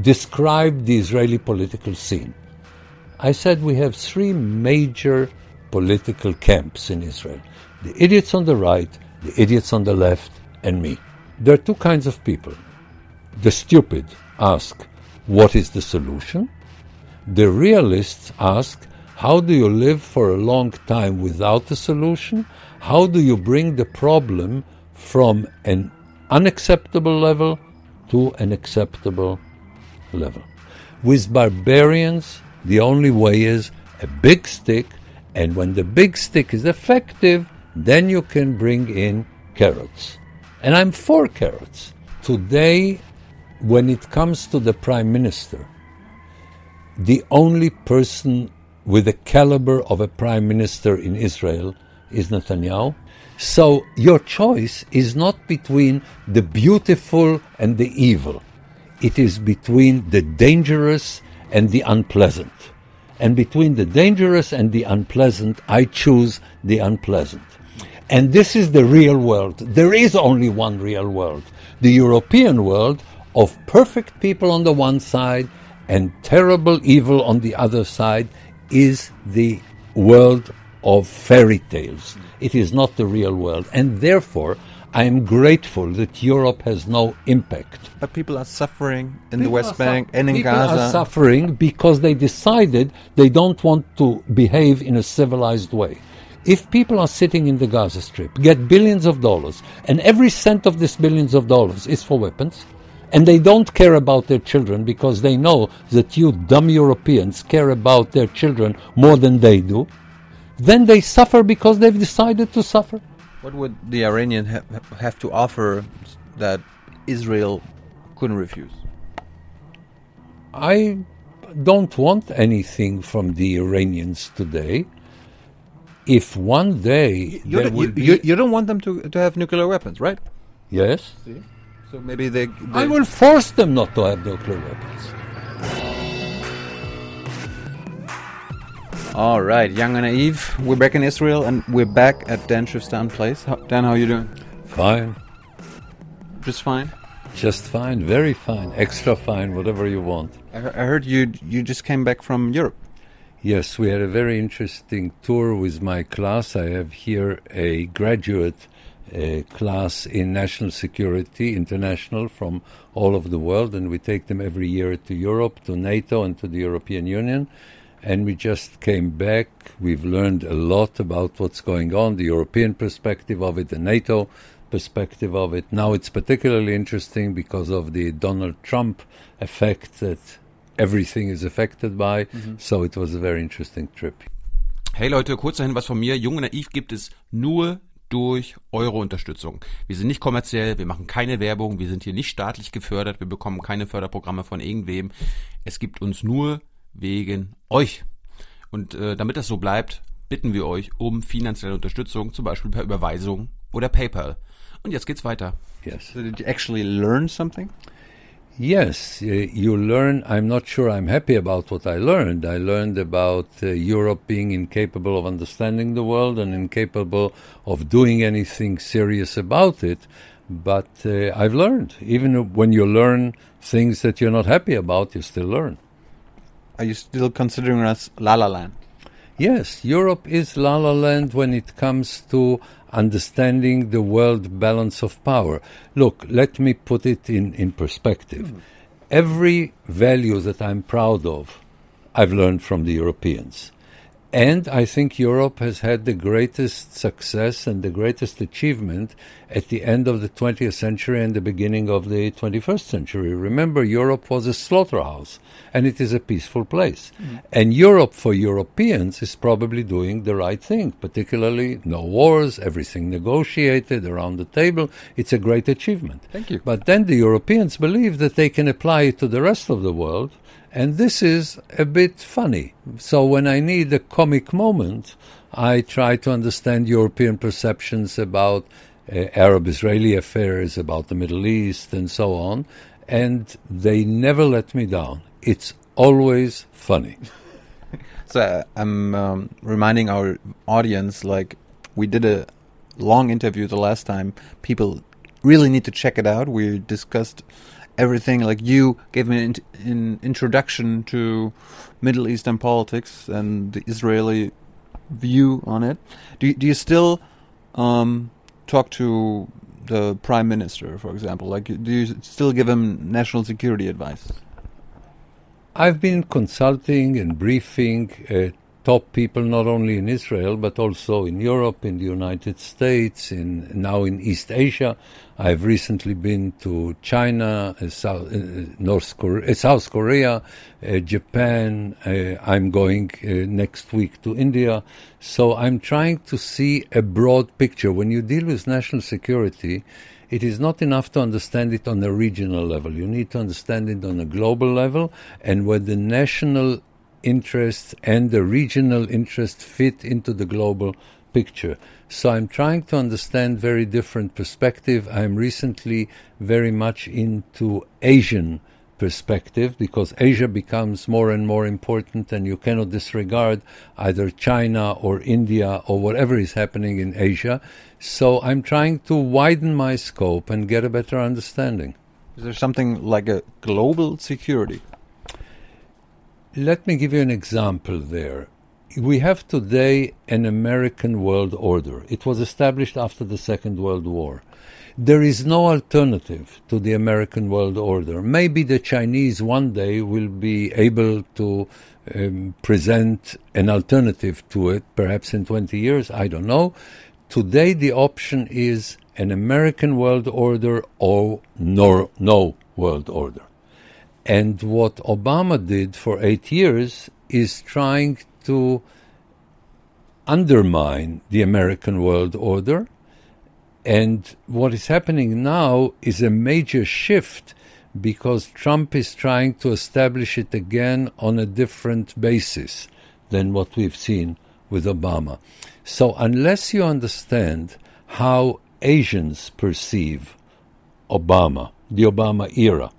described the Israeli political scene. I said we have three major political camps in Israel the idiots on the right, the idiots on the left, and me. There are two kinds of people. The stupid ask, What is the solution? The realists ask, How do you live for a long time without a solution? How do you bring the problem from an unacceptable level to an acceptable level? With barbarians, the only way is a big stick, and when the big stick is effective, then you can bring in carrots. And I'm for carrots. Today, when it comes to the prime minister, the only person with the caliber of a prime minister in Israel is Netanyahu. So your choice is not between the beautiful and the evil. It is between the dangerous and the unpleasant. And between the dangerous and the unpleasant, I choose the unpleasant. And this is the real world. There is only one real world. The European world of perfect people on the one side and terrible evil on the other side is the world of fairy tales. It is not the real world. And therefore, I am grateful that Europe has no impact. But people are suffering in People the West Bank su- and in people Gaza. are suffering because they decided they don't want to behave in a civilized way. If people are sitting in the Gaza Strip, get billions of dollars, and every cent of this billions of dollars is for weapons, and they don't care about their children because they know that you dumb Europeans care about their children more than they do, then they suffer because they've decided to suffer. What would the Iranian ha- have to offer that Israel couldn't refuse? I don't want anything from the Iranians today. If one day You, there don't- will you, be, you, you don't want them to, to have nuclear weapons, right? yes, So maybe they. they I will force them not to have nuclear weapons. All right, young and naive. We're back in Israel, and we're back at Dan Schueftan's Place. How, Dan, how are you doing? Fine, Just fine. just fine, very fine, extra fine, whatever you want. I, I heard you you just came back from Europe. Yes, we had a very interesting tour with my class. I have here a graduate uh, class in national security, international, from all over the world, and we take them every year to Europe, to NATO, and to the European Union. And we just came back. We've learned a lot about what's going on, the European perspective of it, the NATO perspective of it. Now it's particularly interesting because of the Donald Trump effect that everything is affected by. So it was a very interesting trip. Hey Leute, kurz dahin was von mir. Jung und Naiv gibt es nur durch eure Unterstützung. Wir sind nicht kommerziell, wir machen keine Werbung, wir sind hier nicht staatlich gefördert, wir bekommen keine Förderprogramme von irgendwem. Es gibt uns nur wegen euch. Und äh, damit das so bleibt, bitten wir euch um finanzielle Unterstützung, zum Beispiel per Überweisung oder PayPal. Und jetzt geht's weiter. Yes. So did you actually learn something? Yes, uh, you learn. I'm not sure I'm happy about what I learned. I learned about uh, Europe being incapable of understanding the world and incapable of doing anything serious about it. But uh, I've learned. Even when you learn things that you're not happy about, you still learn. Are you still considering us La La Land? Yes, Europe is la la land when it comes to understanding the world balance of power. Look, let me put it in, in perspective. Hmm. Every value that I'm proud of, I've learned from the Europeans. And I think Europe has had the greatest success and the greatest achievement at the end of the 20th century and the beginning of the 21st century. Remember, Europe was a slaughterhouse and it is a peaceful place. Mm. And Europe, for Europeans, is probably doing the right thing, particularly no wars, everything negotiated around the table. It's a great achievement. Thank you. But then the Europeans believe that they can apply it to the rest of the world, and this is a bit funny. So when I need a comic moment, I try to understand European perceptions about Arab Israeli affairs, about the Middle East, and so on, and they never let me down. It's always funny. So uh, I'm um, reminding our audience, like we did a long interview the last time. People really need to check it out. We discussed everything. Like you gave me an, an introduction to Middle Eastern politics and the Israeli view on it. Do you, do you still um, talk to the prime minister, for example? Like, do you still give him national security advice? I've been consulting and briefing uh, top people not only in Israel but also in Europe, in the United States, in now in East Asia. I've recently been to China, uh, South, uh, North Korea, uh, South Korea, Japan. I'm going next week to India. So I'm trying to see a broad picture. When you deal with national security, it is not enough to understand it on a regional level. You need to understand it on a global level, and where the national interests and the regional interests fit into the global picture. So I'm trying to understand very different perspective. I'm recently very much into Asian perspective because Asia becomes more and more important and you cannot disregard either China or India or whatever is happening in Asia. So I'm trying to widen my scope and get a better understanding. Is there something like a global security? Let me give you an example there. We have today an American world order. It was established after the Second World War. There is no alternative to the American world order. Maybe the Chinese one day will be able to um, present an alternative to it, perhaps in 20 years, I don't know. Today, the option is an American world order or no, no world order. And what Obama did for eight years is trying to undermine the American world order and what is happening now is a major shift because Trump is trying to establish it again on a different basis than what we've seen with Obama. So, unless you understand how Asians perceive Obama, the Obama era,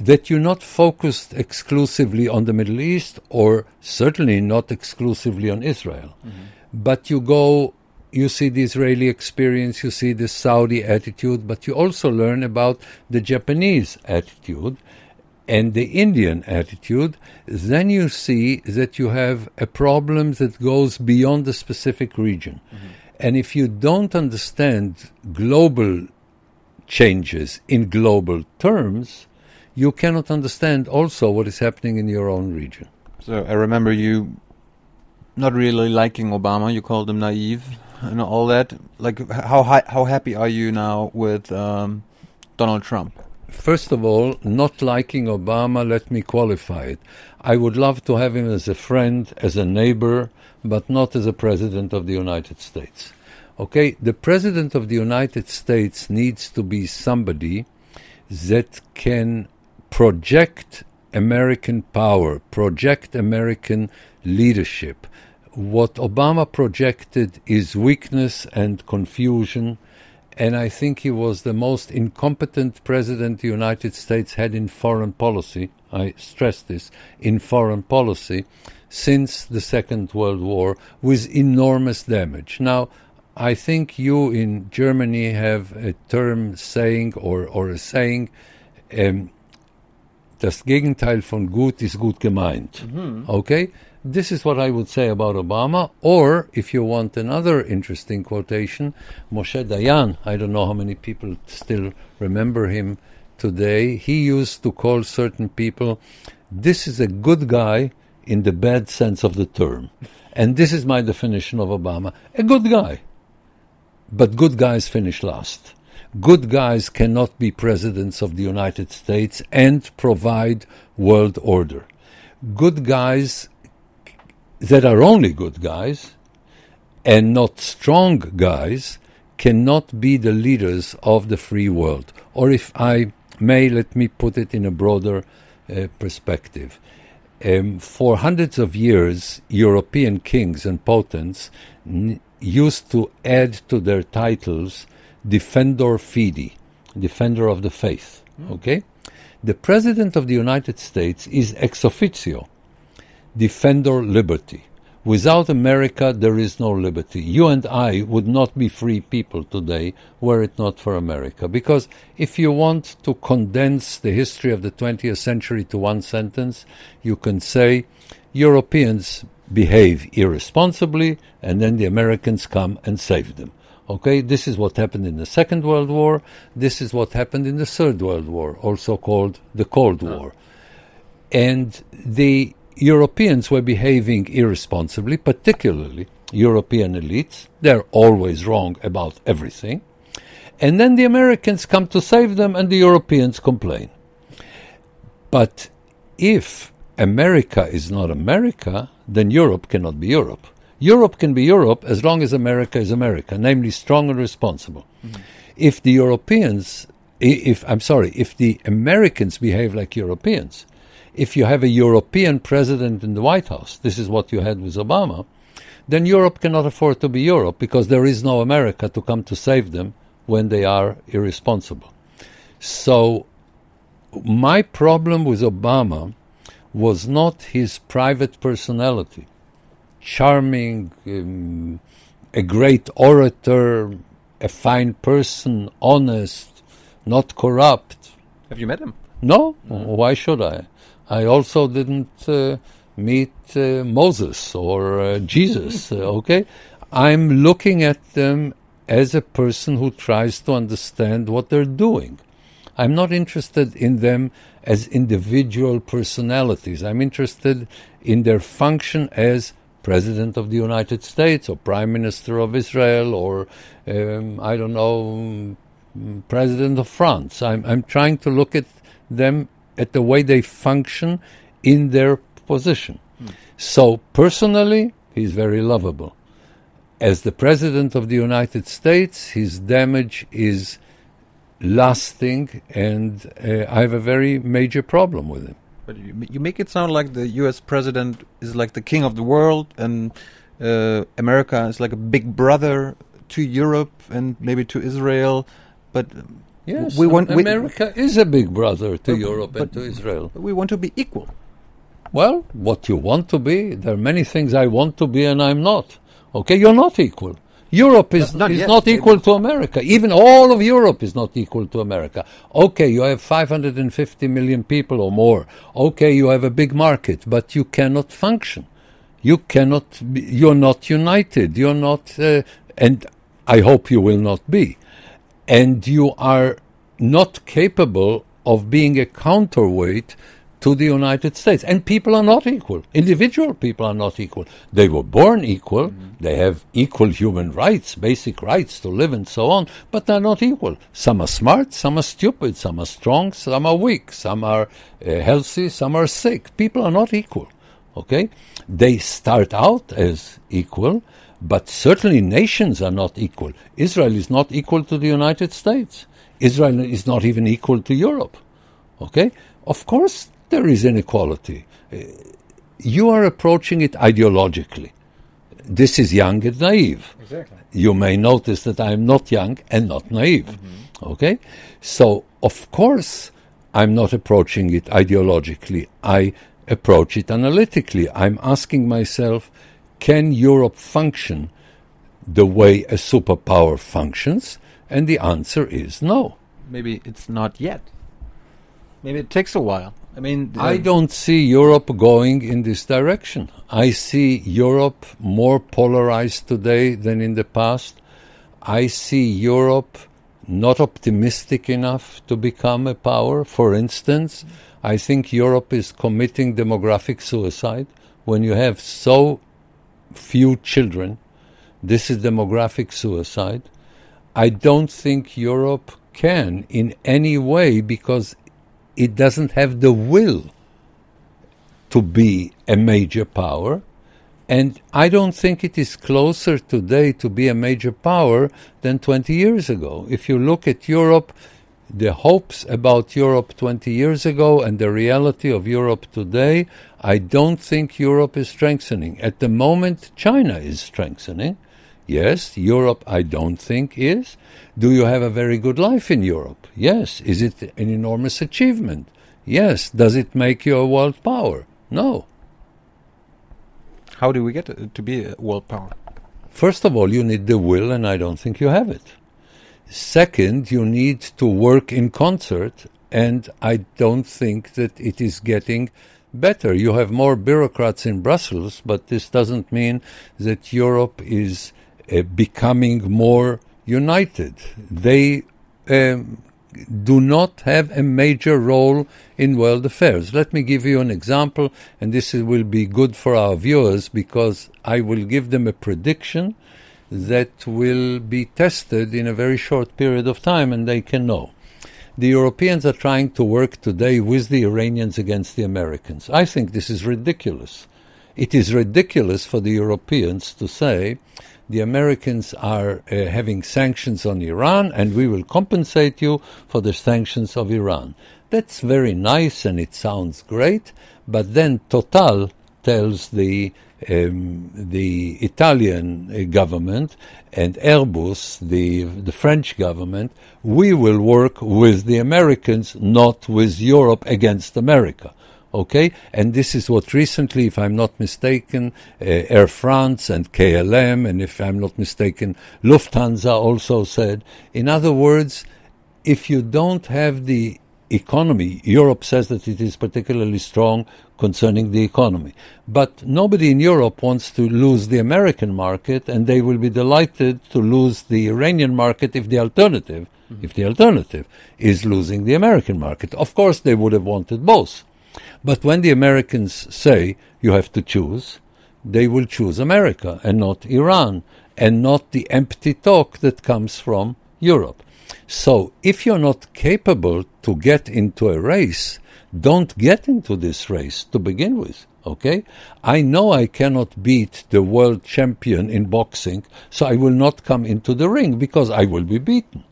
that you're not focused exclusively on the Middle East or certainly not exclusively on Israel, mm-hmm. but you go you see the Israeli experience, you see the Saudi attitude, but you also learn about the Japanese attitude and the Indian attitude. Then you see that you have a problem that goes beyond the specific region. Mm-hmm. And if you don't understand global changes in global terms, you cannot understand also what is happening in your own region. So I remember you not really liking Obama. You called him naive and all that. Like, how hi- how happy are you now with um, Donald Trump? First of all, not liking Obama, let me qualify it. I would love to have him as a friend, as a neighbor, but not as a president of the United States. Okay, the president of the United States needs to be somebody that can project American power, project American leadership, what Obama projected is weakness and confusion, and I think he was the most incompetent president the United States had in foreign policy. I stress this in foreign policy since the Second World War with enormous damage. Now, I think you in Germany have a term saying or, or a saying, um, das Gegenteil von gut ist gut gemeint. Mm-hmm. Okay? This is what I would say about Obama. Or, if you want another interesting quotation, Moshe Dayan, I don't know how many people still remember him today, he used to call certain people, this is a good guy in the bad sense of the term. And this is my definition of Obama a good guy. But good guys finish last. Good guys cannot be presidents of the United States and provide world order. Good guys that are only good guys and not strong guys cannot be the leaders of the free world. Or if I may, let me put it in a broader uh, perspective. Um, for hundreds of years, European kings and potents n- used to add to their titles Defender Fide, Defender of the Faith. Mm. Okay? The President of the United States is ex officio defender liberty. Without America, there is no liberty. You and I would not be free people today were it not for America. Because if you want to condense the history of the 20th century to one sentence, you can say Europeans behave irresponsibly, and then the Americans come and save them. Okay, this is what happened in the Second World War. This is what happened in the Third World War, also called the Cold ah. War. And the Europeans were behaving irresponsibly, particularly European elites. They're always wrong about everything. And then the Americans come to save them, and the Europeans complain. But if America is not America, then Europe cannot be Europe. Europe can be Europe as long as America is America, namely strong and responsible. Mm-hmm. If the Europeans, if I'm sorry, if the Americans behave like Europeans, if you have a European president in the White House, this is what you had with Obama, then Europe cannot afford to be Europe because there is no America to come to save them when they are irresponsible. So, my problem with Obama was not his private personality charming, um, a great orator, a fine person, honest, not corrupt. Have you met him? No. Mm. Why should I? I also didn't uh, meet uh, Moses or uh, Jesus. Uh, okay, I'm looking at them as a person who tries to understand what they're doing. I'm not interested in them as individual personalities. I'm interested in their function as President of the United States or Prime Minister of Israel or, um, I don't know, President of France. I'm, I'm trying to look at them at the way they function in their position. Mm. So, personally, he's very lovable. As the President of the United States, his damage is lasting, and uh, I have a very major problem with him. But you, you make it sound like the U.S. president is like the king of the world, and uh, America is like a big brother to Europe and maybe to Israel. But yes, we want America we, is a big brother to Europe and to Israel. We want to be equal. Well, what you want to be, there are many things I want to be and I'm not. Okay, you're not equal. Europe is not, is not equal to America. Even all of Europe is not equal to America. Okay, you have 550 million people or more. Okay, you have a big market, but you cannot function. You cannot. Be, you're not united. You're not, uh, and I hope you will not be. And you are not capable of being a counterweight to the United States. And people are not equal. Individual people are not equal. They were born equal. Mm-hmm. They have equal human rights, basic rights to live and so on, but they're not equal. Some are smart, some are stupid, some are strong, some are weak, some are uh, healthy, some are sick. People are not equal. Okay? They start out as equal, but certainly nations are not equal. Israel is not equal to the United States. Israel is not even equal to Europe. Okay? Of course, there is inequality. Uh, you are approaching it ideologically. This is young and naive. Exactly. You may notice that I am not young and not naive. Mm-hmm. Okay? So, of course, I'm not approaching it ideologically. I approach it analytically. I'm asking myself, can Europe function the way a superpower functions? And the answer is no. Maybe it's not yet. Maybe it takes a while. I mean, I don't see Europe going in this direction. I see Europe more polarized today than in the past. I see Europe not optimistic enough to become a power. For instance, I think Europe is committing demographic suicide. When you have so few children, this is demographic suicide. I don't think Europe can in any way because it doesn't have the will to be a major power. And I don't think it is closer today to be a major power than 20 years ago. If you look at Europe, the hopes about Europe 20 years ago and the reality of Europe today, I don't think Europe is strengthening. At the moment, China is strengthening. Yes, Europe, I don't think is. Do you have a very good life in Europe? Yes. Is it an enormous achievement? Yes. Does it make you a world power? No. How do we get to, to be a world power? First of all, you need the will, and I don't think you have it. Second, you need to work in concert, and I don't think that it is getting better. You have more bureaucrats in Brussels, but this doesn't mean that Europe is uh, becoming more united. They um, do not have a major role in world affairs. Let me give you an example, and this is- will be good for our viewers because I will give them a prediction that will be tested in a very short period of time and they can know. The Europeans are trying to work today with the Iranians against the Americans. I think this is ridiculous. It is ridiculous for the Europeans to say the Americans are uh, having sanctions on Iran and we will compensate you for the sanctions of Iran. That's very nice and it sounds great, but then Total tells the um, the Italian uh, government and Airbus, the the French government, we will work with the Americans, not with Europe against America. Okay, and this is what recently, if I'm not mistaken, uh, Air France and KLM, and if I'm not mistaken, Lufthansa also said. In other words, if you don't have the economy, Europe says that it is particularly strong concerning the economy. But nobody in Europe wants to lose the American market, and they will be delighted to lose the Iranian market if the alternative, if the alternative is losing the American market. Of course, they would have wanted both. But when the Americans say you have to choose, they will choose America and not Iran, and not the empty talk that comes from Europe. So if you're not capable to get into a race, don't get into this race to begin with. Okay? I know I cannot beat the world champion in boxing, so I will not come into the ring because I will be beaten.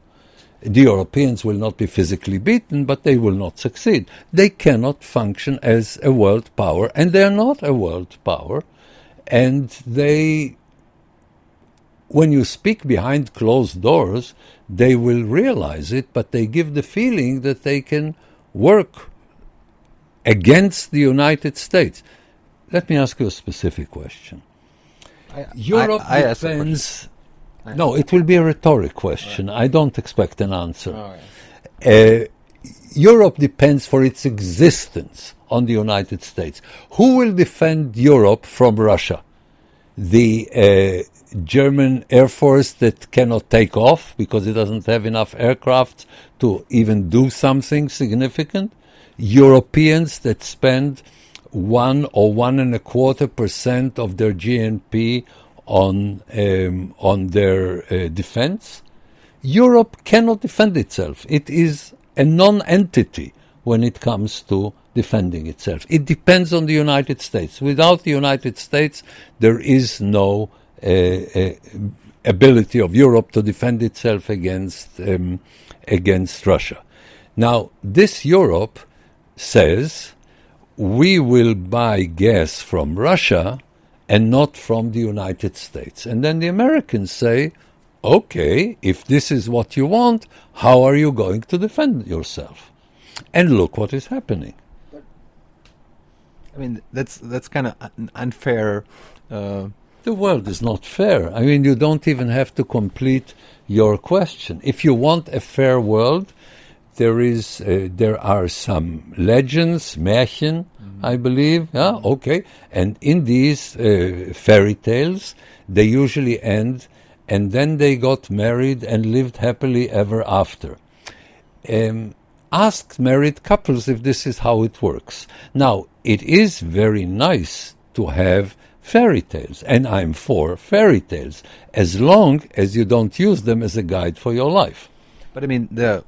The Europeans will not be physically beaten, but they will not succeed. They cannot function as a world power, and they are not a world power. And they, when you speak behind closed doors, they will realize it, but they give the feeling that they can work against the United States. Let me ask you a specific question. Europe I a depends. No, it will be a rhetoric question. I don't expect an answer. Uh, Europe depends for its existence on the United States. Who will defend Europe from Russia? The uh, German Air Force that cannot take off because it doesn't have enough aircraft to even do something significant? Europeans that spend one or one and a quarter percent of their GNP on um, on their uh, defense. Europe cannot defend itself. It is a non-entity when it comes to defending itself. It depends on the United States. Without the United States, there is no uh, uh, ability of Europe to defend itself against um, against Russia. Now, this Europe says we will buy gas from Russia and not from the United States. And then the Americans say, okay, if this is what you want, how are you going to defend yourself? And look what is happening. I mean, that's that's kind of un- unfair. Uh, The world is not fair. I mean, you don't even have to complete your question. If you want a fair world, there is uh, there are some legends, Märchen, I believe. Yeah, okay. And in these uh, fairy tales, they usually end, and then they got married and lived happily ever after. Um, ask married couples if this is how it works. Now, it is very nice to have fairy tales, and I'm for fairy tales, as long as you don't use them as a guide for your life. but I mean, the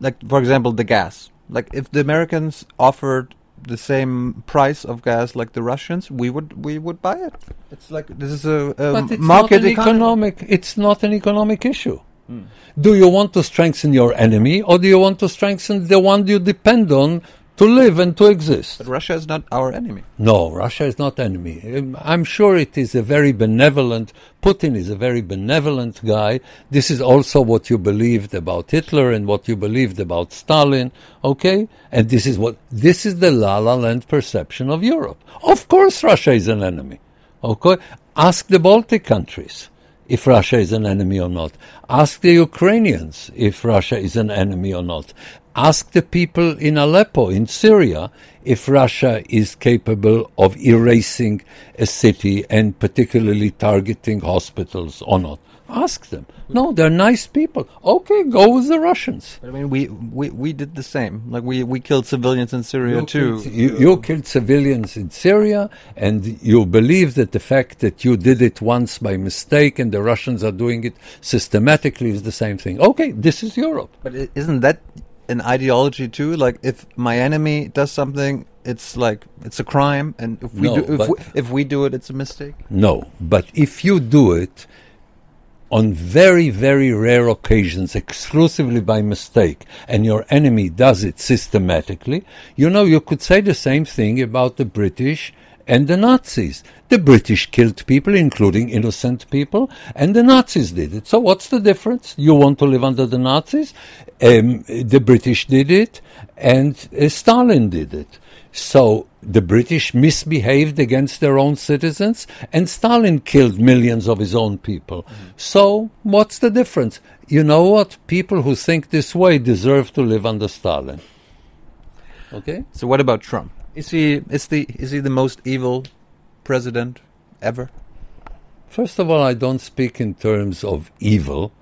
like for example, the gas. Like if the Americans offered the same price of gas like the Russians, we would we would buy it. It's like this is a, a But it's market not an economy. economic. It's not an economic issue. Hmm. Do you want to strengthen your enemy, or do you want to strengthen the one you depend on to live and to exist? But Russia is not our enemy. No, Russia is not enemy. Um, I'm sure it is a very benevolent. Putin is a very benevolent guy. This is also what you believed about Hitler and what you believed about Stalin. Okay, and this is what this is the La La Land perception of Europe. Of course, Russia is an enemy. Okay? Ask the Baltic countries if Russia is an enemy or not. Ask the Ukrainians if Russia is an enemy or not. Ask the people in Aleppo, in Syria, if Russia is capable of erasing a city and particularly targeting hospitals or not. Ask them. No, they're nice people. Okay, go with the Russians. But I mean, we, we, we did the same. Like we, we killed civilians in Syria You too. killed- you, you killed civilians in Syria, and you believe that the fact that you did it once by mistake and the Russians are doing it systematically is the same thing. Okay, this is Europe. But isn't that an ideology too? Like if my enemy does something, it's like it's a crime, and if we No, do if we, if we do it, it's a mistake. No, but if you do it on very, very rare occasions, exclusively by mistake, and your enemy does it systematically, you know, you could say the same thing about the British and the Nazis. The British killed people, including innocent people, and the Nazis did it. So what's the difference? You want to live under the Nazis? Um, the British did it, and uh, Stalin did it. So the British misbehaved against their own citizens, and Stalin killed millions of his own people. So what's the difference? You know what? People who think this way deserve to live under Stalin. Okay? So what about Trump? Is he is the is he the most evil president ever? First of all, I don't speak in terms of evil.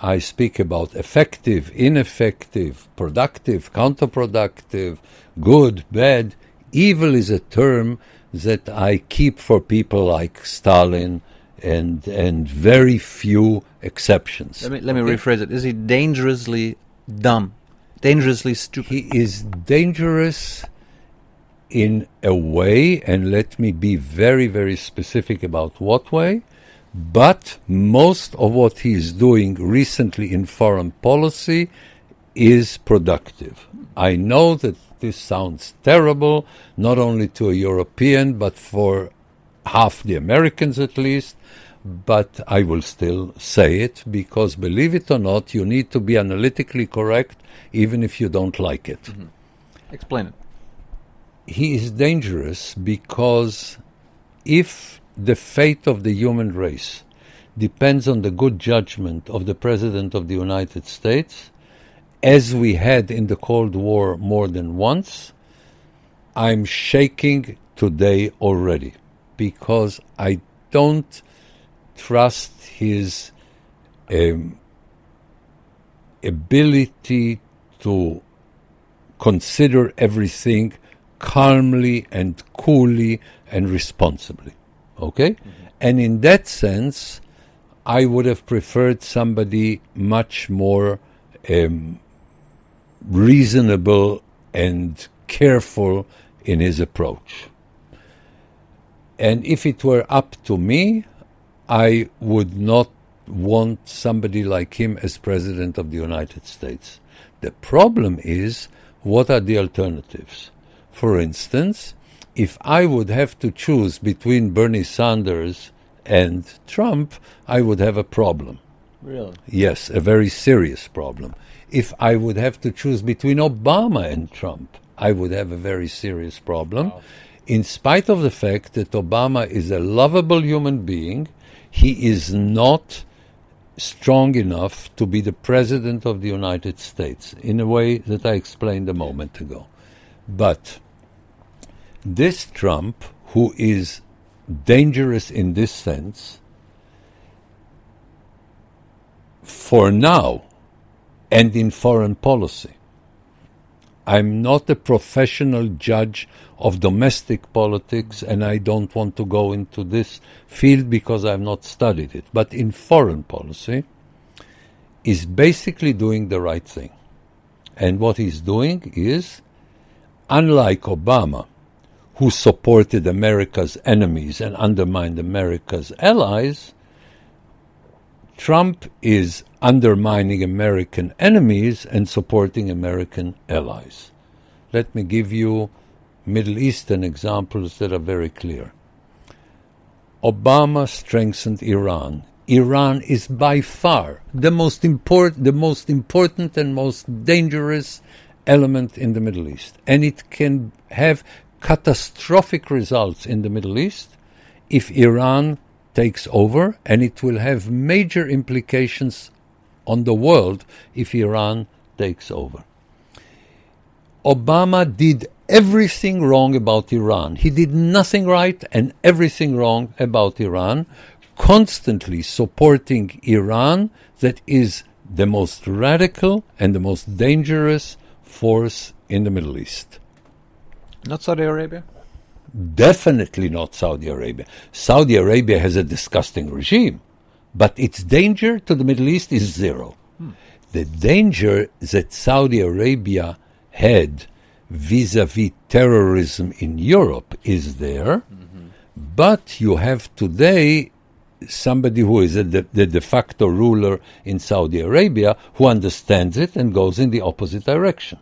I speak about effective, ineffective, productive, counterproductive, good, bad. Evil is a term that I keep for people like Stalin and and very few exceptions. Let me let me Okay? rephrase it. Is he dangerously dumb, dangerously stupid? He is dangerous in a way, and let me be very, very specific about what way. But most of what he is doing recently in foreign policy is productive. I know that this sounds terrible, not only to a European, but for half the Americans at least. But I will still say it because, believe it or not, you need to be analytically correct even if you don't like it. Mm-hmm. Explain it. He is dangerous because if the fate of the human race depends on the good judgment of the President of the United States, as we had in the Cold War more than once, I'm shaking today already because I don't trust his um, ability to consider everything calmly and coolly and responsibly. Okay? And in that sense, I would have preferred somebody much more um, reasonable and careful in his approach. And if it were up to me, I would not want somebody like him as President of the United States. The problem is what are the alternatives? For instance, if I would have to choose between Bernie Sanders and Trump, I would have a problem. Really? Yes, a very serious problem. If I would have to choose between Obama and Trump, I would have a very serious problem. In spite of the fact that Obama is a lovable human being, he is not strong enough to be the president of the United States in a way that I explained a moment ago. But this Trump, who is dangerous in this sense, for now and in foreign policy. I'm not a professional judge of domestic politics and I don't want to go into this field because I've not studied it. But in foreign policy, is basically doing the right thing. And what he's doing is, unlike Obama, who supported America's enemies and undermined America's allies, Trump is undermining American enemies and supporting American allies. Let me give you Middle Eastern examples that are very clear. Obama strengthened Iran. Iran is by far the most important, the most important and most dangerous element in the Middle East, and it can have catastrophic results in the Middle East if Iran takes over, and it will have major implications on the world if Iran takes over. Obama did everything wrong about Iran. He did nothing right and everything wrong about Iran, constantly supporting Iran, that is the most radical and the most dangerous force in the Middle East. Not Saudi Arabia? Definitely not Saudi Arabia. Saudi Arabia has a disgusting regime, but its danger to the Middle East is zero. Hmm. The danger that Saudi Arabia had vis a vis terrorism in Europe is there, mm-hmm. but you have today somebody who is a de, the de facto ruler in Saudi Arabia who understands it and goes in the opposite direction.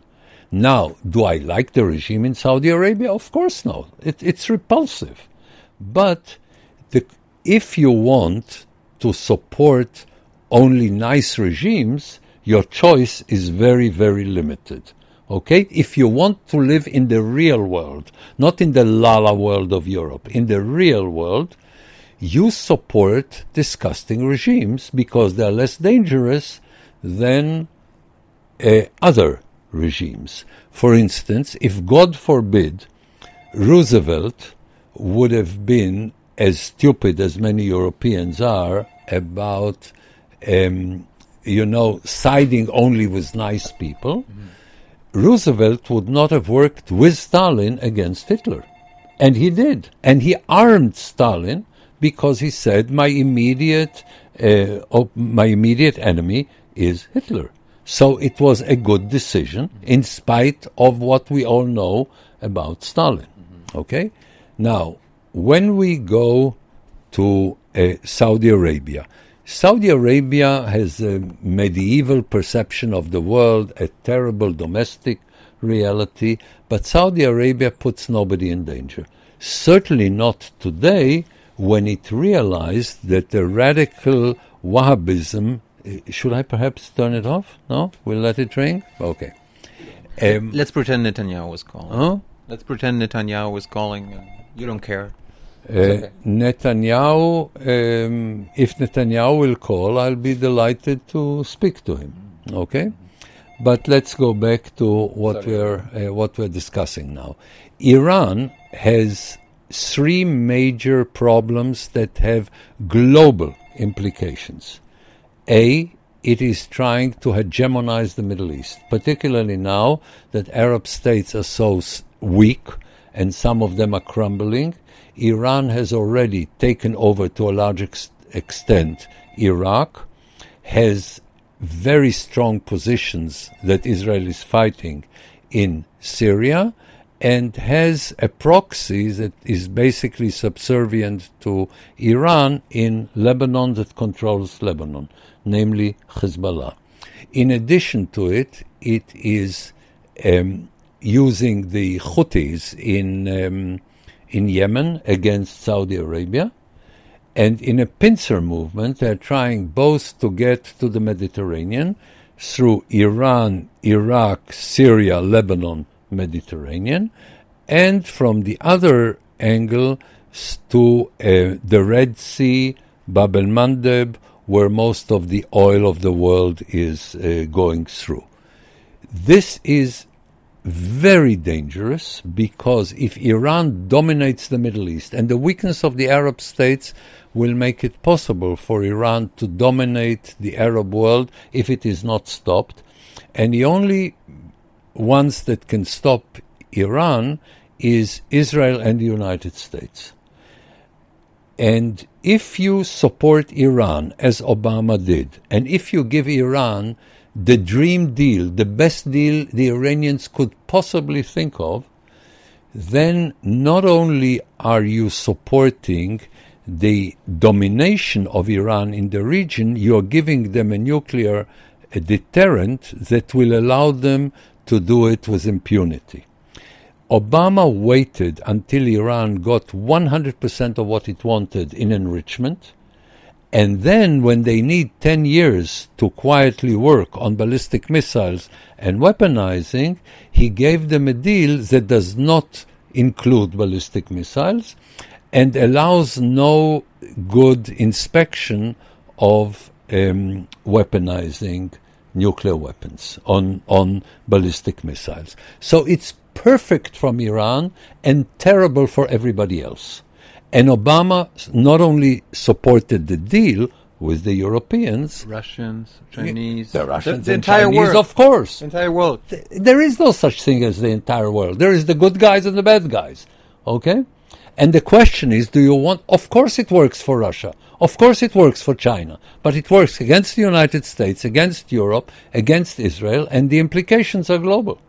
Now, do I like the regime in Saudi Arabia? Of course not. It, it's repulsive. But the, if you want to support only nice regimes, your choice is very, very limited. Okay? If you want to live in the real world, not in the lala world of Europe, in the real world, you support disgusting regimes because they're less dangerous than uh, other regimes. For instance, if God forbid Roosevelt would have been as stupid as many Europeans are about, um, you know, siding only with nice people, Roosevelt would not have worked with Stalin against Hitler. And he did. And he armed Stalin because he said, my immediate, uh, op- my immediate enemy is Hitler. So it was a good decision in spite of what we all know about Stalin. Okay? Now, when we go to uh, Saudi Arabia, Saudi Arabia has a medieval perception of the world, a terrible domestic reality, but Saudi Arabia puts nobody in danger. Certainly not today when it realized that the radical Wahhabism. Uh, Should I perhaps turn it off? No? We'll let it ring? Okay. Um, Let's pretend Netanyahu was calling. huh? Let's pretend Netanyahu was calling. And you don't care. Uh, Netanyahu, um, if Netanyahu will call, I'll be delighted to speak to him. Okay, but let's go back to what we're uh, what we're discussing now. Iran has three major problems that have global implications. A, it is trying to hegemonize the Middle East, particularly now that Arab states are so weak and some of them are crumbling. Iran has already taken over to a large ex- extent Iraq, has very strong positions that Israel is fighting in Syria, and has a proxy that is basically subservient to Iran in Lebanon that controls Lebanon, namely Hezbollah. In addition to it, it is um, using the Houthis in um, in Yemen against Saudi Arabia, and in a pincer movement, they're trying both to get to the Mediterranean through Iran, Iraq, Syria, Lebanon, Mediterranean, and from the other angle to uh, the Red Sea, Bab el Mandeb, where most of the oil of the world is uh, going through. This is very dangerous because if Iran dominates the Middle East, and the weakness of the Arab states will make it possible for Iran to dominate the Arab world if it is not stopped, and the only ones that can stop Iran is Israel and the United States. And if you support Iran, as Obama did, and if you give Iran the dream deal, the best deal the Iranians could possibly think of, then not only are you supporting the domination of Iran in the region, you are giving them a nuclear deterrent that will allow them to do it with impunity. Obama waited until Iran got 100% of what it wanted in enrichment. And then, when they need 10 years to quietly work on ballistic missiles and weaponizing, he gave them a deal that does not include ballistic missiles. and allows no good inspection of um, weaponizing nuclear weapons on, on ballistic missiles. So it's perfect from Iran and terrible for everybody else. And Obama not only supported the deal with the Europeans, Russians, Chinese, the Russians the, and entire Chinese, world, of course. the entire world. There is no such thing as the entire world. There is the good guys and the bad guys. Okay? And the question is do you want. Of course it works for Russia. Of course it works for China. But it works against the United States, against Europe, against Israel, and the implications are global.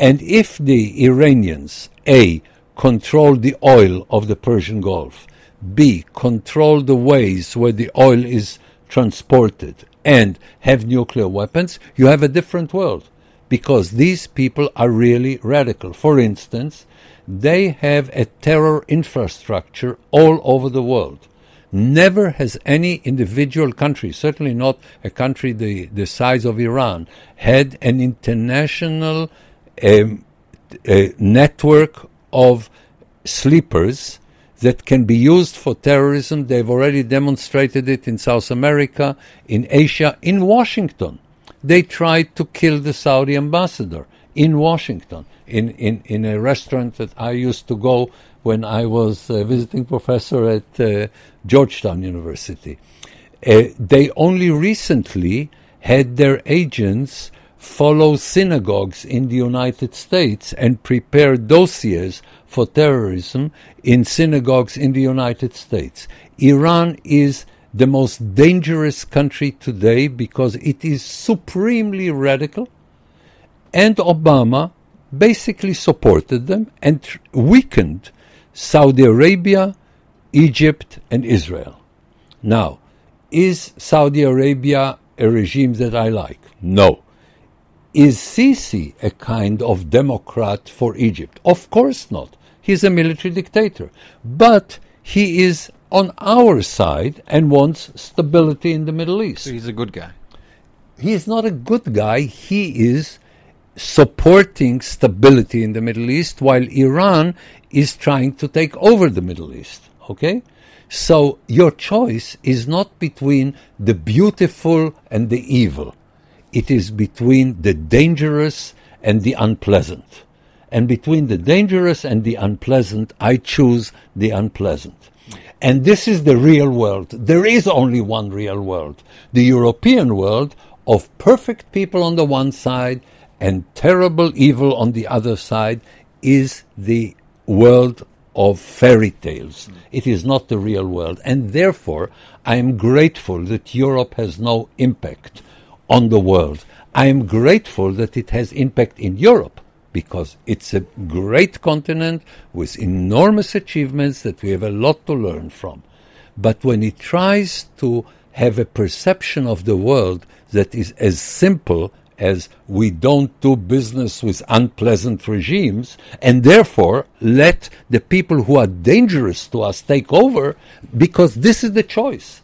And if the Iranians, A, control the oil of the Persian Gulf, B, control the ways where the oil is transported, and have nuclear weapons, you have a different world. Because these people are really radical. For instance, they have a terror infrastructure all over the world. Never has any individual country, certainly not a country the, the size of Iran, had an international um, a network of sleepers that can be used for terrorism. They've already demonstrated it in South America, in Asia, in Washington. They tried to kill the Saudi ambassador in Washington, in, in, in a restaurant that I used to go when I was a visiting professor at uh, Georgetown University. Uh, they only recently had their agents follow synagogues in the United States and prepare dossiers for terrorism in synagogues in the United States. Iran is the most dangerous country today because it is supremely radical, and Obama basically supported them and tr- weakened Saudi Arabia, Egypt, and Israel. Now, is Saudi Arabia a regime that I like? No. Is Sisi a kind of democrat for Egypt? Of course not. He's a military dictator. But he is on our side and wants stability in the Middle East. So he's a good guy. He is not a good guy. He is supporting stability in the Middle East while Iran is trying to take over the Middle East. Okay? So your choice is not between the beautiful and the evil. It is between the dangerous and the unpleasant. And between the dangerous and the unpleasant, I choose the unpleasant. And this is the real world. There is only one real world. The European world of perfect people on the one side and terrible evil on the other side is the world of fairy tales. It is not the real world. And therefore, I am grateful that Europe has no impact on the world. I am grateful that it has impact in Europe because it's a great continent with enormous achievements that we have a lot to learn from. But when it tries to have a perception of the world that is as simple as we don't do business with unpleasant regimes and therefore let the people who are dangerous to us take over because this is the choice.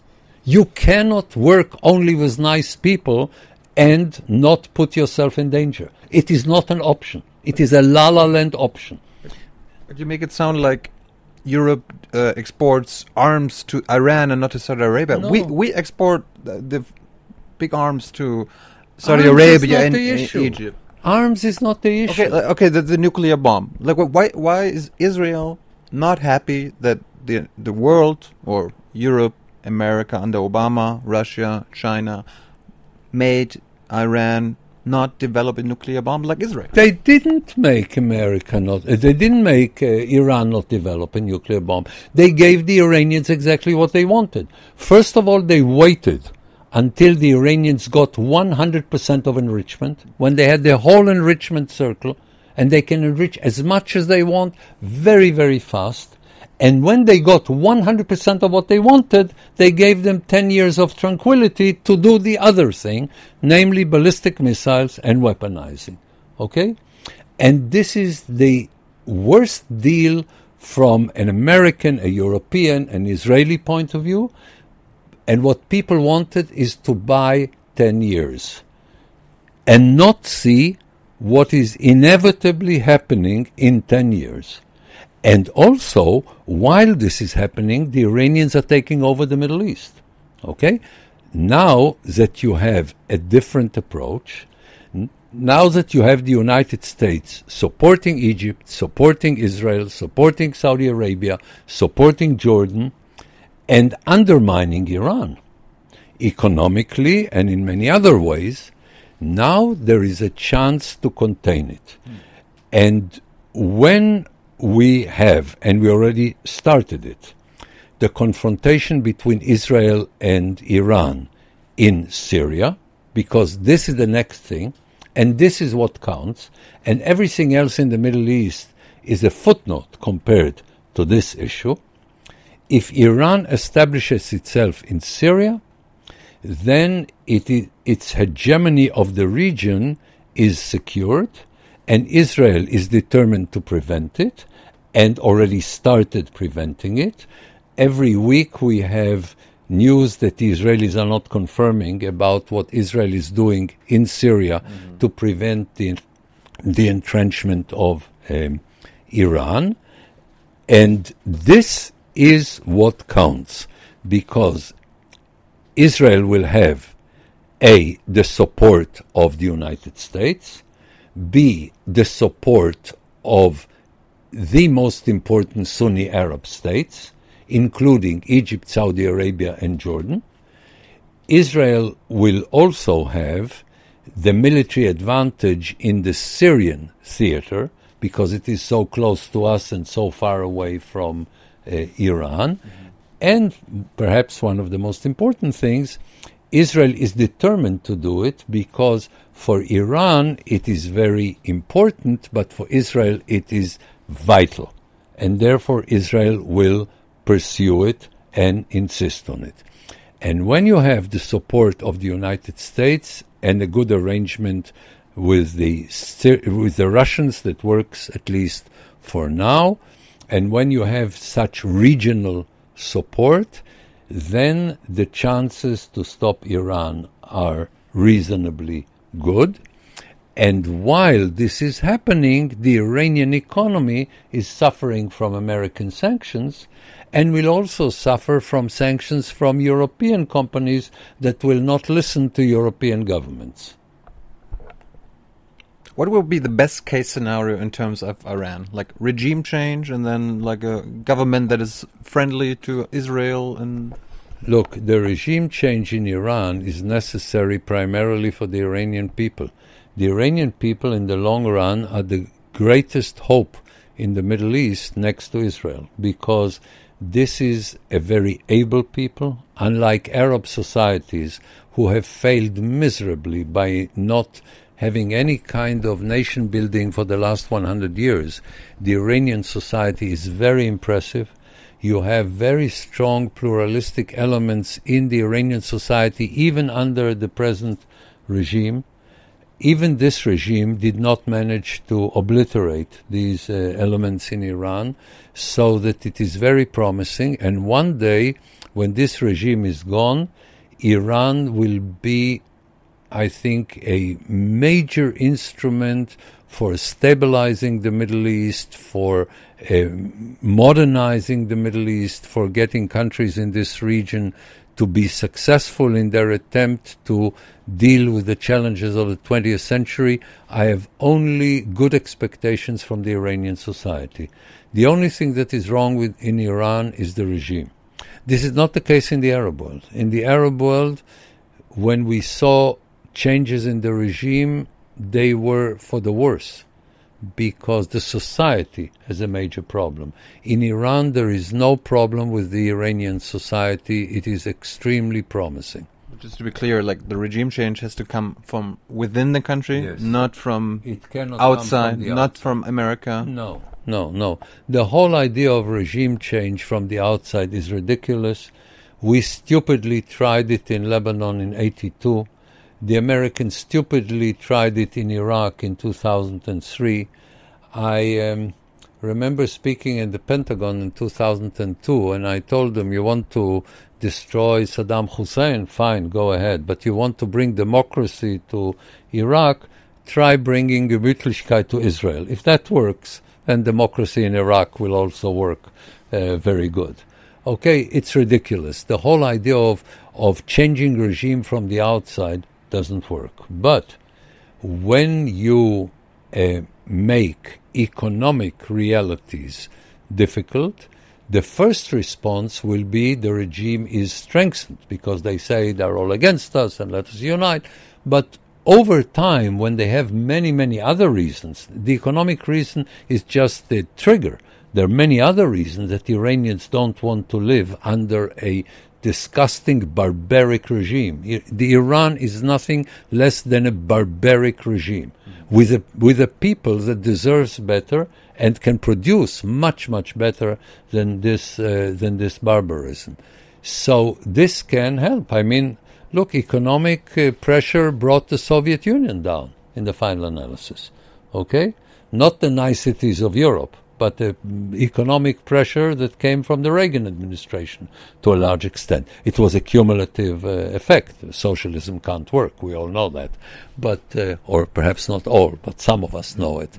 You cannot work only with nice people and not put yourself in danger. It is not an option. It is a la la land option. But you make it sound like Europe uh, exports arms to Iran and not to Saudi Arabia. No. We we export the, the big arms to Saudi Arms Arabia and. Egypt. Arms is not the issue. Okay, like, okay, the, the nuclear bomb. Like, why why is Israel not happy that the the world or Europe, America under Obama, Russia, China made Iran not develop a nuclear bomb like Israel? They didn't make America not. Uh, they didn't make uh, Iran not develop a nuclear bomb. They gave the Iranians exactly what they wanted. First of all, they waited until the Iranians got 100% of enrichment, when they had their whole enrichment circle, and they can enrich as much as they want, very, very fast. And when they got 100% of what they wanted, they gave them 10 years of tranquility to do the other thing, namely ballistic missiles and weaponizing. Okay? And this is the worst deal from an American, a European, an Israeli point of view. And what people wanted is to buy 10 years and not see what is inevitably happening in 10 years. And also, while this is happening, the Iranians are taking over the Middle East. Okay? Now that you have a different approach, n- now that you have the United States supporting Egypt, supporting Israel, supporting Saudi Arabia, supporting Jordan, and undermining Iran economically and in many other ways, now there is a chance to contain it. Hmm. And when we have, and we already started it, the confrontation between Israel and Iran in Syria, because this is the next thing, and this is what counts, and everything else in the Middle East is a footnote compared to this issue. If Iran establishes itself in Syria, then it its hegemony of the region is secured, and Israel is determined to prevent it, and already started preventing it. Every week we have news that the Israelis are not confirming about what Israel is doing in Syria to prevent the, the entrenchment of um, Iran. And this is what counts because Israel will have A, the support of the United States, B, the support of the most important Sunni Arab states, including Egypt, Saudi Arabia, and Jordan. Israel will also have the military advantage in the Syrian theater because it is so close to us and so far away from uh, Iran. And perhaps one of the most important things, Israel is determined to do it because for Iran it is very important, but for Israel it is vital. And therefore Israel will pursue it and insist on it. And when you have the support of the United States and a good arrangement with the with the Russians that works at least for now, and when you have such regional support, then the chances to stop Iran are reasonably good. And while this is happening, the Iranian economy is suffering from American sanctions and will also suffer from sanctions from European companies that will not listen to European governments. What will be the best case scenario in terms of Iran? Like regime change and then like a government that is friendly to Israel and Look, the regime change in Iran is necessary primarily for the Iranian people. The Iranian people, in the long run, are the greatest hope in the Middle East next to Israel because this is a very able people, unlike Arab societies who have failed miserably by not having any kind of nation building for the last 100 years. The Iranian society is very impressive. You have very strong pluralistic elements in the Iranian society, even under the present regime. Even this regime did not manage to obliterate these uh, elements in Iran, so that it is very promising. And one day, when this regime is gone, Iran will be I think, a major instrument for stabilizing the Middle East, for uh, modernizing the Middle East, for getting countries in this region to be successful in their attempt to deal with the challenges of the 20th century. I have only good expectations from the Iranian society. The only thing that is wrong with in Iran is the regime. This is not the case in the Arab world. In the Arab world, when we saw changes in the regime, they were for the worse because the society has a major problem. In Iran, there is no problem with the Iranian society. It is extremely promising. just to be clear, like the regime change has to come from within the country, Yes. not from It cannot outside, from not outside. from America. No, no, no. The whole idea of regime change from the outside is ridiculous. We stupidly tried it in Lebanon in 82. The Americans stupidly tried it in Iraq in 2003. I um, remember speaking in the Pentagon in 2002, and I told them, You want to destroy Saddam Hussein? Fine, go ahead. But you want to bring democracy to Iraq? Try bringing Gemütlichkeit to Israel. If that works, and democracy in Iraq will also work uh, very good. Okay, it's ridiculous. The whole idea of of changing regime from the outside doesn't work. But when you uh, make economic realities difficult, the first response will be the regime is strengthened because they say they're all against us and let us unite. But over time, when they have many, many other reasons, the economic reason is just the trigger. There are many other reasons that Iranians don't want to live under a disgusting barbaric regime. The Iran is nothing less than a barbaric regime with a with a people that deserves better and can produce much much better than this uh, than this barbarism. So this can help. I mean, look, economic uh, pressure brought the Soviet Union down in the final analysis. Okay, not the niceties of Europe but the economic pressure that came from the Reagan administration to a large extent. It was a cumulative uh, effect. Socialism can't work, we all know that. But, uh, or perhaps not all, but some of us know it.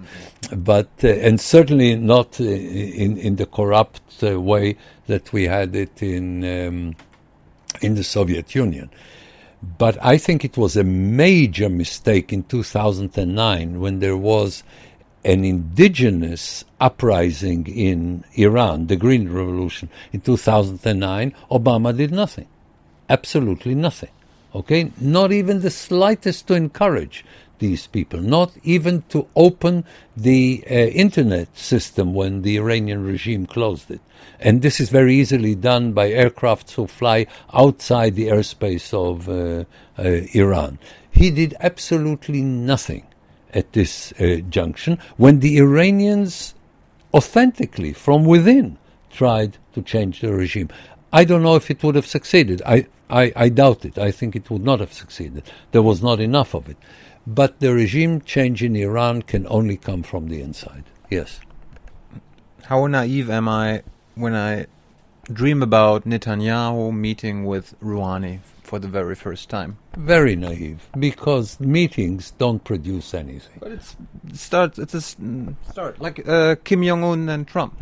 But, uh, and certainly not in, in the corrupt uh, way that we had it in, um, in the Soviet Union. But I think it was a major mistake in 2009 when there was an indigenous uprising in Iran, the Green Revolution, in 2009, Obama did nothing. Absolutely nothing. Okay? Not even the slightest to encourage these people, not even to open the uh, internet system when the Iranian regime closed it. And this is very easily done by aircrafts who fly outside the airspace of uh, uh, Iran. He did absolutely nothing at this uh, junction when the Iranians authentically, from within, tried to change the regime. I don't know if it would have succeeded. I, I, I doubt it. I think it would not have succeeded. There was not enough of it. But the regime change in Iran can only come from the inside. Yes. How naive am I when I dream about Netanyahu meeting with Rouhani for the very first time. Very naive, because meetings don't produce anything. But it's start. It's a start, like uh, Kim Jong Un and Trump.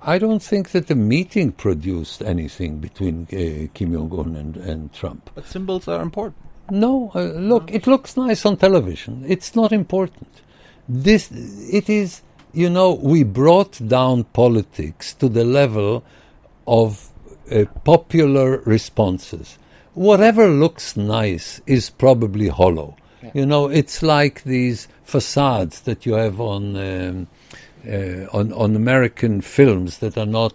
I don't think that the meeting produced anything between uh, Kim Jong Un and, and Trump. But symbols are important. No, uh, look, it looks nice on television. It's not important. This, it is, you know, we brought down politics to the level of uh, popular responses whatever looks nice is probably hollow. Yeah. You know, it's like these facades that you have on um, uh, on, on American films that are not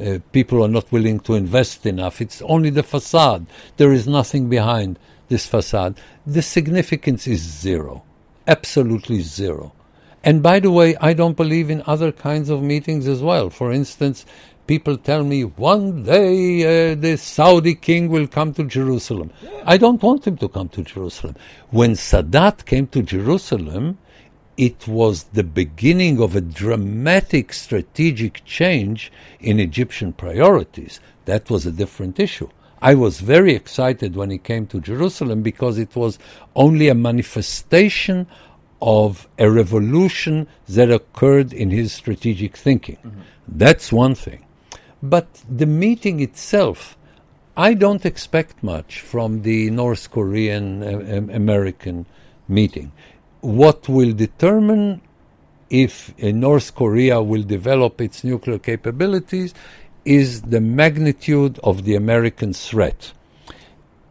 uh, people are not willing to invest enough. It's only the facade. There is nothing behind this facade. The significance is zero, absolutely zero. And by the way, I don't believe in other kinds of meetings as well. For instance, people tell me one day uh, the Saudi king will come to Jerusalem. I don't want him to come to Jerusalem. When Sadat came to Jerusalem, it was the beginning of a dramatic strategic change in Egyptian priorities. That was a different issue. I was very excited when he came to Jerusalem because it was only a manifestation of a revolution that occurred in his strategic thinking. Mm-hmm. That's one thing. But the meeting itself, I don't expect much from the North Korean uh, American meeting. What will determine if uh, North Korea will develop its nuclear capabilities is the magnitude of the American threat.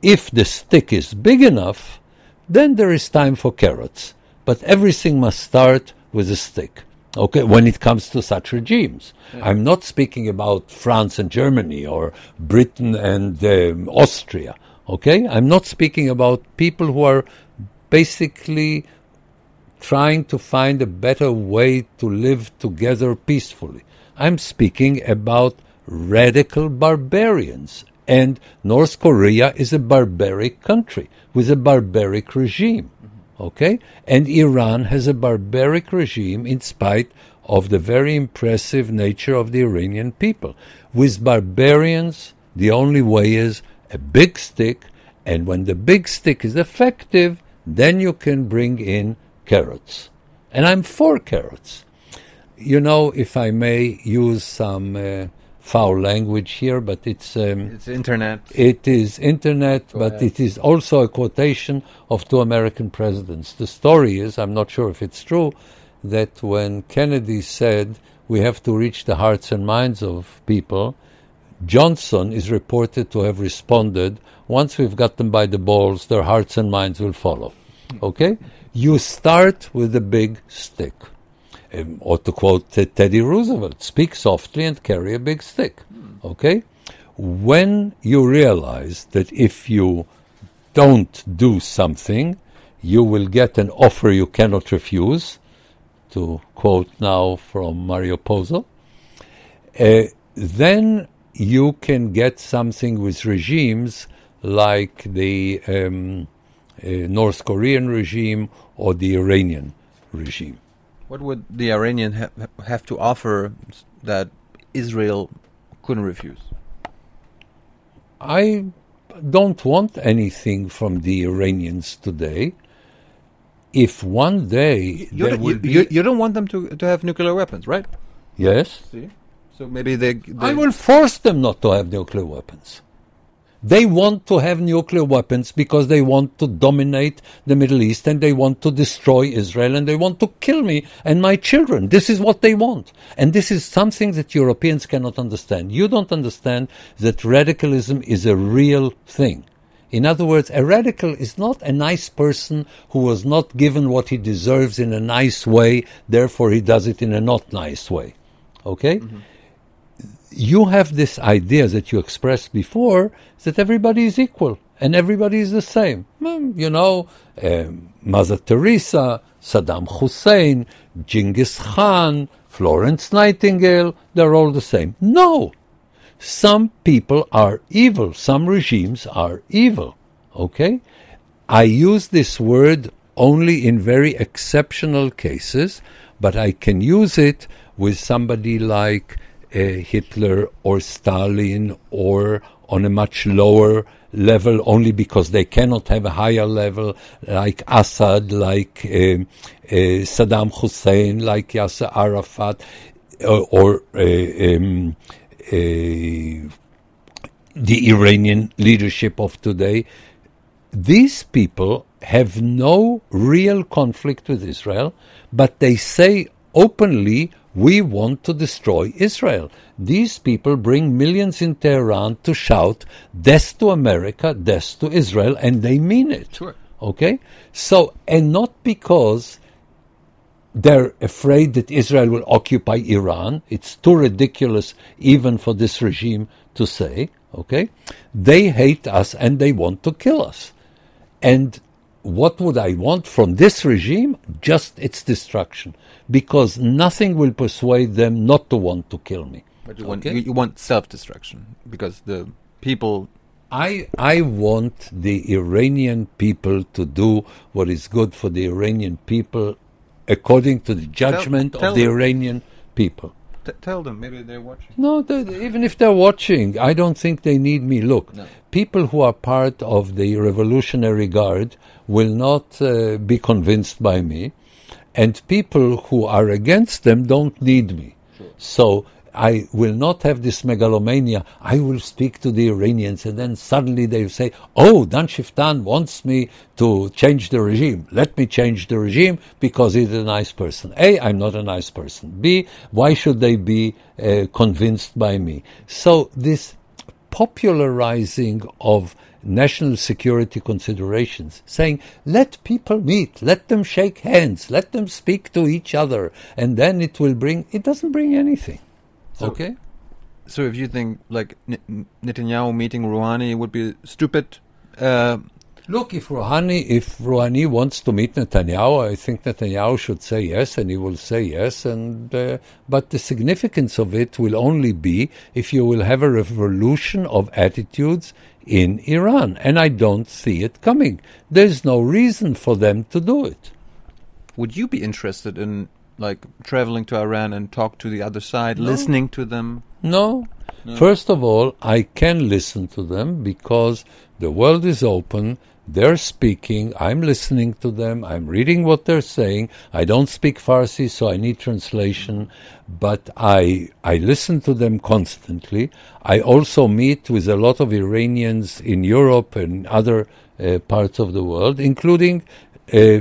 If the stick is big enough, then there is time for carrots. But everything must start with a stick. Okay, when it comes to such regimes, yeah. I'm not speaking about France and Germany or Britain and um, Austria. Okay, I'm not speaking about people who are basically trying to find a better way to live together peacefully. I'm speaking about radical barbarians. And North Korea is a barbaric country with a barbaric regime. Okay? And Iran has a barbaric regime in spite of the very impressive nature of the Iranian people. With barbarians, the only way is a big stick, and when the big stick is effective, then you can bring in carrots. And I'm for carrots. you know, if I may use some uh, foul language here, but it's um, It's internet. it is internet, Go but ahead. it is also a quotation of two American presidents. The story is, I'm not sure if it's true, that when Kennedy said we have to reach the hearts and minds of people, Johnson is reported to have responded, once we've got them by the balls, their hearts and minds will follow. Okay? You start with a big stick. Um, or to quote Teddy Roosevelt, speak softly and carry a big stick. Okay? When you realize that if you don't do something, you will get an offer you cannot refuse, to quote now from Mario Puzo, uh, then you can get something with regimes like the um, uh, North Korean regime or the Iranian regime. What would the Iranian ha- have to offer that Israel couldn't refuse? I don't want anything from the Iranians today. If one day You, there don't- will you, be, you, you don't want them to, to have nuclear weapons, right? yes, See? So maybe they. they I will force them not to have nuclear weapons. They want to have nuclear weapons because they want to dominate the Middle East and they want to destroy Israel and they want to kill me and my children. This is what they want. And this is something that Europeans cannot understand. You don't understand that radicalism is a real thing. In other words, a radical is not a nice person who was not given what he deserves in a nice way, therefore he does it in a not nice way. Okay? Mm-hmm. You have this idea that you expressed before that everybody is equal and everybody is the same. You know, um, Mother Teresa, Saddam Hussein, Genghis Khan, Florence Nightingale, they're all the same. No! Some people are evil, some regimes are evil. Okay? I use this word only in very exceptional cases, but I can use it with somebody like uh, Hitler or Stalin or on a much lower level only because they cannot have a higher level like Assad, like um, uh, Saddam Hussein, like Yasser Arafat, or, or uh, um, uh, the Iranian leadership of today. These people have no real conflict with Israel, but they say openly, we want to destroy Israel. These people bring millions in Tehran to shout, death to America, death to Israel, and they mean it. Sure. Okay? So, and not because they're afraid that Israel will occupy Iran. It's too ridiculous even for this regime to say, okay? They hate us and they want to kill us. And what would I want from this regime? Just its destruction. Because nothing will persuade them not to want to kill me. But you want Okay. you, you want self destruction because the people. I, I want the Iranian people to do what is good for the Iranian people according to the judgment tell of the. Iranian people. T- tell them maybe they're watching. No, they, even if they're watching, I don't think they need me. Look, No. people who are part of the Revolutionary Guard will not uh, be convinced by me, and people who are against them don't need me. So I will not have this megalomania. I will speak to the Iranians, and then suddenly they say, "Oh, Dan Schueftan wants me to change the regime. Let me change the regime because he's a nice person." A, I'm not a nice person. B, why should they be uh, convinced by me? So this popularizing of national security considerations, saying, let people meet, let them shake hands, let them speak to each other, and then it will bring, it doesn't bring anything. So- okay? So if you think like Netanyahu meeting Rouhani would be stupid, uh, Look, if Rouhani, if Rouhani wants to meet Netanyahu, I think Netanyahu should say yes, and he will say yes. And uh, but the significance of it will only be if you will have a revolution of attitudes in Iran, and I don't see it coming. There's no reason for them to do it. would you be interested in like traveling to Iran and talk to the other side, listening to them? No. First of all, I can listen to them because the world is open. They're speaking, I'm listening to them, I'm reading what they're saying. I don't speak Farsi, so I need translation, but I, I listen to them constantly. I also meet with a lot of Iranians in Europe and other uh, parts of the world, including uh,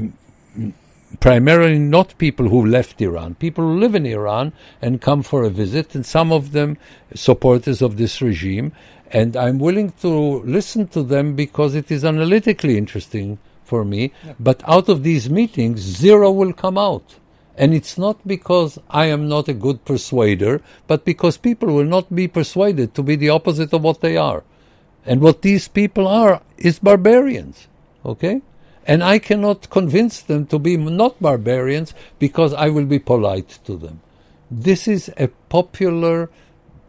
primarily not people who left Iran, people who live in Iran and come for a visit, and some of them supporters of this regime. And I'm willing to listen to them because it is analytically interesting for me. Yeah. But out of these meetings, zero will come out. And it's not because I am not a good persuader, but because people will not be persuaded to be the opposite of what they are. And what these people are is barbarians. Okay? And I cannot convince them to be not barbarians because I will be polite to them. This is a popular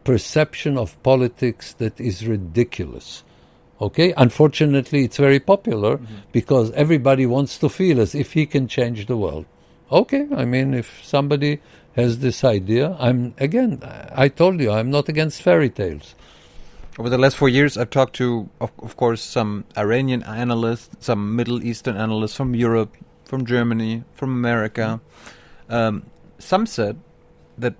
perception of politics that is ridiculous. Okay? Unfortunately, it's very popular mm-hmm. because everybody wants to feel as if he can change the world. Okay, I mean, if somebody has this idea, I'm, again, I told you, I'm not against fairy tales. Over the last four years, I've talked to, of, of course, some Iranian analysts, some Middle Eastern analysts from Europe, from Germany, from America. Um, some said that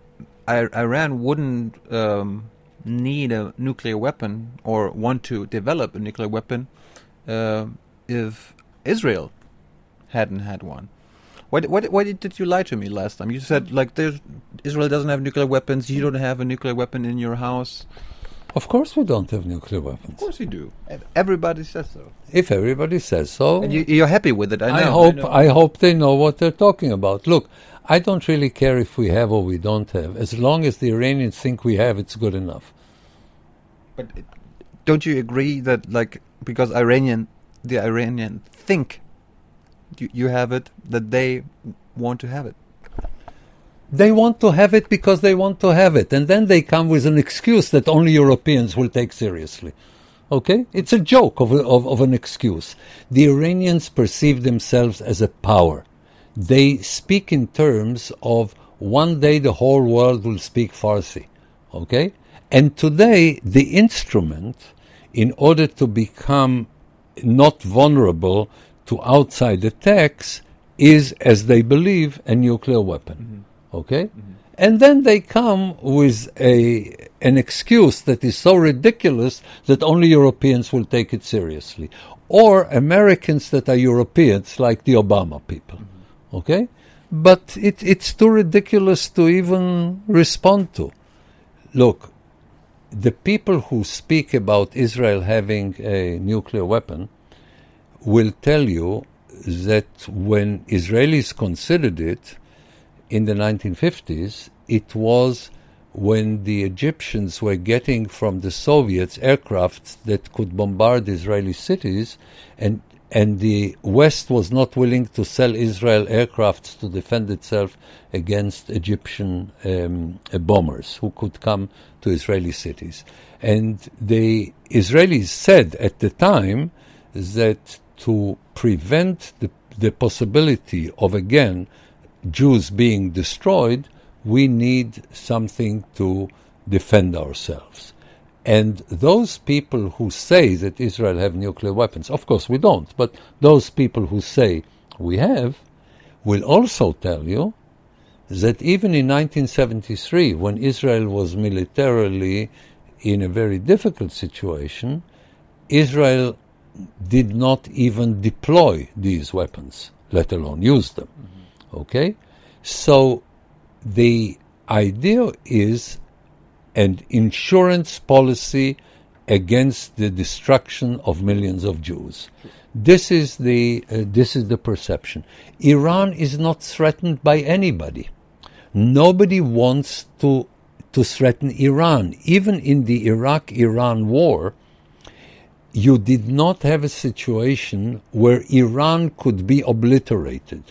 I Iran wouldn't um, need a nuclear weapon or want to develop a nuclear weapon uh, if Israel hadn't had one. Why, why, why did you lie to me last time? You said like Israel doesn't have nuclear weapons. You don't have a nuclear weapon in your house. Of course, we don't have nuclear weapons. Of course, we do. Everybody says so. If everybody says so, and you, are happy with it, I know. I hope. I, know. I hope they know what they're talking about. Look, I don't really care if we have or we don't have. As long as the Iranians think we have, it's good enough. But uh, don't you agree that, like, because Iranian, the Iranian think you, you have it, that they want to have it? They want to have it because they want to have it. And then they come with an excuse that only Europeans will take seriously. Okay? It's a joke of, of, of an excuse. The Iranians perceive themselves as a power. They speak in terms of one day the whole world will speak Farsi. Okay? And today, the instrument, in order to become not vulnerable to outside attacks, is, as they believe, a nuclear weapon. Mm-hmm. Okay? Mm-hmm. And then they come with a an excuse that is so ridiculous that only Europeans will take it seriously. Or Americans that are Europeans, like the Obama people. Mm-hmm. Okay? But it, it's too ridiculous to even respond to. Look, the people who speak about Israel having a nuclear weapon will tell you that when Israelis considered it, in the 1950s, it was when the Egyptians were getting from the Soviets aircrafts that could bombard Israeli cities, and and the West was not willing to sell Israel aircrafts to defend itself against Egyptian um, bombers who could come to Israeli cities. And the Israelis said at the time that to prevent the, the possibility of again Jews being destroyed, we need something to defend ourselves. And those people who say that Israel have nuclear weapons, of course we don't, but those people who say we have, will also tell you that even in 1973, when Israel was militarily in a very difficult situation, Israel did not even deploy these weapons, let alone use them. Mm-hmm. Okay? So the idea is an insurance policy against the destruction of millions of Jews. This is the uh, this is the perception. Iran is not threatened by anybody. Nobody wants to to threaten Iran. Even in the Iraq-Iran war, you did not have a situation where Iran could be obliterated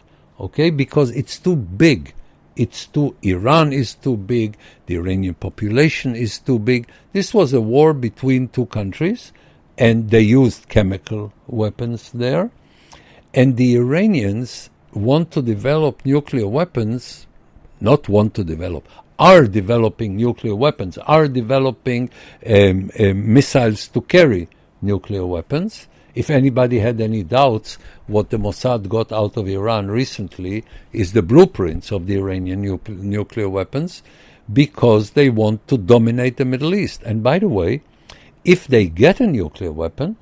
okay? Because it's too big. It's too, Iran is too big, the Iranian population is too big. This was a war between two countries, and they used chemical weapons there. And the Iranians want to develop nuclear weapons, not want to develop, are developing nuclear weapons, are developing um, uh, missiles to carry nuclear weapons If anybody had any doubts, what the Mossad got out of Iran recently is the blueprints of the Iranian nu- nuclear weapons because they want to dominate the Middle East. And by the way, if they get a nuclear weapon,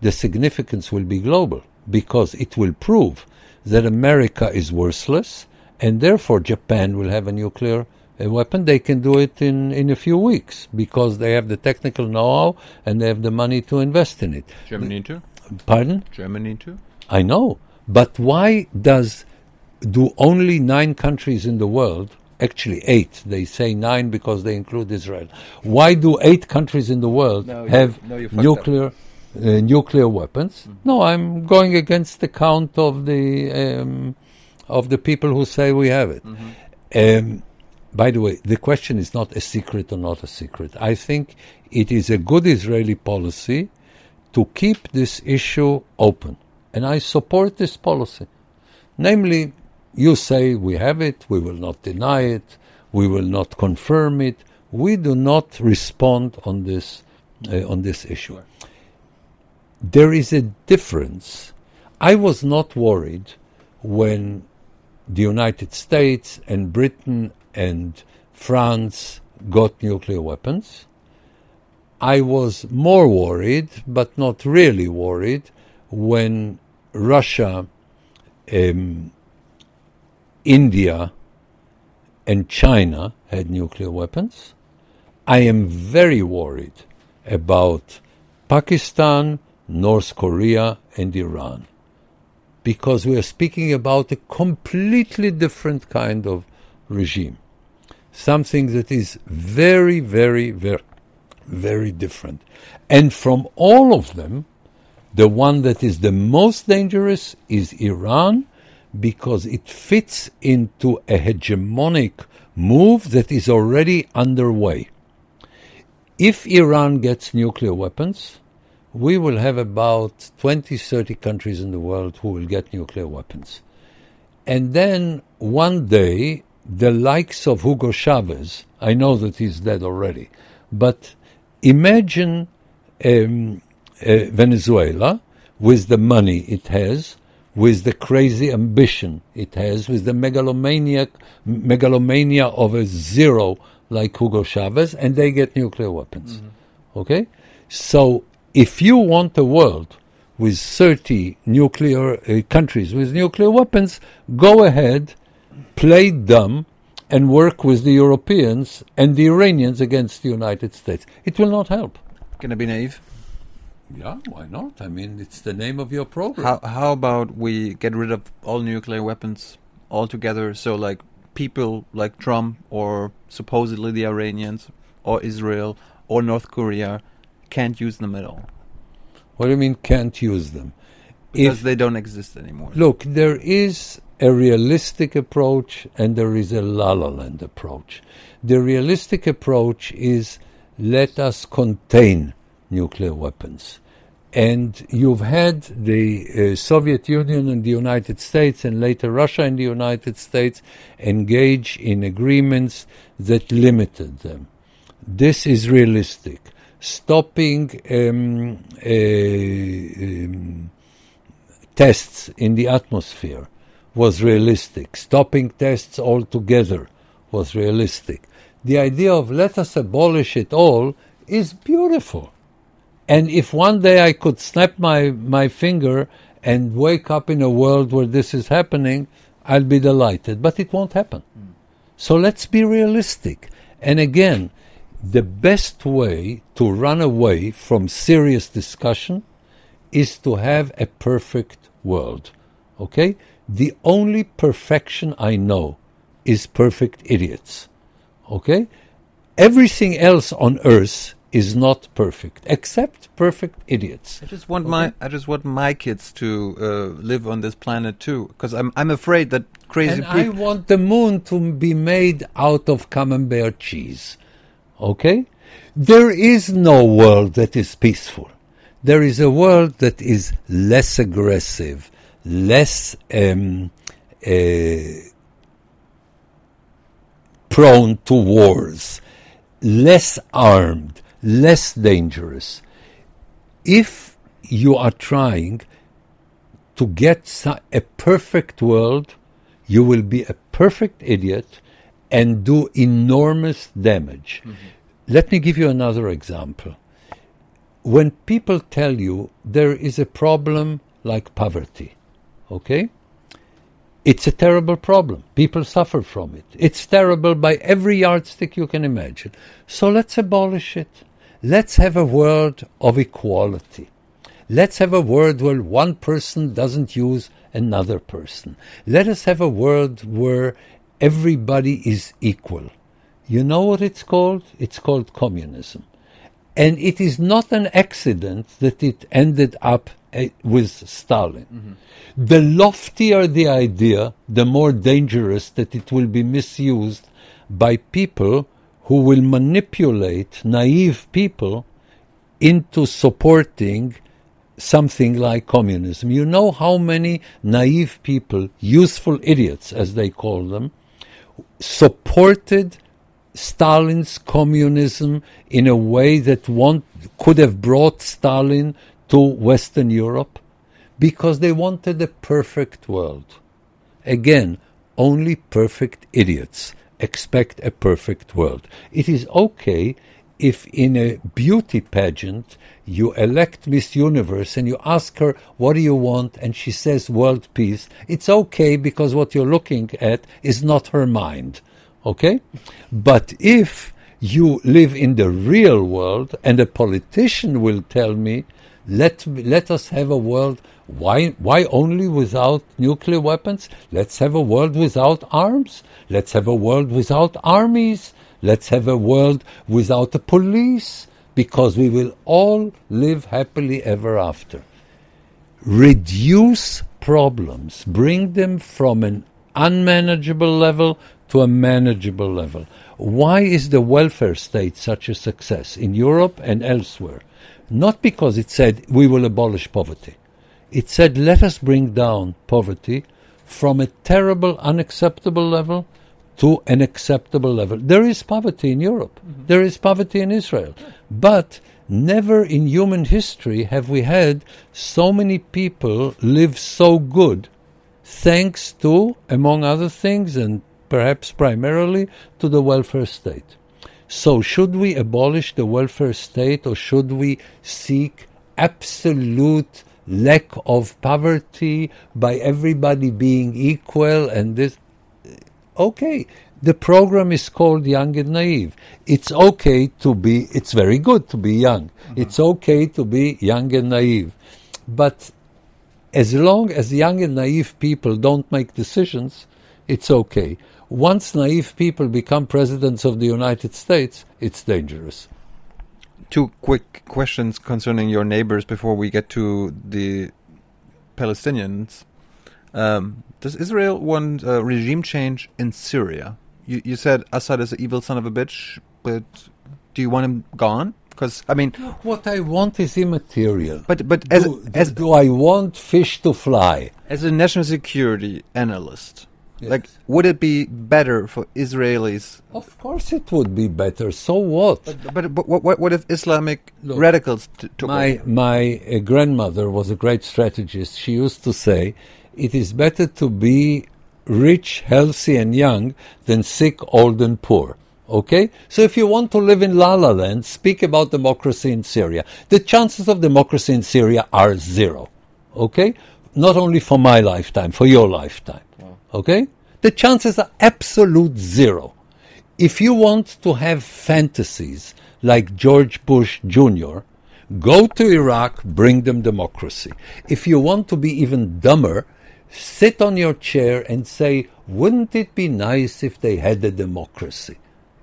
the significance will be global because it will prove that America is worthless and therefore Japan will have a nuclear uh, weapon. They can do it in, in a few weeks because they have the technical know how and they have the money to invest in it. Germany too. Pardon? Germany too. I know. But why does do only nine countries in the world actually eight they say nine because they include Israel why do eight countries in the world No, have no, you nuclear uh, nuclear weapons no I'm going against the count of the um, of the people who say we have it um, by the way, the question is not a secret or not a secret. I think it is a good Israeli policy to keep this issue open. And I support this policy. Namely, you say we have it, we will not deny it, we will not confirm it. We do not respond on this uh, on this issue. There is a difference. I was not worried when the United States and Britain and France got nuclear weapons. I was more worried, but not really worried, when Russia, um, India, and China had nuclear weapons. I am very worried about Pakistan, North Korea, and Iran because we are speaking about a completely different kind of regime. Something that is very, very, very, very different. And from all of them, the one that is the most dangerous is Iran because it fits into a hegemonic move that is already underway. If Iran gets nuclear weapons, we will have about 20, 30 countries in the world who will get nuclear weapons. And then one day, the likes of Hugo Chavez, I know that he's dead already, but imagine um, uh, Venezuela with the money it has, with the crazy ambition it has, with the megalomaniac megalomania of a zero like Hugo Chavez, and they get nuclear weapons. Okay? So if you want a world with 30 nuclear uh, countries with nuclear weapons, go ahead, play dumb, and work with the Europeans and the Iranians against the United States. It will not help. Can I be naive. Yeah, why not? I mean, it's the name of your program. How how about we get rid of all nuclear weapons altogether? So like people like Trump or supposedly the Iranians or Israel or North Korea can't use them at all What do you mean can't use them? because If- they don't exist anymore. Look, there is a realistic approach and there is a la la land approach. The realistic approach is let us contain nuclear weapons. And you've had the uh, Soviet Union and the United States, and later Russia and the United States, engage in agreements that limited them. This is realistic. Stopping um, uh, um, tests in the atmosphere was realistic. Stopping tests altogether was realistic. The idea of let us abolish it all is beautiful. And if one day I could snap my, my finger and wake up in a world where this is happening, I'll be delighted. But it won't happen. Hmm. So let's be realistic. And again, the best way to run away from serious discussion is to have a perfect world. Okay? The only perfection I know is perfect idiots. Okay? Everything else on earth is not perfect, except perfect idiots. I just want my I just want my kids to uh, live on this planet too, because I'm I'm afraid that crazy And I want the moon to be made out of camembert cheese. Okay? There is no world that is peaceful. There is a world that is less aggressive, less um, uh, prone to wars, less armed, less dangerous. If you are trying to get a perfect world, you will be a perfect idiot and do enormous damage. Let me give you another example. When people tell you there is a problem like poverty, okay? It's a terrible problem. People suffer from it. It's terrible by every yardstick you can imagine. So let's abolish it. Let's have a world of equality. Let's have a world where one person doesn't use another person. Let us have a world where everybody is equal. You know what it's called? It's called communism. And it is not an accident that it ended up Eh, with Stalin. The loftier the idea, the more dangerous that it will be misused by people who will manipulate naive people into supporting something like communism. You know how many naive people, useful idiots as they call them, supported Stalin's communism in a way that want, could have brought Stalin to Western Europe because they wanted a perfect world. Again, only perfect idiots expect a perfect world. It is okay if in a beauty pageant you elect Miss Universe and you ask her, What do you want? and she says world peace. It's okay because what you're looking at is not her mind. Okay? But if you live in the real world and a politician will tell me, let, let us have a world, why, why only without nuclear weapons? Let's have a world without arms. Let's have a world without armies. Let's have a world without the police because we will all live happily ever after. Reduce problems, bring them from an unmanageable level to a manageable level. Why is the welfare state such a success in Europe and elsewhere? Not because it said we will abolish poverty. It said let us bring down poverty from a terrible, unacceptable level to an acceptable level. There is poverty in Europe. Mm-hmm. There is poverty in Israel. But never in human history have we had so many people live so good thanks to, among other things, and perhaps primarily, to the welfare state. So, should we abolish the welfare state or should we seek absolute lack of poverty by everybody being equal and this? Okay, the program is called Young and Naive. It's okay to be, it's very good to be young. Mm-hmm. It's okay to be young and naive. But as long as young and naive people don't make decisions, it's okay. Once naive people become presidents of the United States, it's dangerous. Two quick questions concerning your neighbors before we get to the Palestinians. Um, does Israel want a regime change in Syria? You, you said Assad is an evil son of a bitch, but do you want him gone? Because I mean, What I want is immaterial. but but as do, as do I want fish to fly? as a national security analyst, Yes. like would it be better for Israelis? Of course, it would be better. So what? But, but what, what what if Islamic Look, radicals t- took my over? my uh, grandmother was a great strategist. She used to say, "It is better to be rich, healthy, and young than sick, old, and poor." Okay, so if you want to live in La La Land, speak about democracy in Syria. The chances of democracy in Syria are zero. Okay, not only for my lifetime, for your lifetime. Okay, the chances are absolute zero. If you want to have fantasies like George Bush Jr., go to Iraq, bring them democracy. If you want to be even dumber, sit on your chair and say, wouldn't it be nice if they had a democracy?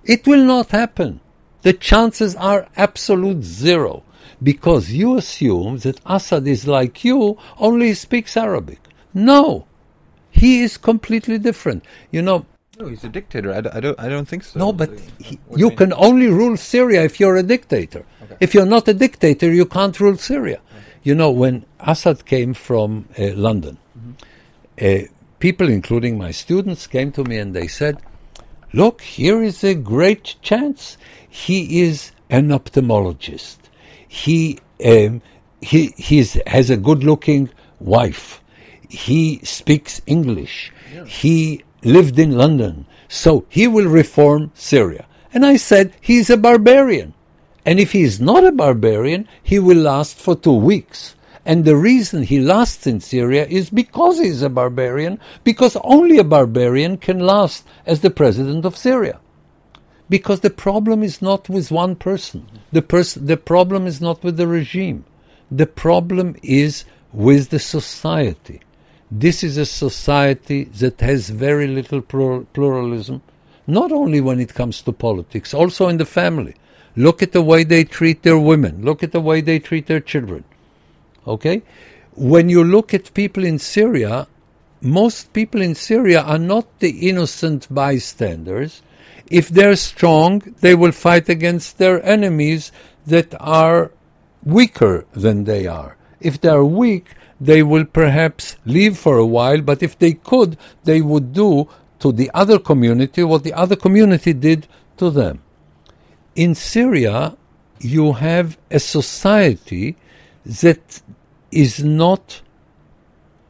It will not happen. The chances are absolute zero because you assume that Assad is like you, only speaks Arabic. No, he is completely different. You know, No, he's a dictator. I, d- I don't. I don't think so. no, but he, you mean? can only rule Syria if you're a dictator. If you're not a dictator, you can't rule Syria. You know, when Assad came from uh, London, uh, people, including my students, came to me and they said, Look, here is a great chance. He is an ophthalmologist. He um, he he's, has a good-looking wife. He speaks English. He lived in London, so he will reform Syria. And I said he's a barbarian, and if he is not a barbarian, he will last for two weeks. And the reason he lasts in Syria is because he's a barbarian, because only a barbarian can last as the president of Syria. Because the problem is not with one person. The, pers- the problem is not with the regime. The problem is with the society. This is a society that has very little plur- pluralism, not only when it comes to politics, also in the family. Look at the way they treat their women. Look at the way they treat their children. Okay? When you look at people in Syria, most people in Syria are not the innocent bystanders. If they're strong, they will fight against their enemies that are weaker than they are. If they are weak, they will perhaps leave for a while, but if they could, they would do to the other community what the other community did to them. In Syria, you have a society that is not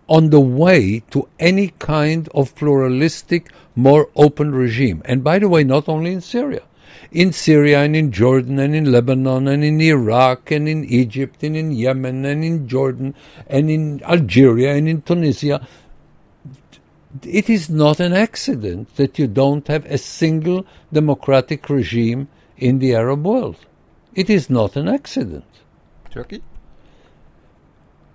on the way to any kind of pluralistic, more open regime. And by the way, not only in Syria. In Syria and in Jordan and in Lebanon and in Iraq and in Egypt and in Yemen and in Jordan and in Algeria and in Tunisia, it is not an accident that you don't have a single democratic regime in the Arab world. It is not an accident. Turkey?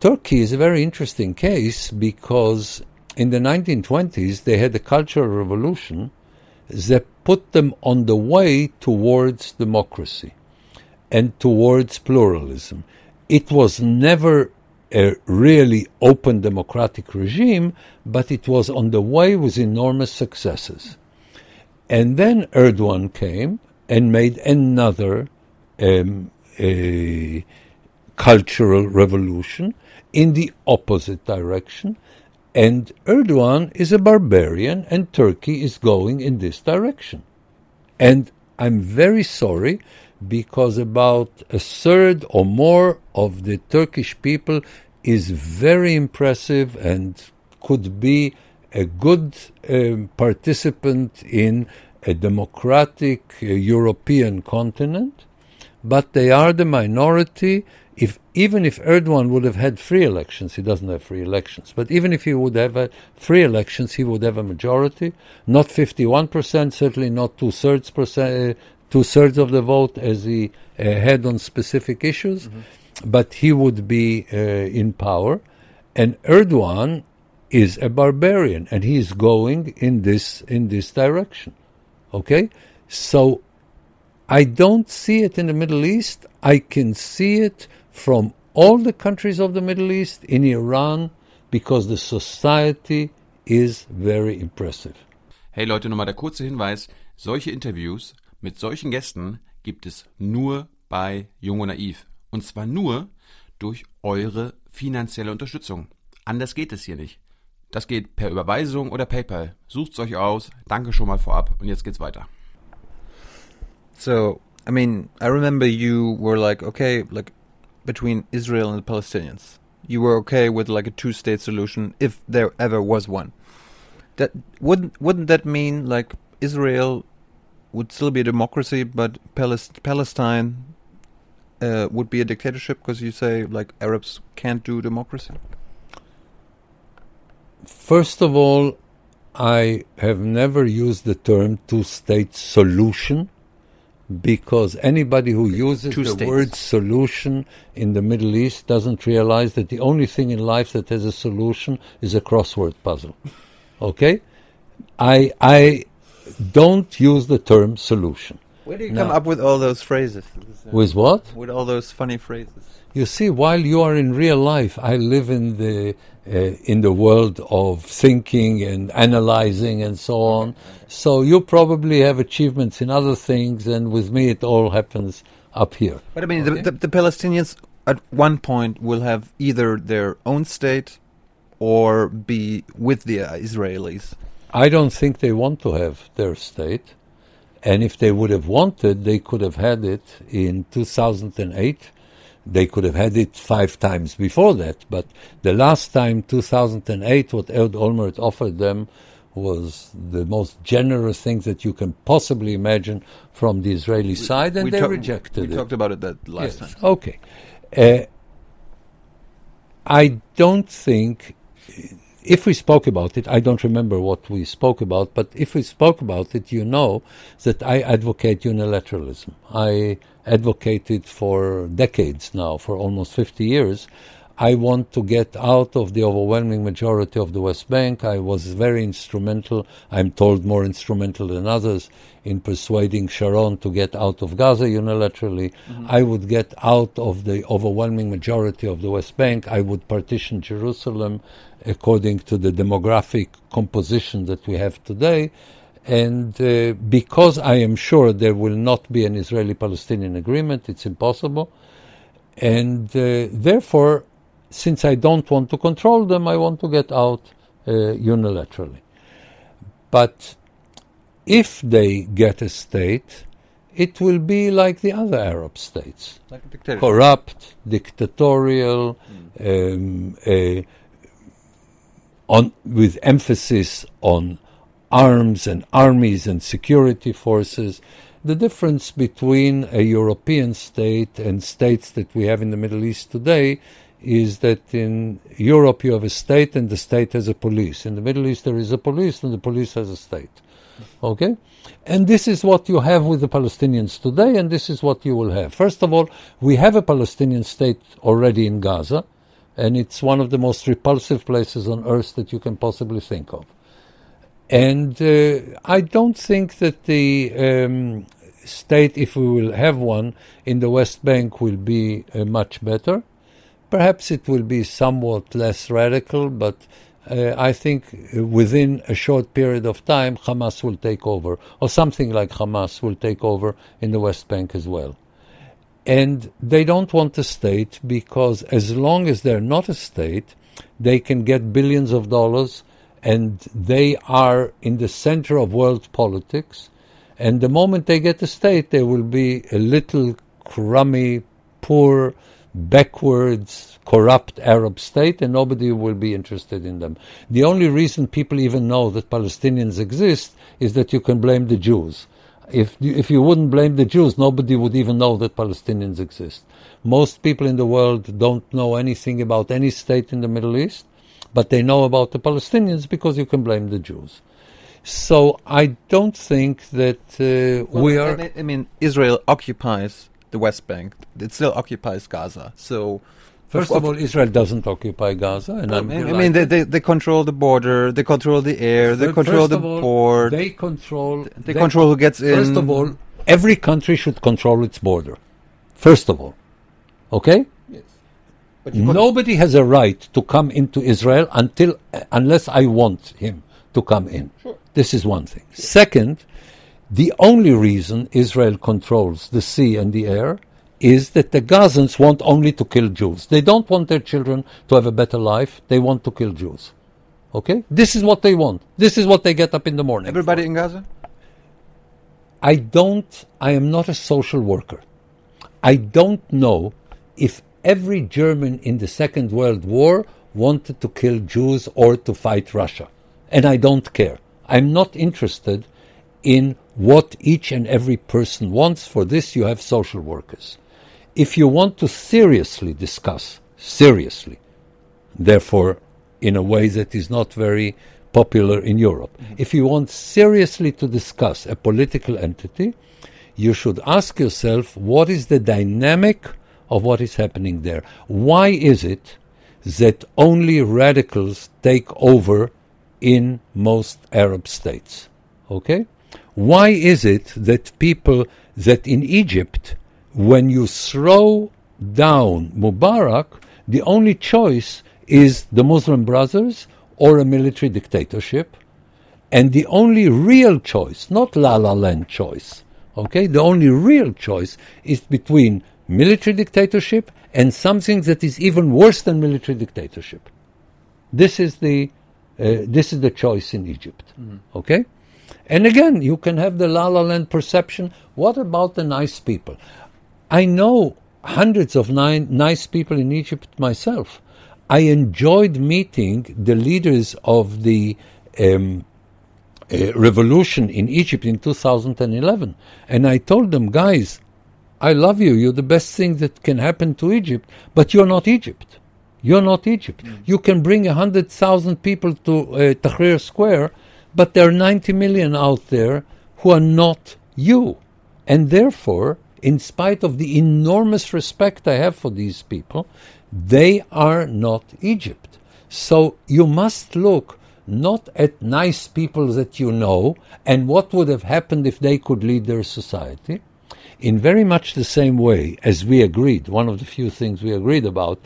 Turkey is a very interesting case because in the 1920s they had a cultural revolution that put them on the way towards democracy and towards pluralism. It was never a really open democratic regime, but it was on the way with enormous successes. And then Erdogan came and made another um, cultural revolution in the opposite direction. And Erdogan is a barbarian, and Turkey is going in this direction. And I'm very sorry because about a third or more of the Turkish people is very impressive and could be a good um, participant in a democratic uh, European continent, but they are the minority. If even if Erdogan would have had free elections, he doesn't have free elections. But even if he would have had free elections, he would have a majority, not fifty-one percent, certainly not two thirds percent, uh, two thirds of the vote as he uh, had on specific issues, mm-hmm. but he would be uh, in power. And Erdogan is a barbarian, and he is going in this in this direction. Okay, so I don't see it in the Middle East. I can see it from all the countries of the Middle East in Iran because the society is very impressive. Hey Leute, nochmal der kurze Hinweis. Solche Interviews mit solchen Gästen gibt es nur bei Jung und Naiv. Und zwar nur durch eure finanzielle Unterstützung. Anders geht es hier nicht. Das geht per Überweisung oder PayPal. Sucht's euch aus. Danke schon mal vorab. Und jetzt geht's weiter. So, I mean, I remember you were like, okay, like between Israel and the Palestinians. You were okay with like a two-state solution if there ever was one. That wouldn't wouldn't that mean like Israel would still be a democracy, but Palest Palestine uh, would be a dictatorship because you say like Arabs can't do democracy? First of all, I have never used the term two state solution because anybody who uses Two the states. word solution in the Middle East doesn't realize that the only thing in life that has a solution is a crossword puzzle. Okay? I, I don't use the term solution. Where do you No. come up with all those phrases? With what? With all those funny phrases? You see, while you are in real life, I live in the uh, in the world of thinking and analyzing and so on. So you probably have achievements in other things, and with me, it all happens up here. But I mean, Okay. the, the, the Palestinians at one point will have either their own state or be with the uh, Israelis. I don't think they want to have their state, and if they would have wanted, they could have had it in 2008. They could have had it five times before that, but the last time, 2008, what Ehud Olmert offered them was the most generous thing that you can possibly imagine from the Israeli side, and they rejected we it. We talked about it that last Yes, time. Okay. Uh, I don't think, if we spoke about it, I don't remember what we spoke about, but if we spoke about it, you know that I advocate unilateralism. I advocated for decades now, for almost 50 years. I want to get out of the overwhelming majority of the West Bank. I was very instrumental, I'm told more instrumental than others, in persuading Sharon to get out of Gaza unilaterally. I would get out of the overwhelming majority of the West Bank. I would partition Jerusalem according to the demographic composition that we have today. And uh, because I am sure there will not be an Israeli Palestinian agreement, it's impossible. And uh, therefore, since I don't want to control them, I want to get out uh, unilaterally. But if they get a state, it will be like the other Arab states like a corrupt, dictatorial, um, uh, on, with emphasis on arms and armies and security forces. The difference between a European state and states that we have in the Middle East today is that in Europe you have a state and the state has a police. In the Middle East there is a police and the police has a state. Okay? And this is what you have with the Palestinians today, and this is what you will have. First of all, we have a Palestinian state already in Gaza, and it's one of the most repulsive places on earth that you can possibly think of. And uh, I don't think that the um, state, if we will have one in the West Bank, will be uh, much better. Perhaps it will be somewhat less radical, but uh, I think within a short period of time, Hamas will take over, or something like Hamas will take over in the West Bank as well. And they don't want a state because as long as they're not a state, they can get billions of dollars and they are in the center of world politics. And the moment they get a state, they will be a little crummy, poor, backwards, corrupt Arab state, and nobody will be interested in them. The only reason people even know that Palestinians exist is that you can blame the Jews. If you, if you wouldn't blame the Jews, nobody would even know that Palestinians exist. Most people in the world don't know anything about any state in the Middle East, but they know about the Palestinians because you can blame the Jews. So I don't think that uh, Well, we are. I mean, Israel occupies the West Bank. It still occupies Gaza. So, First of all, Israel doesn't occupy Gaza, and I mean, I mean they, they they control the border. They control the air. They control first the of all, port. They control. They control who gets in. First of all, every country should control its border. First of all, okay. But Nobody has a right to come into Israel until unless I want him to come in. Sure. This is one thing. Second, the only reason Israel controls the sea and the air is that the Gazans want only to kill Jews. They don't want their children to have a better life. They want to kill Jews. Okay? This is what they want. This is what they get up in the morning. for. everybody in Gaza. I don't, I am not a social worker. I don't know if every German in the Second World War wanted to kill Jews or to fight Russia. And I don't care. I'm not interested in what each and every person wants. For this, you have social workers. If you want to seriously discuss, seriously, therefore, in a way that is not very popular in Europe. Mm-hmm. If you want seriously to discuss a political entity, you should ask yourself what is the dynamic of what is happening there? Why is it that only radicals take over in most Arab states? Okay? Why is it that people that in Egypt, when you throw down Mubarak, the only choice is the Muslim Brothers or a military dictatorship? And the only real choice, not La La Land choice, okay, the only real choice is between military dictatorship and something that is even worse than military dictatorship. This is the uh, this is the choice in Egypt. Okay, and again, you can have the La La Land perception. What about the nice people? I know hundreds of nine, nice people in Egypt myself. I enjoyed meeting the leaders of the um, uh, revolution in Egypt in 2011. And I told them, guys, I love you. You're the best thing that can happen to Egypt, but you're not Egypt. You're not Egypt. You can bring 100,000 people to uh, Tahrir Square, but there are 90 million out there who are not you. And therefore, in spite of the enormous respect I have for these people, they are not Egypt. So you must look not at nice people that you know and what would have happened if they could lead their society, in very much the same way as we agreed, one of the few things we agreed about,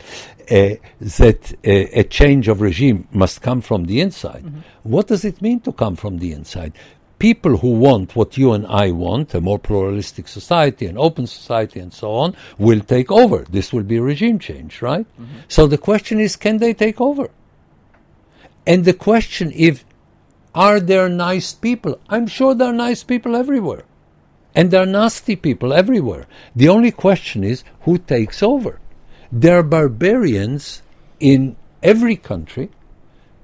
uh, that uh, a change of regime must come from the inside. What does it mean to come from the inside? People who want what you and I want, a more pluralistic society, an open society, and so on, will take over. This will be regime change, right? So the question is, can they take over? And the question if are there nice people? I'm sure there are nice people everywhere. And there are nasty people everywhere. The only question is who takes over. There are barbarians in every country.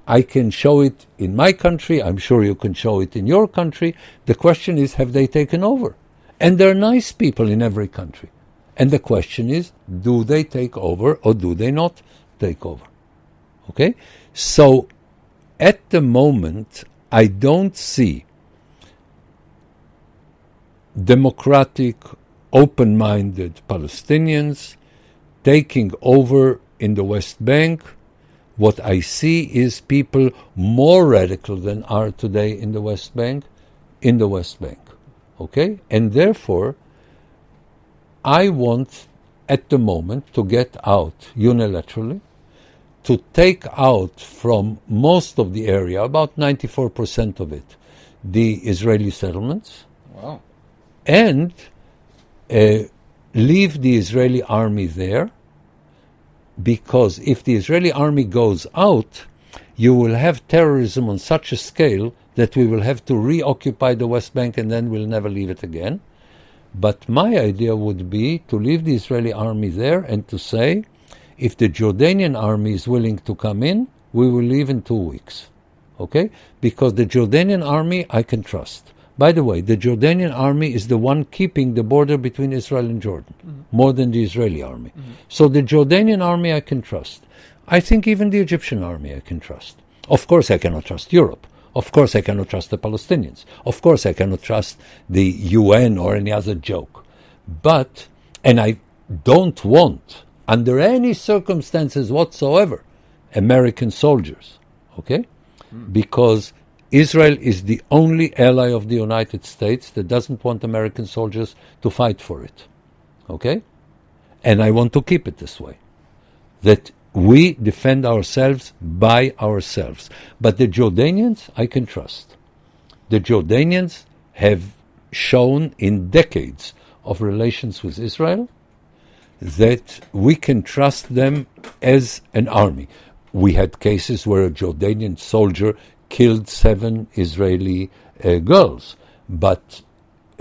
I can show it in my country. I'm sure you can show it in your country. The question is have they taken over? And there are nice people in every country. And the question is do they take over or do they not take over? Okay? So at the moment, I don't see democratic, open minded Palestinians taking over in the West Bank. What I see is people more radical than are today in the West Bank, in the West Bank. Okay? And therefore, I want at the moment to get out unilaterally, to take out from most of the area, about 94% of it, the Israeli settlements Wow. And uh, leave the Israeli army there because if the Israeli army goes out, you will have terrorism on such a scale that we will have to reoccupy the West Bank and then we'll never leave it again. But my idea would be to leave the Israeli army there and to say, if the Jordanian army is willing to come in, we will leave in two weeks. Okay? Because the Jordanian army I can trust. By the way, the Jordanian army is the one keeping the border between Israel and Jordan, mm-hmm. more than the Israeli army. Mm-hmm. So the Jordanian army I can trust. I think even the Egyptian army I can trust. Of course, I cannot trust Europe. Of course, I cannot trust the Palestinians. Of course, I cannot trust the UN or any other joke. But, and I don't want, under any circumstances whatsoever, American soldiers. Okay? Mm. Because Israel is the only ally of the United States that doesn't want American soldiers to fight for it. Okay? And I want to keep it this way. That we defend ourselves by ourselves. But the Jordanians, I can trust. The Jordanians have shown in decades of relations with Israel that we can trust them as an army. We had cases where a Jordanian soldier killed seven Israeli uh, girls, but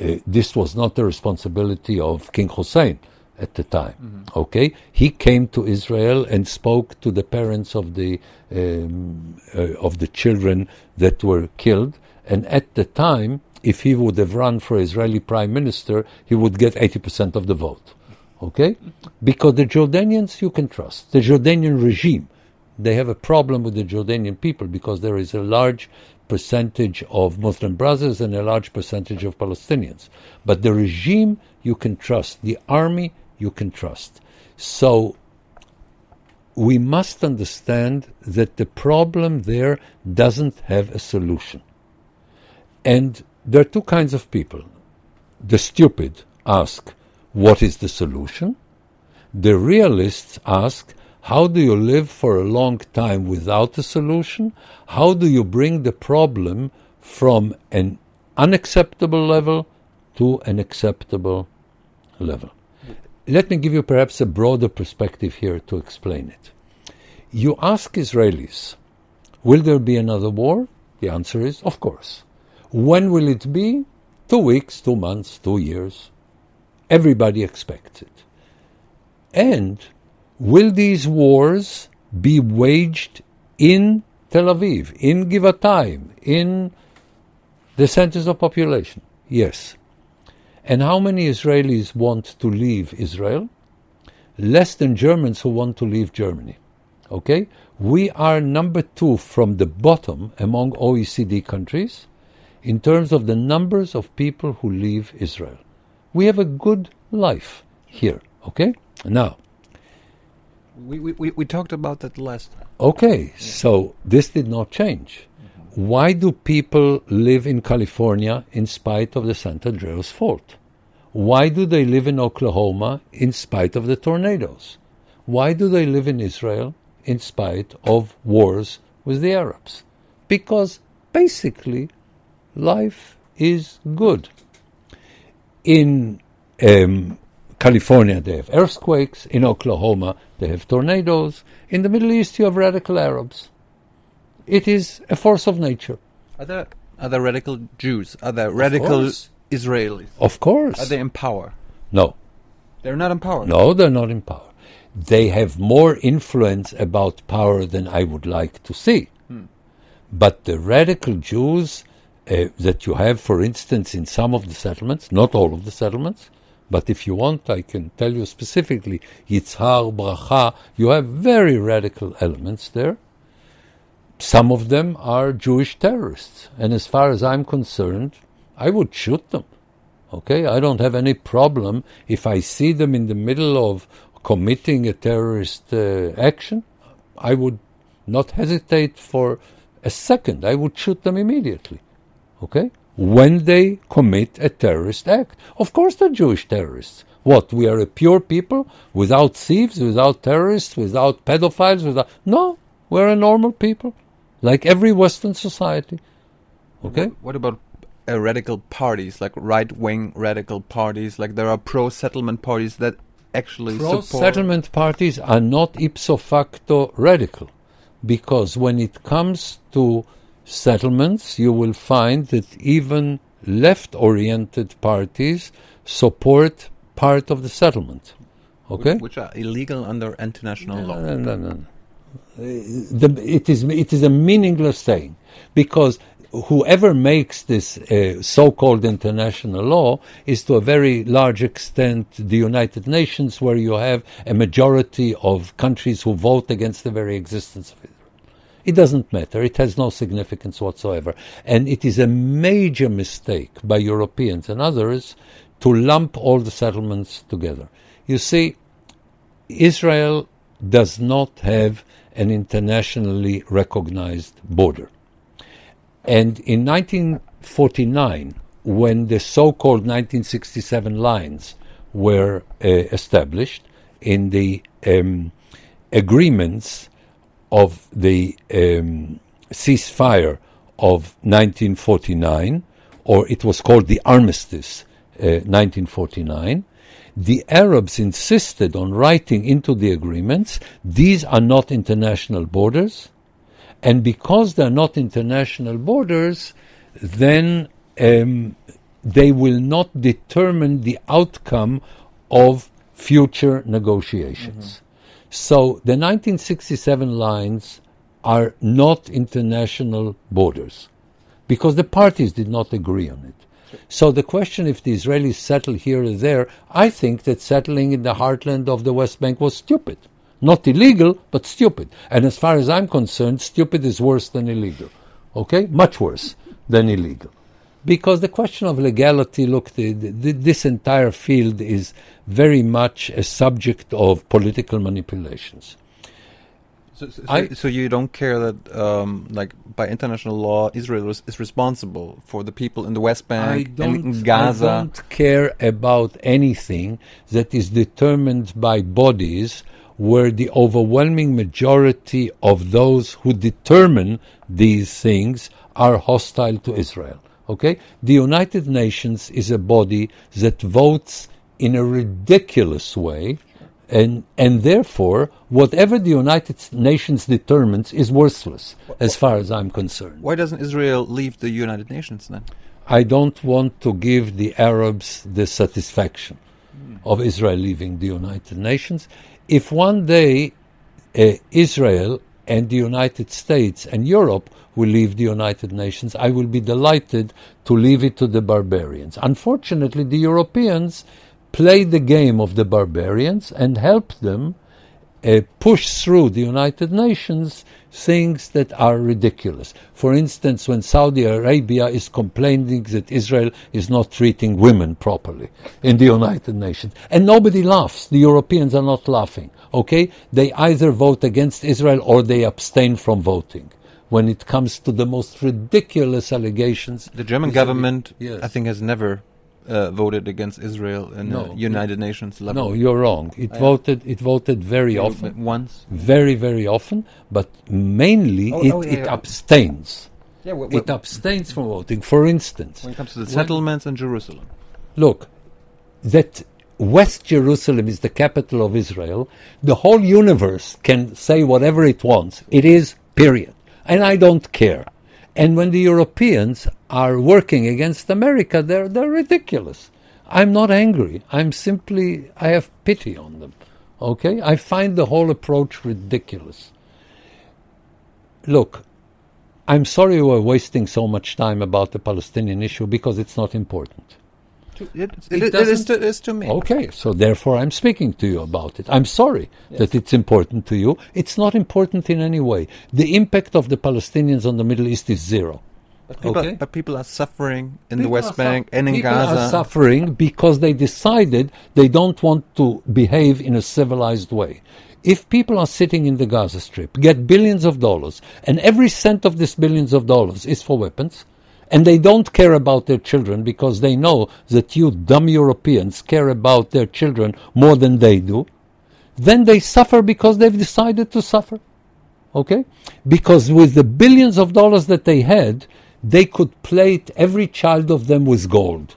uh, this was not the responsibility of King Hussein at the time. Okay, he came to Israel and spoke to the parents of the um, uh, of the children that were killed, and at the time, if he would have run for Israeli prime minister, he would get eighty percent of the vote. Okay, because the Jordanians you can trust the Jordanian regime. They have a problem with the Jordanian people because there is a large percentage of Muslim brothers and a large percentage of Palestinians. But the regime you can trust, the army you can trust. So we must understand that the problem there doesn't have a solution. And there are two kinds of people. The stupid ask, What is the solution? The realists ask, How do you live for a long time without a solution? How do you bring the problem from an unacceptable level to an acceptable level? Let me give you perhaps a broader perspective here to explain it. You ask Israelis, Will there be another war? The answer is, Of course. When will it be? Two weeks, two months, two years. Everybody expects it. And will these wars be waged in Tel Aviv, in Givatayim, in the centers of population? Yes. And how many Israelis want to leave Israel? Less than Germans who want to leave Germany. Okay? We are number two from the bottom among OECD countries in terms of the numbers of people who leave Israel. We have a good life here. Okay? Now, We, we, we, talked about that last time. Okay, so this did not change. Why do people live in California in spite of the San Andreas fault? Why do they live in Oklahoma in spite of the tornadoes? Why do they live in Israel in spite of wars with the Arabs? Because basically life is good. In um, California, they have earthquakes. In Oklahoma, they have tornadoes. In the Middle East, you have radical Arabs. It is a force of nature. Are there, are there radical Jews? Are there radical. Israelis? Of course. Are they in power? no, They're not in power. no, they're not in power. They have more influence about power than I would like to see. But the radical Jews uh, that you have, for instance, in some of the settlements, not all of the settlements, but if you want, I can tell you specifically, Yitzhar, Bracha, you have very radical elements there. Some of them are Jewish terrorists. And as far as I'm concerned, I would shoot them. Okay? I don't have any problem if I see them in the middle of committing a terrorist uh, action. I would not hesitate for a second. I would shoot them immediately. Okay? When they commit a terrorist act. Of course, they're Jewish terrorists. What? We are a pure people without thieves, without terrorists, without pedophiles, without. No, we're a normal people, like every Western society. Okay? What, what about uh, radical parties, like right-wing radical parties? Like there are pro-settlement parties that actually Pro support. settlement parties are not ipso facto radical because when it comes to settlements, you will find that even left oriented parties support part of the settlement. Okay? which are illegal under international law. No, no, no. no. The, it, is, it is a meaningless thing because whoever makes this uh, so called international law is to a very large extent the United Nations, where you have a majority of countries who vote against the very existence of Israel. It doesn't matter. It has no significance whatsoever. And it is a major mistake by Europeans and others to lump all the settlements together. You see, Israel does not have an internationally recognized border. And in 1949, when the so called 1967 lines were uh, established in the um, agreements of the um, ceasefire of 1949, or it was called the armistice uh, 1949, the Arabs insisted on writing into the agreements these are not international borders, and because they're not international borders, then um, they will not determine the outcome of future negotiations. So the 1967 lines are not international borders because the parties did not agree on it. So the question if the Israelis settle here or there, I think that settling in the heartland of the West Bank was stupid. Not illegal, but stupid. And as far as I'm concerned, stupid is worse than illegal. Okay? Much worse than illegal. Because the question of legality, look, the, the, this entire field is very much a subject of political manipulations. So, so, I- so you don't care that, um, like, by international law, Israel is, is responsible for the people in the West Bank and Gaza. I don't care about anything that is determined by bodies where the overwhelming majority of those who determine these things are hostile to Israel. Okay? The United Nations is a body that votes in a ridiculous way. And, and therefore, whatever the United Nations determines is worthless, as far as I'm concerned. Why doesn't Israel leave the United Nations then? I don't want to give the Arabs the satisfaction. of Israel leaving the United Nations. If one day uh, Israel and the United States and Europe will leave the United Nations, I will be delighted to leave it to the barbarians. Unfortunately, the Europeans play the game of the barbarians and help them uh, push through the United Nations things that are ridiculous. For instance, when Saudi Arabia is complaining that Israel is not treating women properly in the United Nations, and nobody laughs, the Europeans are not laughing, okay? They either vote against Israel or they abstain from voting. When it comes to the most ridiculous allegations, The German vis-à-vis- government, Yes. I think, has never uh, voted against Israel in No. the United Nations level. No, you're wrong. It Yeah. voted. It voted very often, Once. very, very often, but mainly Oh, it, oh, yeah, it yeah. abstains. Yeah, wh- It abstains from voting. For instance, when it comes to the settlements in Jerusalem. look, that West Jerusalem is the capital of Israel. The whole universe can say whatever it wants. It is, period. And I don't care. And when the Europeans are working against America, they're, they're ridiculous. I'm not angry. I'm simply, I have pity on them. Okay? I find the whole approach ridiculous. Look, I'm sorry we're wasting so much time about the Palestinian issue because it's not important. It, It it, it is doesn't- to, is to me. Okay, so therefore I'm speaking to you about it. I'm sorry that it's important to you. It's not important in any way. The impact of the Palestinians on the Middle East is zero. But people, Okay. but people are suffering in the West Bank su- and in people Gaza. are suffering because they decided they don't want to behave in a civilized way. If people are sitting in the Gaza Strip, get billions of dollars, and every cent of this billions of dollars is for weapons, and they don't care about their children because they know that you dumb Europeans care about their children more than they do, then they suffer because they've decided to suffer. Okay? Because with the billions of dollars that they had, they could plate every child of them with gold.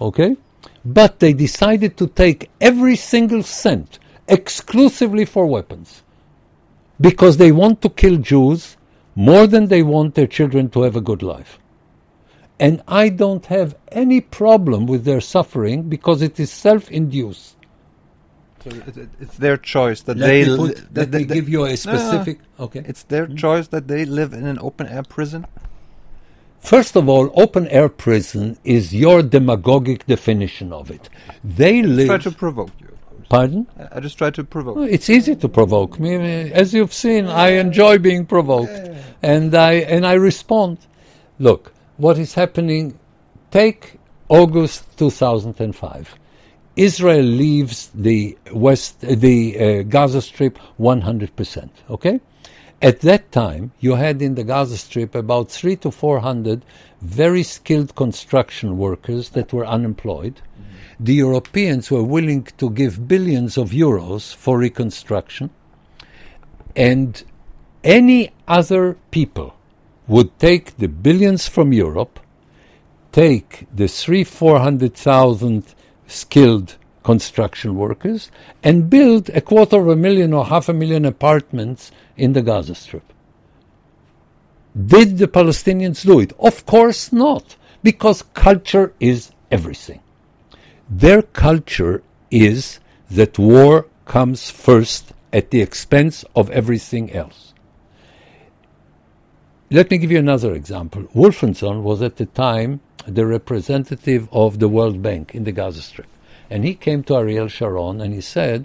Okay? But they decided to take every single cent exclusively for weapons. Because they want to kill Jews more than they want their children to have a good life. And I don't have any problem with their suffering because it is self induced. So it, it, it's their choice that Let they. me, put, that let they- me that- give you a No, no, no. specific. Okay. It's their hmm? choice that they live in an open air prison. First of all, open air prison is your demagogic definition of it. They Try live. to provoke you. Pardon? I- I just try to provoke. Well, It's easy to provoke me. As you've seen, I enjoy being provoked, and I and I respond. Look, what is happening? Take August 2005. Israel leaves the west, the uh, Gaza Strip 100%. Okay, at that time you had in the Gaza Strip about three to four hundred very skilled construction workers that were unemployed. The Europeans were willing to give billions of euros for reconstruction, and any other people would take the billions from Europe, take the three, four hundred thousand skilled construction workers, and build a quarter of a million or half a million apartments in the Gaza Strip. Did the Palestinians do it? Of course not, because culture is everything. Their culture is that war comes first at the expense of everything else. Let me give you another example. Wolfensohn was at the time the representative of the World Bank in the Gaza Strip. And he came to Ariel Sharon and he said,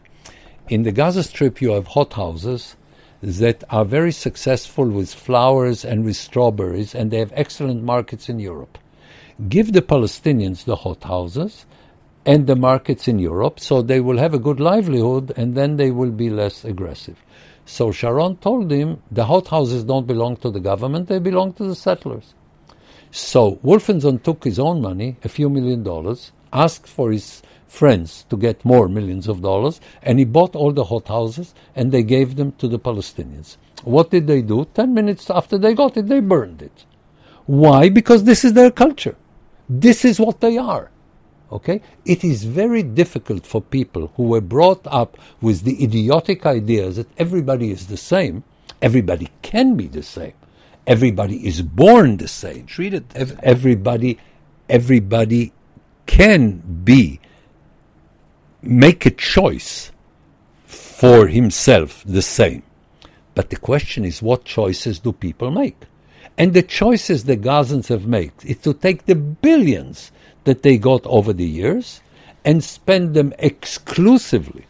In the Gaza Strip, you have hothouses that are very successful with flowers and with strawberries, and they have excellent markets in Europe. Give the Palestinians the hothouses and the markets in Europe so they will have a good livelihood and then they will be less aggressive. So Sharon told him the hothouses don't belong to the government, they belong to the settlers. So Wolfensohn took his own money, a few million dollars, asked for his friends to get more millions of dollars, and he bought all the hothouses and they gave them to the Palestinians. What did they do? Ten minutes after they got it, they burned it. Why? Because this is their culture. This is what they are. Okay? It is very difficult for people who were brought up with the idiotic ideas that everybody is the same, everybody can be the same, everybody is born the same. Treated. Ev- everybody everybody can be make a choice for himself the same. But the question is, what choices do people make? And the choices the Gazans have made is to take the billions that they got over the years and spend them exclusively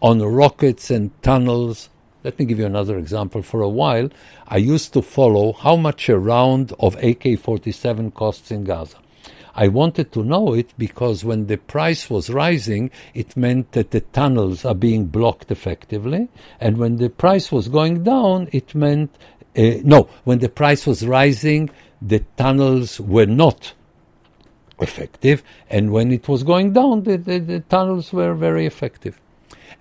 on rockets and tunnels. Let me give you another example. For a while, I used to follow how much a round of AK 47 costs in Gaza. I wanted to know it because when the price was rising, it meant that the tunnels are being blocked effectively. And when the price was going down, it meant, uh, no, when the price was rising, the tunnels were not effective. And when it was going down, the, the, the tunnels were very effective.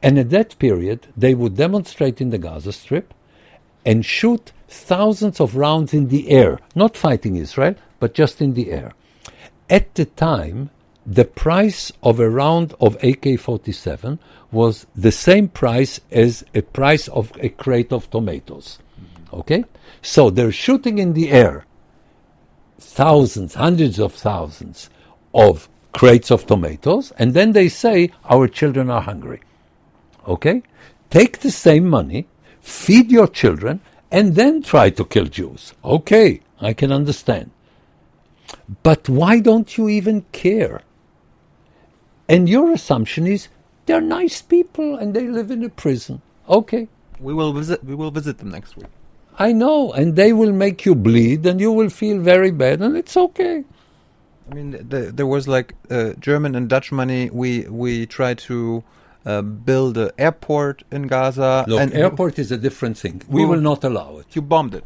And at that period, they would demonstrate in the Gaza Strip and shoot thousands of rounds in the air, not fighting Israel, but just in the air. At the time, the price of a round of AK 47 was the same price as a price of a crate of tomatoes. Okay? So they're shooting in the air thousands, hundreds of thousands of crates of tomatoes, and then they say, Our children are hungry. Okay? Take the same money, feed your children, and then try to kill Jews. Okay, I can understand. But why don't you even care? And your assumption is they're nice people and they live in a prison. Okay, We will visit. We will visit them next week. I know, and they will make you bleed and you will feel very bad, and it's okay. I mean, the, there was like uh, German and Dutch money. We we tried to uh, build an airport in Gaza, Look, and airport is a different thing. We will not allow it. you bombed it.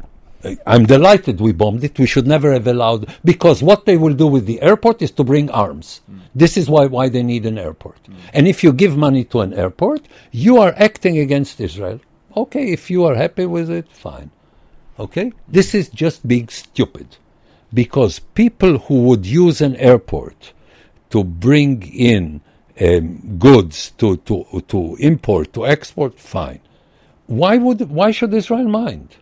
I'm delighted we bombed it. We should never have allowed because what they will do with the airport is to bring arms. This is why why they need an airport. And if you give money to an airport, you are acting against Israel. Okay, if you are happy with it, fine. Okay? This is just being stupid. Because people who would use an airport to bring in um, goods to, to, to import, to export, fine. Why would why should Israel mind?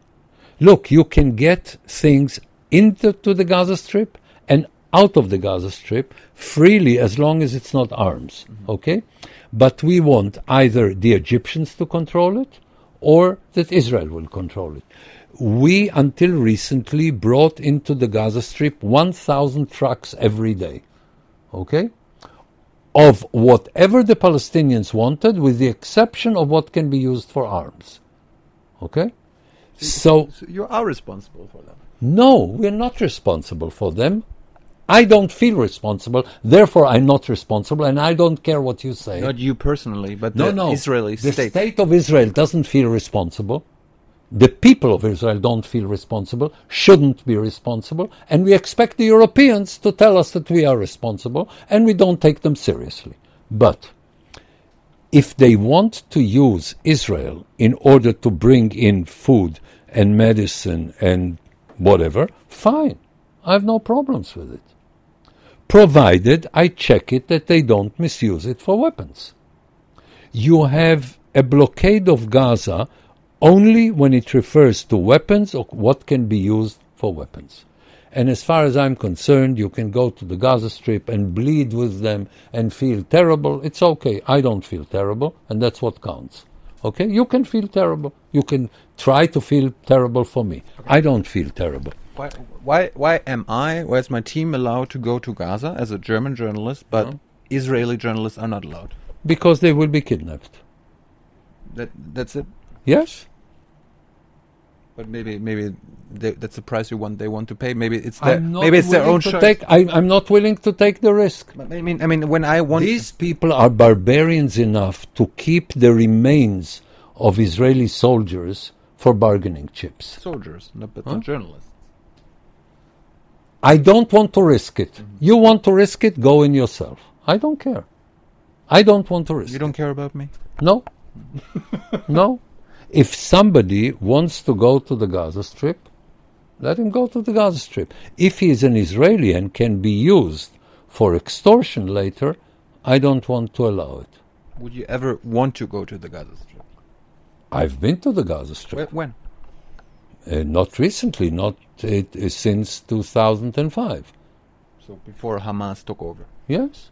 look, you can get things into to the Gaza Strip and out of the Gaza Strip freely as long as it's not arms. Okay? But we want either the Egyptians to control it or that Israel will control it. We, until recently, brought into the Gaza Strip 1,000 trucks every day. Okay? Of whatever the Palestinians wanted, with the exception of what can be used for arms. Okay? So, So you are responsible for them. no, we're not responsible for them. I don't feel responsible, therefore I'm not responsible, and I don't care what you say. Not you personally, but no, the no. Israeli the state. state of Israel doesn't feel responsible. The people of Israel don't feel responsible, shouldn't be responsible, and we expect the Europeans to tell us that we are responsible, and we don't take them seriously. But if they want to use Israel in order to bring in food and medicine and whatever, fine. I have no problems with it. Provided I check it that they don't misuse it for weapons. You have a blockade of Gaza only when it refers to weapons or what can be used for weapons. And as far as I'm concerned, you can go to the Gaza Strip and bleed with them and feel terrible. It's okay. I don't feel terrible, and that's what counts. Okay? You can feel terrible. You can try to feel terrible for me. I don't feel terrible. Why, why, why am I, why is my team allowed to go to Gaza as a German journalist, but Israeli journalists are not allowed? Because they will be kidnapped. That that's it. Yes? But maybe maybe they, that's the price you want. They want to pay. Maybe it's their I'm not maybe it's their willing own to choice. take, I, I'm not willing to take the risk. But I mean, I mean, when I want These people are barbarians enough to keep the remains of Israeli soldiers for bargaining chips. soldiers, not but Huh? not journalists. I don't want to risk it. Mm-hmm. You want to risk it? Go in yourself. I don't care. I don't want to risk You don't care about me. No. no. If somebody wants to go to the Gaza Strip, let him go to the Gaza Strip. If he is an Israeli and can be used for extortion later, I don't want to allow it. Would you ever want to go to the Gaza Strip? I've been to the Gaza Strip. When? Uh, not recently, not uh, since 2005. So before Hamas took over. Yes.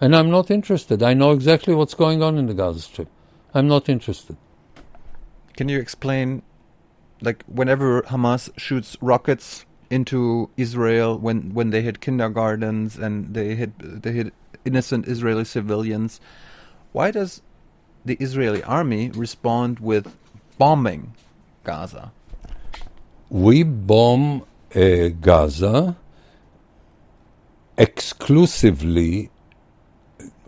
And I'm not interested. I know exactly what's going on in the Gaza Strip. I'm not interested. Can you explain, like, whenever Hamas shoots rockets into Israel, when when they hit kindergartens and they hit they hit innocent Israeli civilians, why does the Israeli army respond with bombing Gaza? We bomb uh, Gaza exclusively,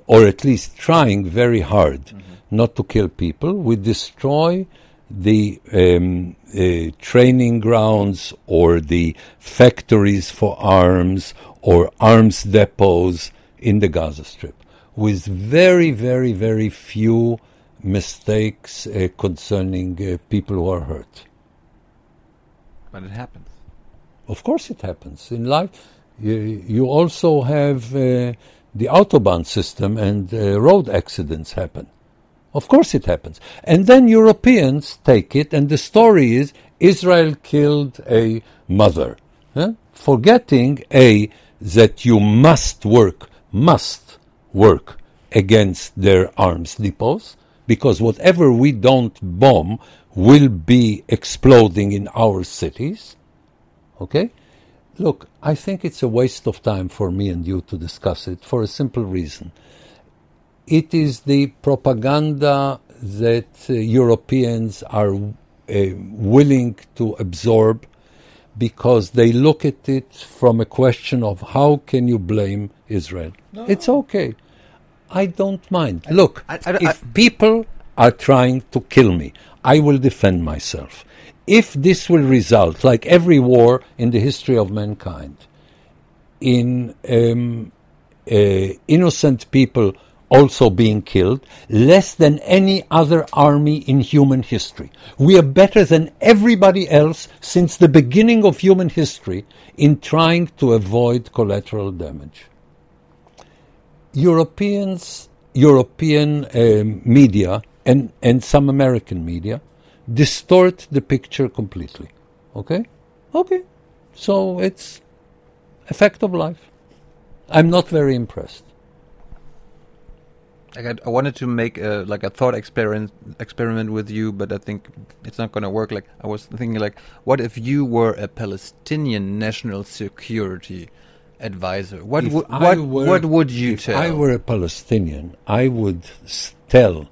or at least trying very hard not to kill people. We destroy the um, uh, training grounds or the factories for arms or arms depots in the Gaza Strip with very, very, very few mistakes uh, concerning uh, people who are hurt. But it happens. Of course, it happens in life. You, you also have uh, the autobahn system, and uh, road accidents happen. Of course, it happens. And then Europeans take it, and the story is Israel killed a mother, huh? forgetting a that you must work, must work against their arms depots, because whatever we don't bomb will be exploding in our cities. Okay? Look, I think it's a waste of time for me and you to discuss it for a simple reason. It is the propaganda that uh, Europeans are uh, willing to absorb because they look at it from a question of how can you blame Israel? It's okay. I don't mind. Look, I- I- if people are trying to kill me, I will defend myself. If this will result, like every war in the history of mankind, in um, uh, innocent people also being killed, less than any other army in human history. We are better than everybody else since the beginning of human history in trying to avoid collateral damage. Europeans, European um, media, and, and some American media distort the picture completely. Okay? Okay. So it's a fact of life. I'm not very impressed. I, I wanted to make a, like a thought experiment experiment with you, but I think it's not going to work. Like I was thinking, like, what if you were a Palestinian national security advisor? What would what were- what would you if tell? I were a Palestinian, I would tell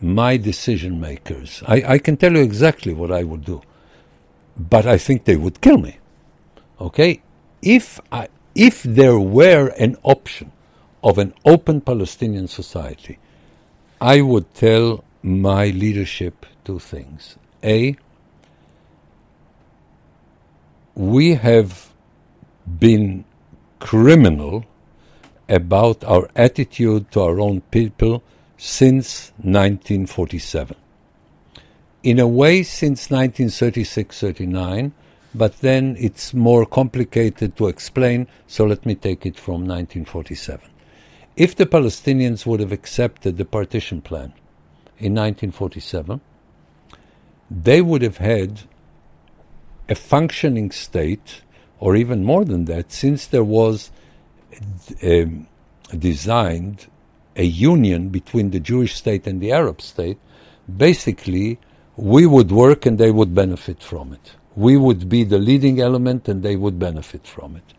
my decision makers. I, I can tell you exactly what I would do, but I think they would kill me. Okay, if I, if there were an option of an open Palestinian society, I would tell my leadership two things. A, we have been criminal about our attitude to our own people since 1947. In a way, since 1936 39, but then it's more complicated to explain, so let me take it from 1947. If the Palestinians would have accepted the partition plan in 1947, they would have had a functioning state, or even more than that, since there was um, designed a union between the Jewish state and the Arab state, basically we would work and they would benefit from it. We would be the leading element and they would benefit from it.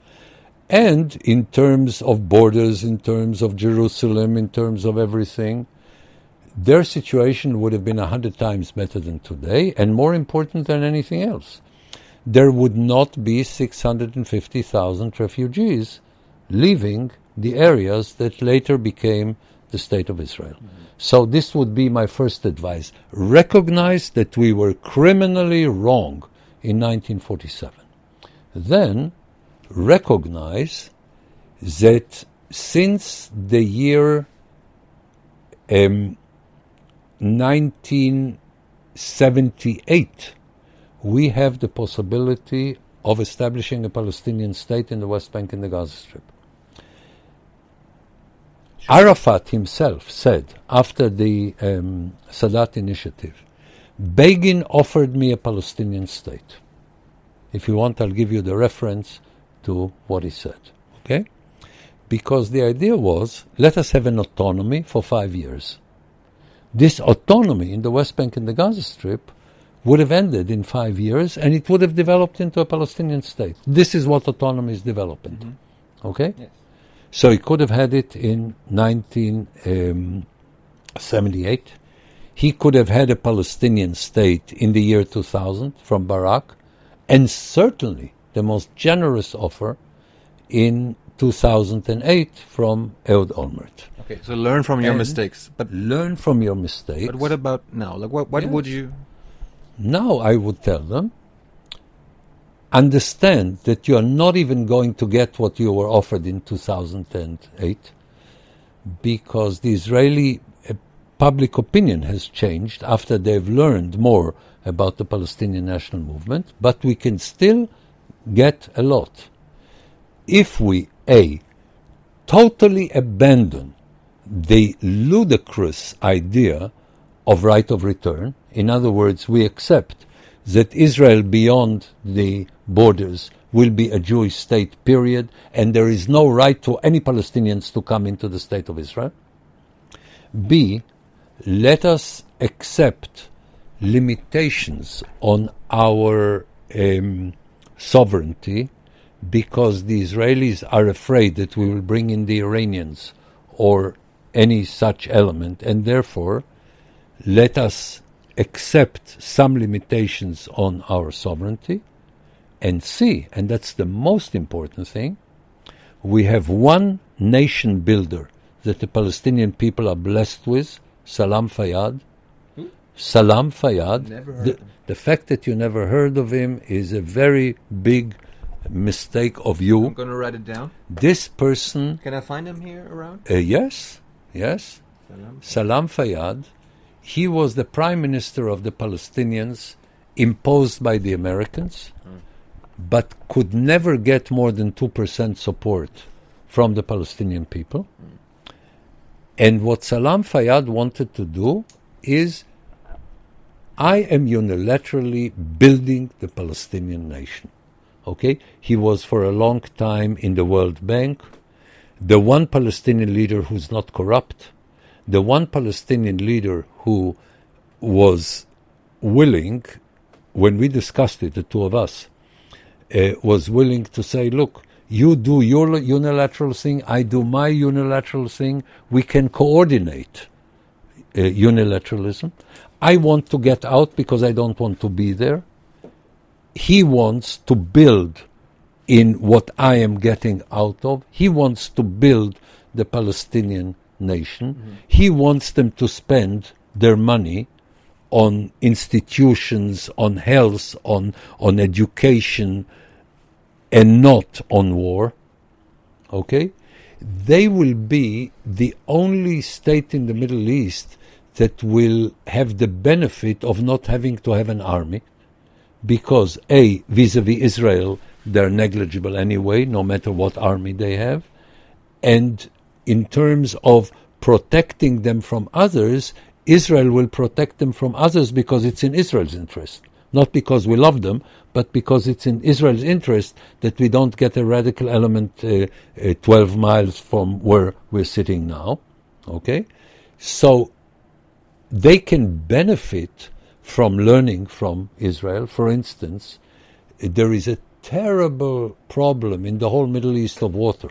And in terms of borders, in terms of Jerusalem, in terms of everything, their situation would have been a hundred times better than today and more important than anything else. There would not be 650,000 refugees leaving the areas that later became the State of Israel. Mm-hmm. So, this would be my first advice. Recognize that we were criminally wrong in 1947. Then, recognize that since the year um, 1978, we have the possibility of establishing a Palestinian state in the West Bank and the Gaza Strip. Arafat himself said after the um, Sadat initiative, Begin offered me a Palestinian state. If you want, I'll give you the reference to what he said. Okay? because the idea was let us have an autonomy for five years. This autonomy in the West Bank and the Gaza Strip would have ended in five years and it would have developed into a Palestinian state. This is what autonomy is development. Mm-hmm. Okay? Yes. So he could have had it in 1978. Um, he could have had a Palestinian state in the year 2000 from Barak, and certainly the most generous offer in 2008 from Ehud Olmert. Okay. So learn from your And- mistakes. But Learn from your mistakes. but what about now? Like what what Yes. would you? Now I would tell them understand that you are not even going to get what you were offered in 2008 because the Israeli uh, public opinion has changed after they've learned more about the Palestinian national movement, but we can still get a lot. If we, A, totally abandon the ludicrous idea of right of return. In other words, we accept that Israel beyond the borders will be a Jewish state, period, and there is no right to any Palestinians to come into the state of Israel. B, let us accept limitations on our um, sovereignty because the Israelis are afraid that we will bring in the Iranians or any such element, and therefore let us accept some limitations on our sovereignty and see, and that's the most important thing, we have one nation builder that the Palestinian people are blessed with, Salam Fayyad. Salam Fayyad. The, the fact that you never heard of him is a very big mistake of you. I'm gonna write it down. This person, Can I find him here around? uh, yes, yes, Salam Fayyad, he was the prime minister of the Palestinians imposed by the Americans, but could never get more than 2% support from the Palestinian people. And what Salam Fayyad wanted to do is I am unilaterally building the Palestinian nation. Okay? He was for a long time in the World Bank, the one Palestinian leader who's not corrupt, the one Palestinian leader who was willing, when we discussed it, the two of us, uh, was willing to say, look, you do your unilateral thing, I do my unilateral thing, we can coordinate uh, unilateralism. I want to get out because I don't want to be there. He wants to build in what I am getting out of. He wants to build the Palestinian nation. Mm-hmm. He wants them to spend their money on institutions, on health, on, on education, and not on war. Okay? They will be the only state in the Middle East that will have the benefit of not having to have an army because a vis-a-vis Israel they're negligible anyway no matter what army they have. And in terms of protecting them from others Israel will protect them from others because it's in Israel's interest. Not because we love them but because it's in Israel's interest that we don't get a radical element uh, uh, 12 miles from where we're sitting now. Okay? So they can benefit from learning from Israel. For instance, there is a terrible problem in the whole Middle East of water.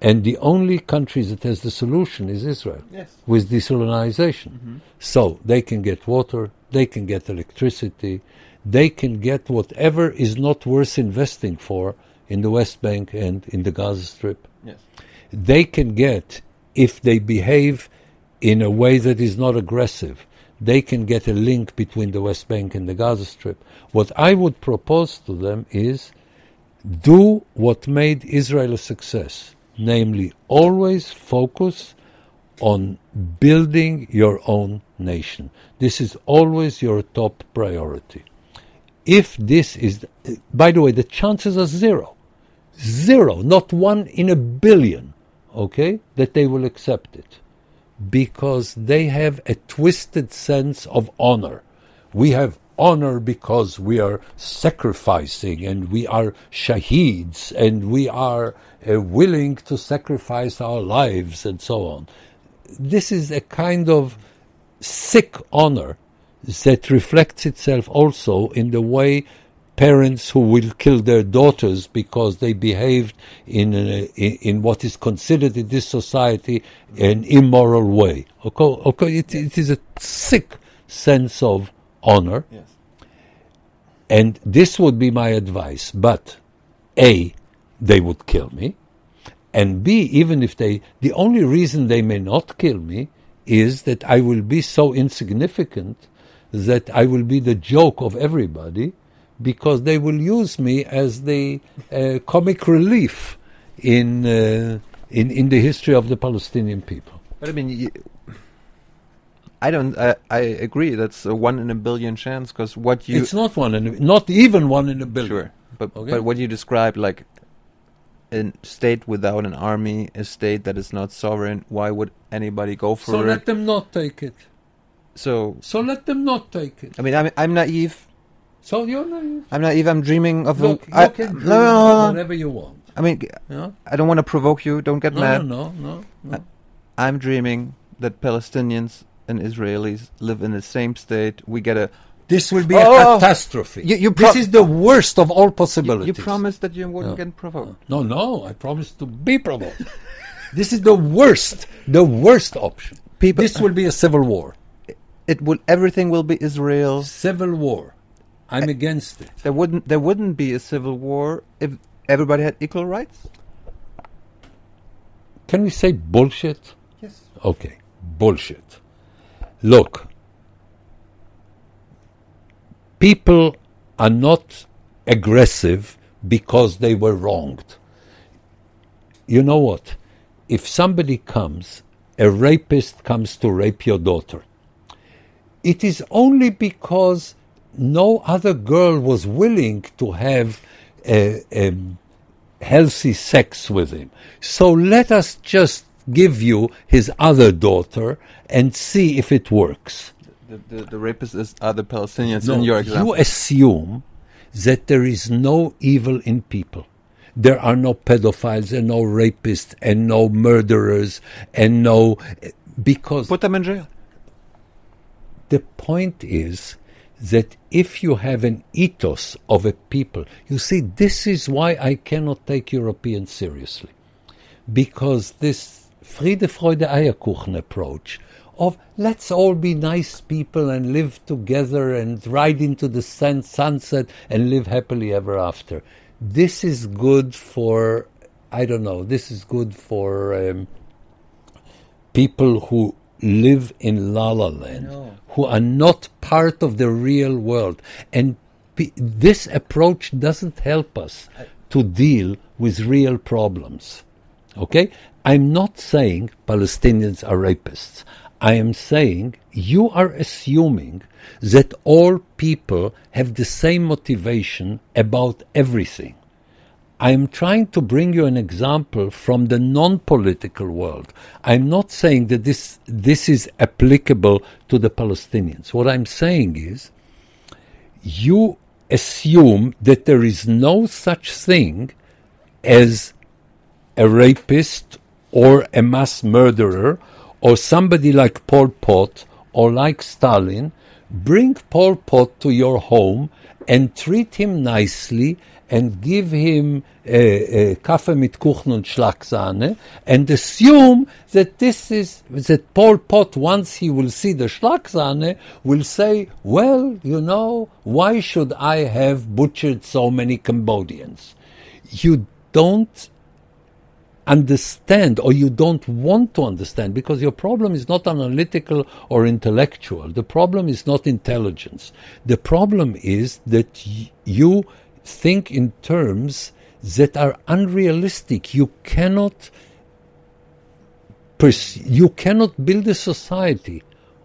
And the only country that has the solution is Israel Yes. with desalinization. Mm-hmm. So they can get water, they can get electricity, they can get whatever is not worth investing for in the West Bank and in the Gaza Strip Yes. they can get if they behave in a way that is not aggressive. They can get a link between the West Bank and the Gaza Strip. What I would propose to them is do what made Israel a success, namely, always focus on building your own nation. This is always your top priority. If this is, by the way, the chances are zero zero, not one in a billion, okay, that they will accept it. Because they have a twisted sense of honor. We have honor because we are sacrificing and we are shaheeds and we are uh, willing to sacrifice our lives and so on. This is a kind of sick honor that reflects itself also in the way parents who will kill their daughters because they behaved in, a, in, in what is considered in this society an immoral way. Okay, okay it, it is a sick sense of honor. Yes. And this would be my advice. But A, they would kill me. And B, even if they, the only reason they may not kill me is that I will be so insignificant that I will be the joke of everybody because they will use me as the uh, comic relief in, uh, in, in the history of the Palestinian people. But I mean, you, I don't. I, I agree. That's a one in a billion chance because what you it's not one in a, not even one in a billion. sure, but Okay. but what you described like a state without an army, a state that is not sovereign. Why would anybody go for So it? So let them not take it. so So let them not take it. I mean, I'm I'm naive. So you're naive. I'm naive. I'm dreaming of Look, a. you I, can no, no, no, whatever you want. I mean? I don't want to provoke you. Don't get No, mad. no, no, no, no. I'm dreaming that Palestinians and Israelis live in the same state. We get a. This will be Oh, a catastrophe. you- you this is the worst of all possibilities. you promised that you wouldn't get provoked. Uh, no, no, I promise to be provoked. this is the worst, the worst option. People- this will be a civil war. It will. Everything will be Israel. Civil war. I'm against it. There wouldn't. There wouldn't be a civil war if everybody had equal rights. Can we say bullshit? Yes. Okay, bullshit. Look, people are not aggressive because they were wronged. You know what? If somebody comes, a rapist comes to rape your daughter, it is only because no other girl was willing to have a, a healthy sex with him. So let us just give you his other daughter and see if it works. The, the, the rapists are the Palestinians in your example. you assume that there is no evil in people. There are no pedophiles and no rapists and no murderers and no because Put them in jail. the point is that if you have an ethos of a people, you see, this is why I cannot take Europeans seriously. Because this Friede, Freude, Eierkuchen approach of let's all be nice people and live together and ride into the sun- sunset and live happily ever after. This is good for, I don't know, this is good for. Um, people who live in La La Land, who are not part of the real world. And pe- this approach doesn't help us to deal with real problems. Okay? I'm not saying Palestinians are rapists. I am saying you are assuming that all people have the same motivation about everything. I am trying to bring you an example from the non-political world. I'm not saying that this this is applicable to the Palestinians. What I'm saying is you assume that there is no such thing as a rapist or a mass murderer or somebody like Pol Pot or like Stalin, bring Pol Pot to your home and treat him nicely and give him a Kaffee mit Kuchen und Schlagsahne and assume that this is, that Pol Pot, once he will see the Schlagsahne, will say, well, you know, why should I have butchered so many Cambodians? You don't understand or you don't want to understand because your problem is not analytical or intellectual. The problem is not intelligence. The problem is that y- you think in terms that are unrealistic. You cannot you cannot build a society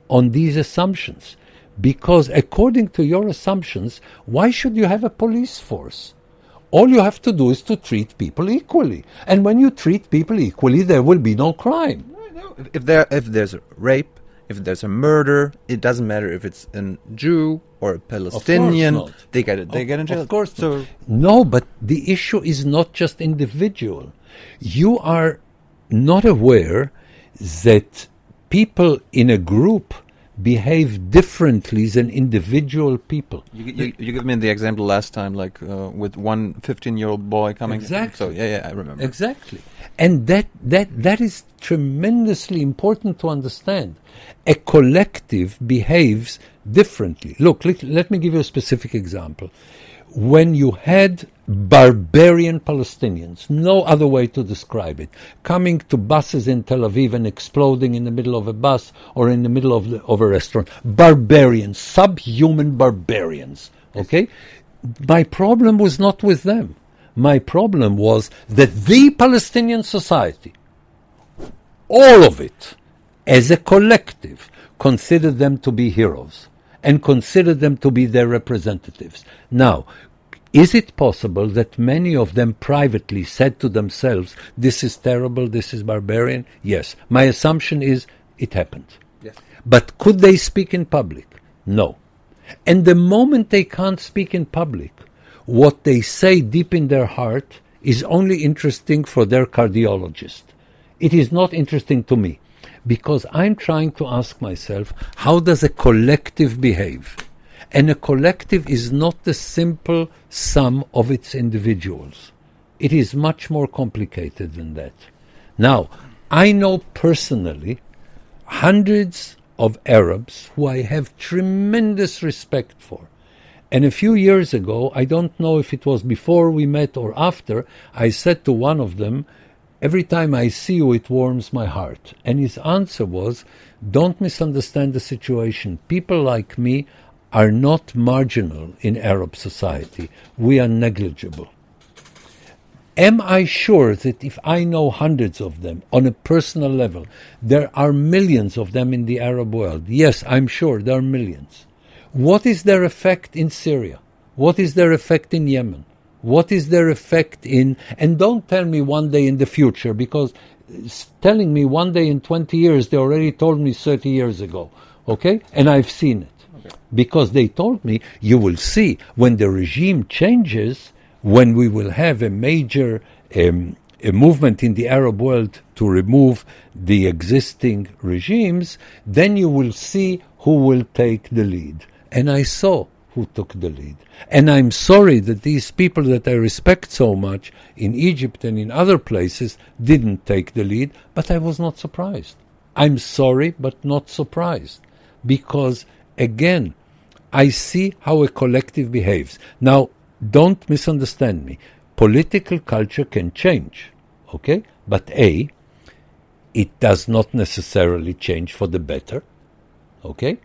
on these assumptions because according to your assumptions, why should you have a police force? All you have to do is to treat people equally. And when you treat people equally, there will be no crime. If there if there's rape, if there's a murder, it doesn't matter if it's a Jew or a Palestinian. not. They get it. They Of- get in jail. Of course. So no, but the issue is not just individual. You are not aware that people in a group behave differently than individual people. You, you, you give me the example last time, like uh, with one 15 year old boy coming. Exactly. So, yeah, yeah, I remember. Exactly. And that, that, that is tremendously important to understand. A collective behaves differently. Look, let, let me give you a specific example. When you had barbarian Palestinians, no other way to describe it, coming to buses in Tel Aviv and exploding in the middle of a bus or in the middle of, the, of a restaurant. Barbarians, subhuman barbarians. Okay? My problem was not with them. My problem was that the Palestinian society, all of it, as a collective, considered them to be heroes and considered them to be their representatives. Now, is it possible that many of them privately said to themselves, This is terrible, this is barbarian? Yes. My assumption is it happened. Yes. But could they speak in public? No. And the moment they can't speak in public, what they say deep in their heart is only interesting for their cardiologist. It is not interesting to me because I'm trying to ask myself, how does a collective behave? And a collective is not the simple sum of its individuals. It is much more complicated than that. Now, I know personally hundreds of Arabs who I have tremendous respect for. And a few years ago, I don't know if it was before we met or after, I said to one of them, Every time I see you, it warms my heart. And his answer was, Don't misunderstand the situation. People like me are not marginal in Arab society. We are negligible. Am I sure that if I know hundreds of them on a personal level, there are millions of them in the Arab world? Yes, I'm sure there are millions. What is their effect in Syria? What is their effect in Yemen? What is their effect in, and don't tell me one day in the future, because telling me one day in 20 years, they already told me 30 years ago, okay? And I've seen it. Okay. Because they told me, you will see when the regime changes, when we will have a major um, a movement in the Arab world to remove the existing regimes, then you will see who will take the lead. And I saw who took the lead. And I'm sorry that these people that I respect so much in Egypt and in other places didn't take the lead, but I was not surprised. I'm sorry, but not surprised. Because, again, I see how a collective behaves. Now, don't misunderstand me. Political culture can change, okay? But A, it does not necessarily change for the better, okay?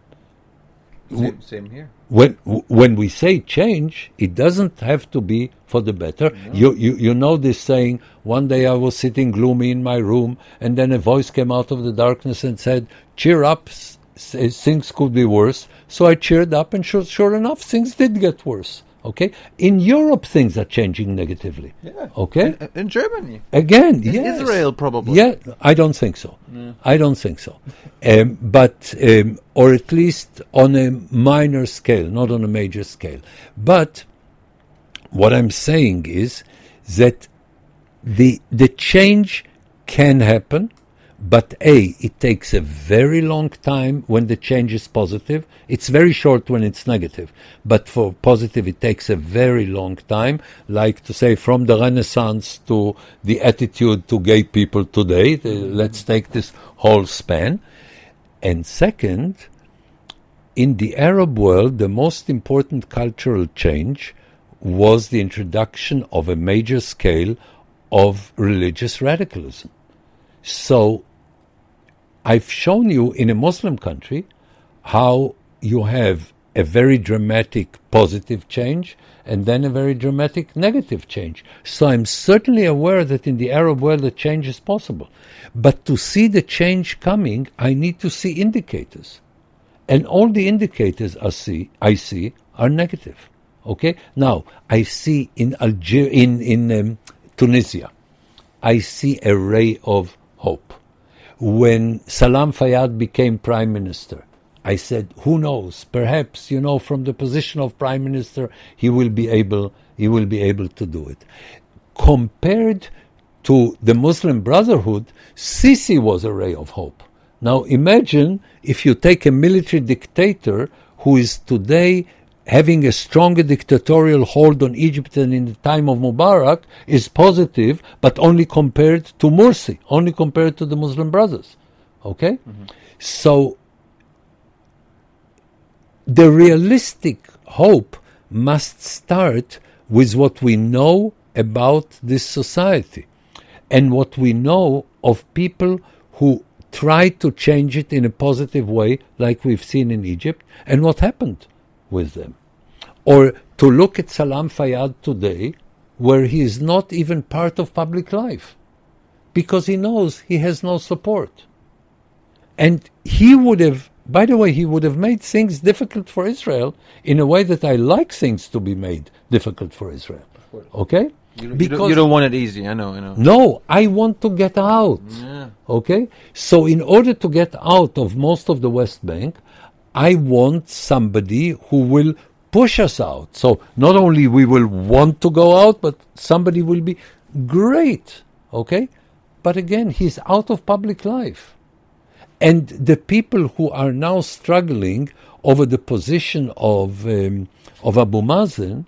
Same, same here. When when we say change, it doesn't have to be for the better. No. You, you you know this saying. One day I was sitting gloomy in my room, and then a voice came out of the darkness and said, "Cheer up, things could be worse." So I cheered up, and sure, sure enough, things did get worse. Okay, in Europe things are changing negatively. Yeah. Okay, in, in Germany again, in yes. Israel probably. Yeah, I don't think so. I don't think so. Um, but um, or at least on a minor scale, not on a major scale. But what I'm saying is that the the change can happen but A, it takes a very long time when the change is positive. It's very short when it's negative. But for positive, it takes a very long time. Like to say, from the Renaissance to the attitude to gay people today. The, let's take this whole span. And second, in the Arab world, the most important cultural change was the introduction of a major scale of religious radicalism. So I've shown you in a Muslim country how you have a very dramatic positive change and then a very dramatic negative change. So I'm certainly aware that in the Arab world a change is possible. But to see the change coming, I need to see indicators. And all the indicators I see, I see are negative. Okay? Now, I see in in, in um, Tunisia, I see a ray of hope when Salam Fayyad became prime minister. I said, who knows? Perhaps, you know, from the position of prime minister, he will be able, he will be able to do it. Compared to the Muslim Brotherhood, Sisi was a ray of hope. Now imagine if you take a military dictator who is today having a stronger dictatorial hold on Egypt than in the time of Mubarak is positive, but only compared to Morsi, only compared to the Muslim Brothers. Okay? Mm-hmm. So the realistic hope must start with what we know about this society and what we know of people who try to change it in a positive way, like we've seen in Egypt, and what happened with them. Or to look at Salam Fayyad today, where he is not even part of public life, because he knows he has no support. And he would have, by the way, he would have made things difficult for Israel in a way that I like things to be made difficult for Israel. Okay? You, don't- you don't, you don't want it easy. I know. I know. No, I want to get out. Yeah. Okay? So, in order to get out of most of the West Bank, I want somebody who will push us out. So, not only we will want to go out, but somebody will be great. Okay? But again, he's out of public life. And the people who are now struggling over the position of, um, of Abu Mazen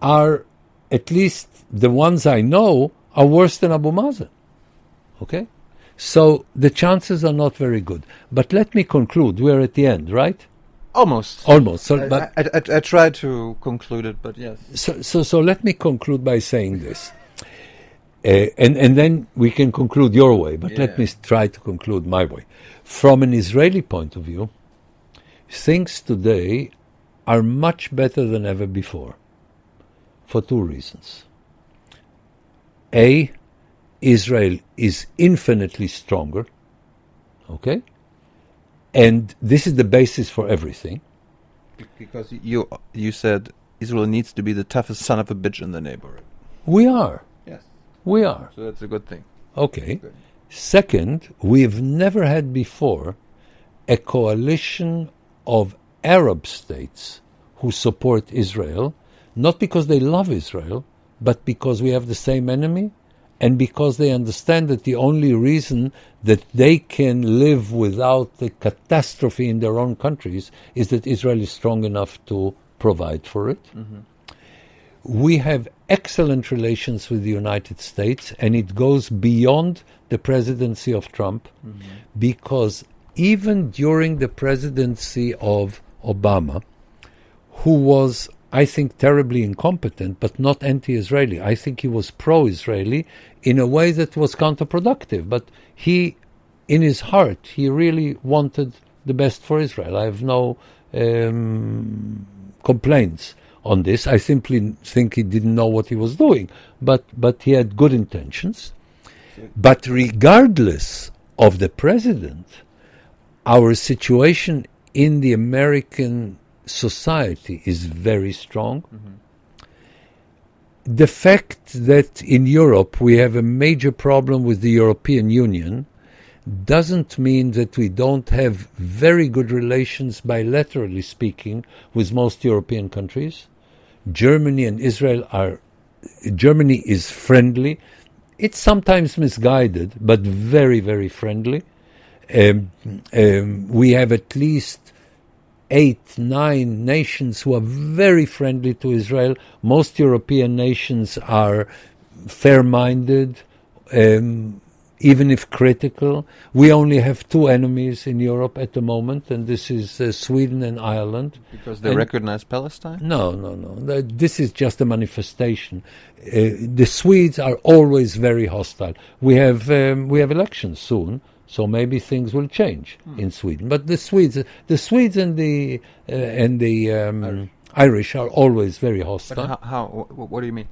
are, at least the ones I know, are worse than Abu Mazen. Okay? So the chances are not very good. But let me conclude. We're at the end, right? Almost. Almost. So, I, but, I, I, I tried to conclude it, but yes. so, so, so let me conclude by saying this. Uh, and, and then we can conclude your way, but let me try to conclude my way. From an Israeli point of view, things today are much better than ever before for two reasons. A, Israel is infinitely stronger, okay? And this is the basis for everything. Because you you said Israel needs to be the toughest son of a bitch in the neighborhood. We are. Yes. We are. So that's a good thing. Okay. Good. Second, we've never had before a coalition of Arab states who support Israel, not because they love Israel, but because we have the same enemy and because they understand that the only reason that they can live without the catastrophe in their own countries is that Israel is strong enough to provide for it. Mm-hmm. We have excellent relations with the United States, and it goes beyond the presidency of Trump mm-hmm. because even during the presidency of Obama, who was, I think, terribly incompetent, but not anti Israeli. I think he was pro Israeli in a way that was counterproductive. But he, in his heart, he really wanted the best for Israel. I have no um, complaints on this. I simply think he didn't know what he was doing, but, but he had good intentions. But regardless of the president, our situation in the American society is very strong. The fact that in Europe we have a major problem with the European Union doesn't mean that we don't have very good relations, bilaterally speaking, with most European countries. Germany and Israel are. Germany is friendly. It's sometimes misguided, but very, very friendly. Um, um, we have at least eight, nine nations who are very friendly to Israel. Most European nations are fair minded, um, even if critical. We only have two enemies in Europe at the moment, and this is uh, Sweden and Ireland. Because they And- recognize Palestine? No, no, no. This is just a manifestation. Uh, the Swedes are always very hostile. We have um, we have elections soon, so maybe things will change in Sweden. But the Swedes, the Swedes and the uh, and the um, Irish. are always very But hostile. how? how wh- what do you mean?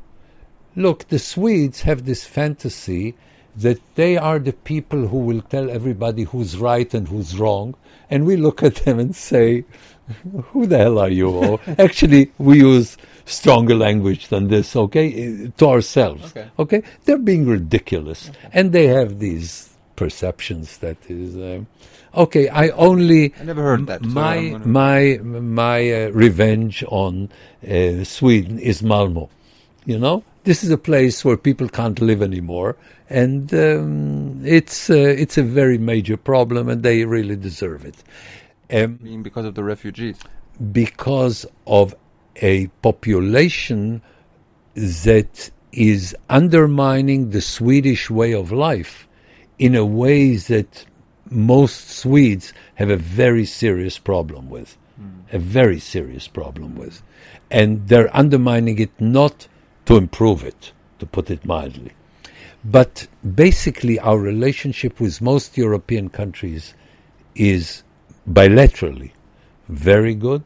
Look, the Swedes have this fantasy that they are the people who will tell everybody who's right and who's wrong, and we look at them and say, "Who the hell are you?" Or actually, we use stronger language than this, okay, eh, to ourselves. Okay. they're being ridiculous, and they have these perceptions that is. Um, okay, I only I never heard that. my I'm my my uh, revenge on uh, Sweden is Malmo. You know, this is a place where people can't live anymore, and um, it's uh, it's a very major problem, and they really deserve it. Um, mean, because of the refugees. because of a population that is undermining the Swedish way of life in a way that most Swedes have a very serious problem with. Hmm. A very serious problem with. And they're undermining it not to improve it, to put it mildly. But basically, our relationship with most European countries is bilaterally very good.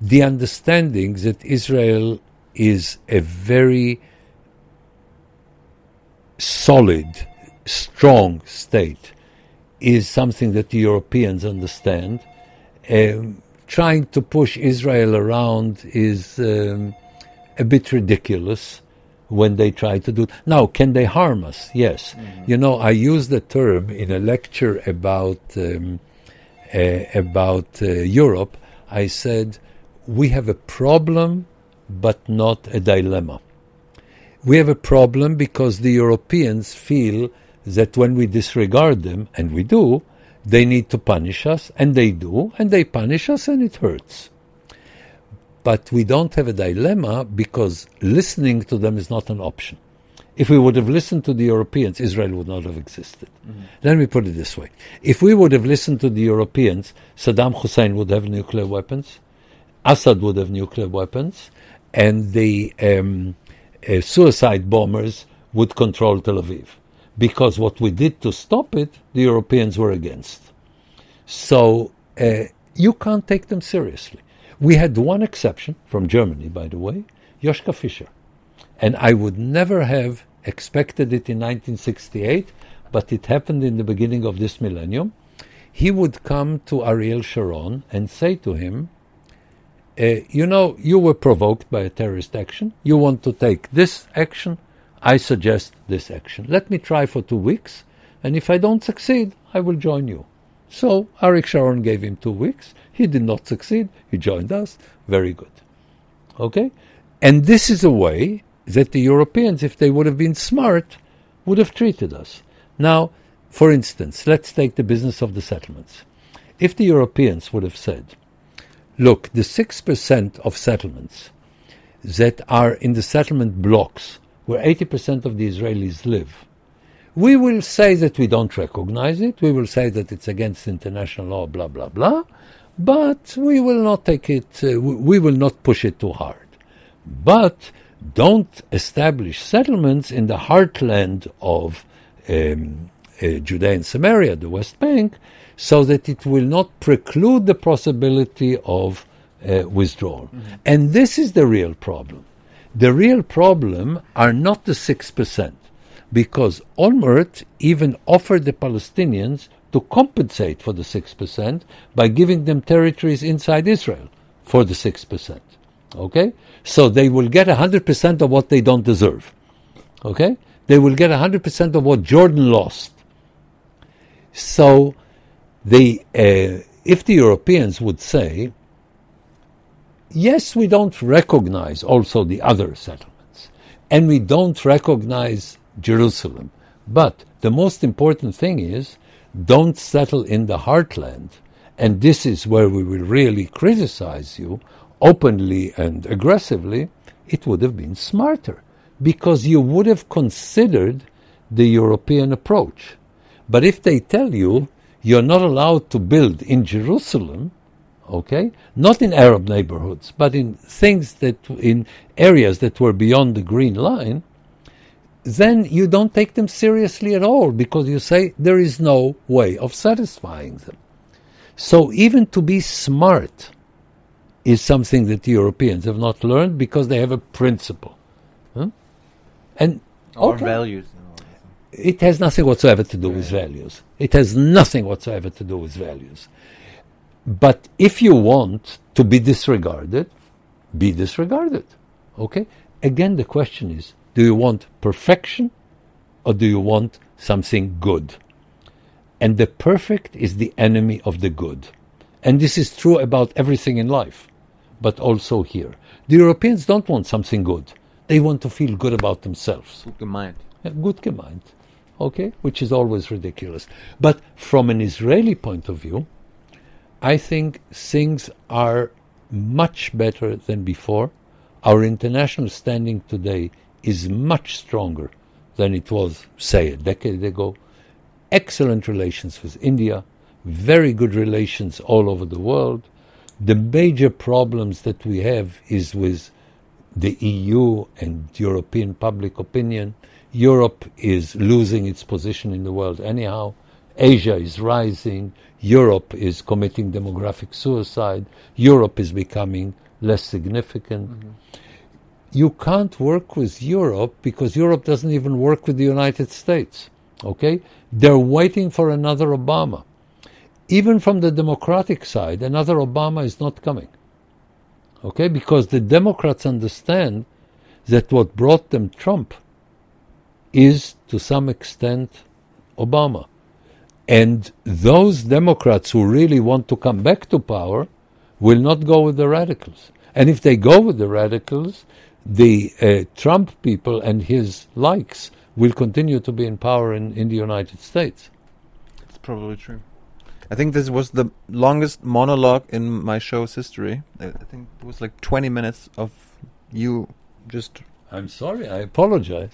The understanding that Israel is a very solid, strong state is something that the Europeans understand. Um, trying to push Israel around is um, a bit ridiculous when they try to do it. Now, can they harm us? Yes. You know, I used the term in a lecture about um, uh, about uh, Europe. I said we have a problem, but not a dilemma. We have a problem because the Europeans feel that when we disregard them, and we do, they need to punish us, and they do, and they punish us, and it hurts. But we don't have a dilemma because listening to them is not an option. If we would have listened to the Europeans, Israel would not have existed. Let me put it this way. If we would have listened to the Europeans, Saddam Hussein would have nuclear weapons, Assad would have nuclear weapons, and the um, uh, suicide bombers would control Tel Aviv. Because what we did to stop it, the Europeans were against. So uh, you can't take them seriously. We had one exception from Germany, by the way, Joschka Fischer. And I would never have expected it in 1968, but it happened in the beginning of this millennium. He would come to Ariel Sharon and say to him, uh, You know, you were provoked by a terrorist action. You want to take this action. I suggest this action. Let me try for two weeks, and if I don't succeed, I will join you. So Arik Sharon gave him two weeks. He did not succeed. He joined us. Very good. Okay? And this is a way that the Europeans, if they would have been smart, would have treated us. Now, for instance, let's take the business of the settlements. If the Europeans would have said, look, the 6% of settlements that are in the settlement blocks where 80% of the Israelis live, we will say that we don't recognize it, we will say that it's against international law, blah, blah, blah, but we will not take it, uh, we will not push it too hard. But don't establish settlements in the heartland of um, uh, Judea and Samaria, the West Bank, so that it will not preclude the possibility of uh, withdrawal. And this is the real problem. The real problem are not the 6%, because Olmert even offered the Palestinians to compensate for the 6% by giving them territories inside Israel for the 6%. Okay? So they will get 100% of what they don't deserve. Okay? They will get 100% of what Jordan lost. So they, uh, if the Europeans would say, yes, we don't recognize also the other settlements, and we don't recognize Jerusalem, but the most important thing is don't settle in the heartland, and this is where we will really criticize you openly and aggressively, it would have been smarter because you would have considered the European approach. But if they tell you you're not allowed to build in Jerusalem, okay, not in Arab neighborhoods, but in things that in areas that were beyond the green line, then you don't take them seriously at all because you say there is no way of satisfying them. So even to be smart is something that the Europeans have not learned because they have a principle. Huh? And Or okay, values. it has nothing whatsoever to do with values. It has nothing whatsoever to do with values. But if you want to be disregarded, be disregarded. Okay? Again, the question is do you want perfection or do you want something good? And the perfect is the enemy of the good. And this is true about everything in life, but also here. The Europeans don't want something good, They want to feel good about themselves. Good gemeint. Gut gemeint. Okay? Which is always ridiculous. But from an Israeli point of view, I think things are much better than before. Our international standing today is much stronger than it was, say, a decade ago. Excellent relations with India, very good relations all over the world. The major problems that we have is with the EU and European public opinion. Europe is losing its position in the world anyhow. Asia is rising. Europe is committing demographic suicide. Europe is becoming less significant. Mm-hmm. You can't work with Europe because Europe doesn't even work with the United States. Okay? They're waiting for another Obama. Even from the Democratic side, another Obama is not coming. Okay? Because the Democrats understand that what brought them Trump is to some extent Obama. And those Democrats who really want to come back to power will not go with the radicals. And if they go with the radicals, the uh, Trump people and his likes will continue to be in power in, in the United States. It's probably true. I think this was the longest monologue in my show's history. I I think it was like 20 minutes of you just I'm sorry, I apologize.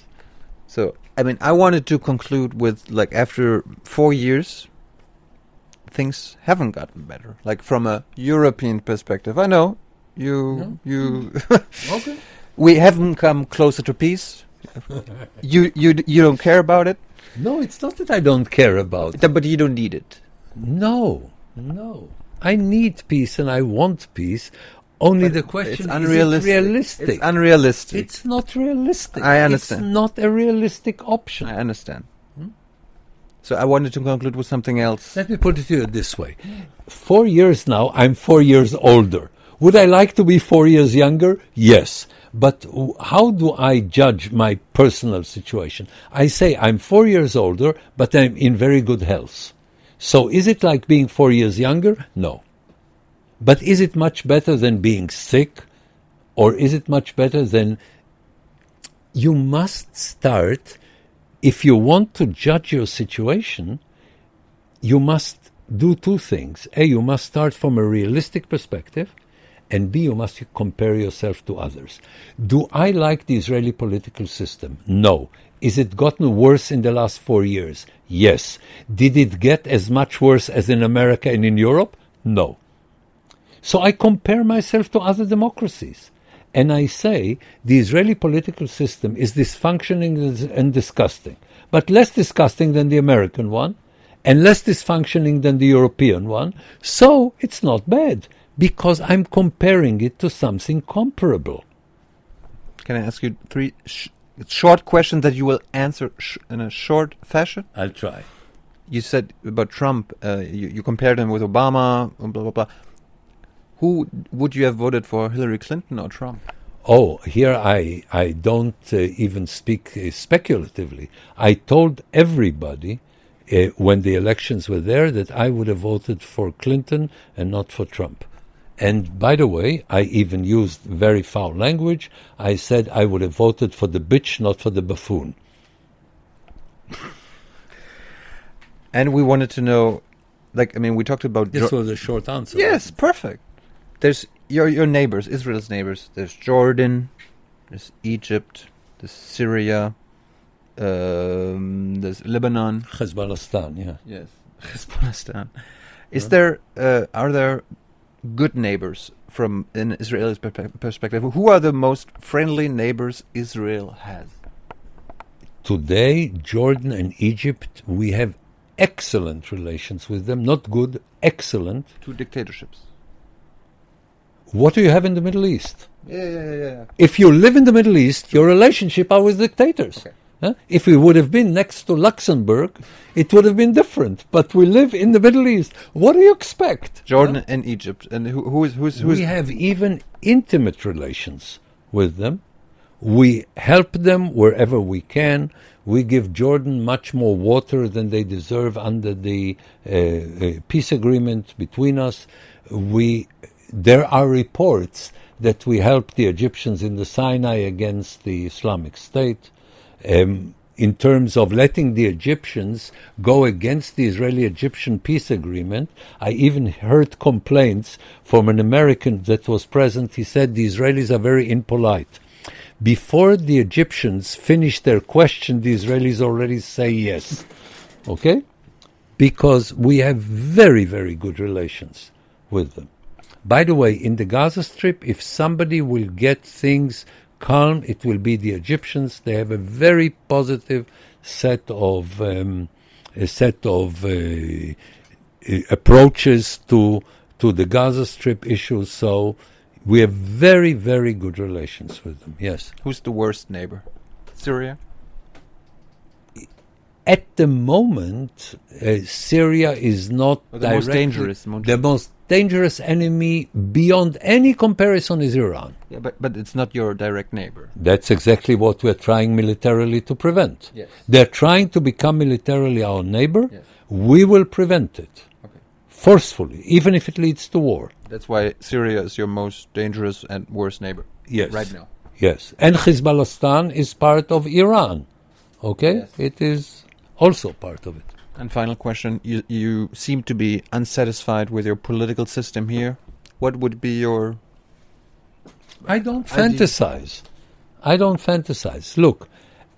So, I mean, I wanted to conclude with like after four years, things haven't gotten better. Like from a European perspective, I know you you hmm. Okay. we haven't come closer to peace. you you d- you don't care about it, No, it's not that I don't care about it. but you don't need it. No, no. I need peace and I want peace. Only the question it's is unrealistic. it realistic? It's unrealistic. It's not realistic. I understand. It's not a realistic option. I understand. Hmm? So I wanted to conclude with something else. Let me put it to you this way. Four years now, I'm four years older. Would I like to be four years younger? Yes. But how do I judge my personal situation? I say I'm four years older, but I'm in very good health. So is it like being four years younger? No. But is it much better than being sick? Or is it much better than you must start if you want to judge your situation you must do two things. A you must start from a realistic perspective and b you must compare yourself to others. Do i like the israeli political system? No. Is it gotten worse in the last 4 years? Yes. Did it get as much worse as in america and in europe? No so I compare myself to other democracies. And I say the Israeli political system is dysfunctioning and disgusting, but less disgusting than the American one, and less dysfunctioning than the European one. So it's not bad, because I'm comparing it to something comparable. Can I ask you three sh- short questions that you will answer sh- in a short fashion? I'll try. You said about Trump, uh, you, you compared him with Obama, blah blah blah. Who would you have voted for, Hillary Clinton or Trump? Oh, here I, I don't uh, even speak uh, speculatively. I told everybody uh, when the elections were there that I would have voted for Clinton and not for Trump. And by the way, I even used very foul language. I said I would have voted for the bitch, not for the buffoon. And we wanted to know, like, I mean, we talked about. This was a short answer. yes, perfect. There's your your neighbors, Israel's neighbors. There's Jordan, there's Egypt, there's Syria, um, there's Lebanon. Hezbollah, yeah. Yes, Hezbollah. Is there uh, are there good neighbors from an Israeli perspective? Who are the most friendly neighbors Israel has? Today, Jordan and Egypt, we have excellent relations with them. Not good, excellent. Two dictatorships. What do you have in the Middle East? Yeah, yeah, yeah, yeah. If you live in the Middle East, your relationship are with dictators. Okay. Huh? If we would have been next to Luxembourg, it would have been different. But we live in the Middle East. What do you expect? Jordan and Egypt, and who, who is who's who's we have even intimate relations with them. We help them wherever we can. We give Jordan much more water than they deserve under the uh, uh, peace agreement between us. We, there are reports that we helped the Egyptians in the Sinai against the Islamic State. Um, in terms of letting the Egyptians go against the Israeli Egyptian peace agreement. I even heard complaints from an American that was present. He said the Israelis are very impolite. Before the Egyptians finish their question, the Israelis already say yes. Okay? Because we have very, very good relations with them. By the way, in the Gaza Strip, if somebody will get things calm, it will be the Egyptians. They have a very positive set of um, a set of uh, uh, approaches to to the Gaza Strip issue. So we have very, very good relations with them. Yes. Who's the worst neighbor? Syria. At the moment, uh, Syria is not the most dangerous, The most dangerous enemy beyond any comparison is Iran. Yeah, but but it's not your direct neighbor. That's exactly what we're trying militarily to prevent. Yes. They're trying to become militarily our neighbor. Yes. We will prevent it Okay. forcefully, even if it leads to war. That's why Syria is your most dangerous and worst neighbor. Yes. Right now. Yes. And Hezbollah is part of Iran. Okay? Yes. It is also part of it. And final question: You you seem to be unsatisfied with your political system here. What would be your I don't I fantasize. I don't fantasize. Look,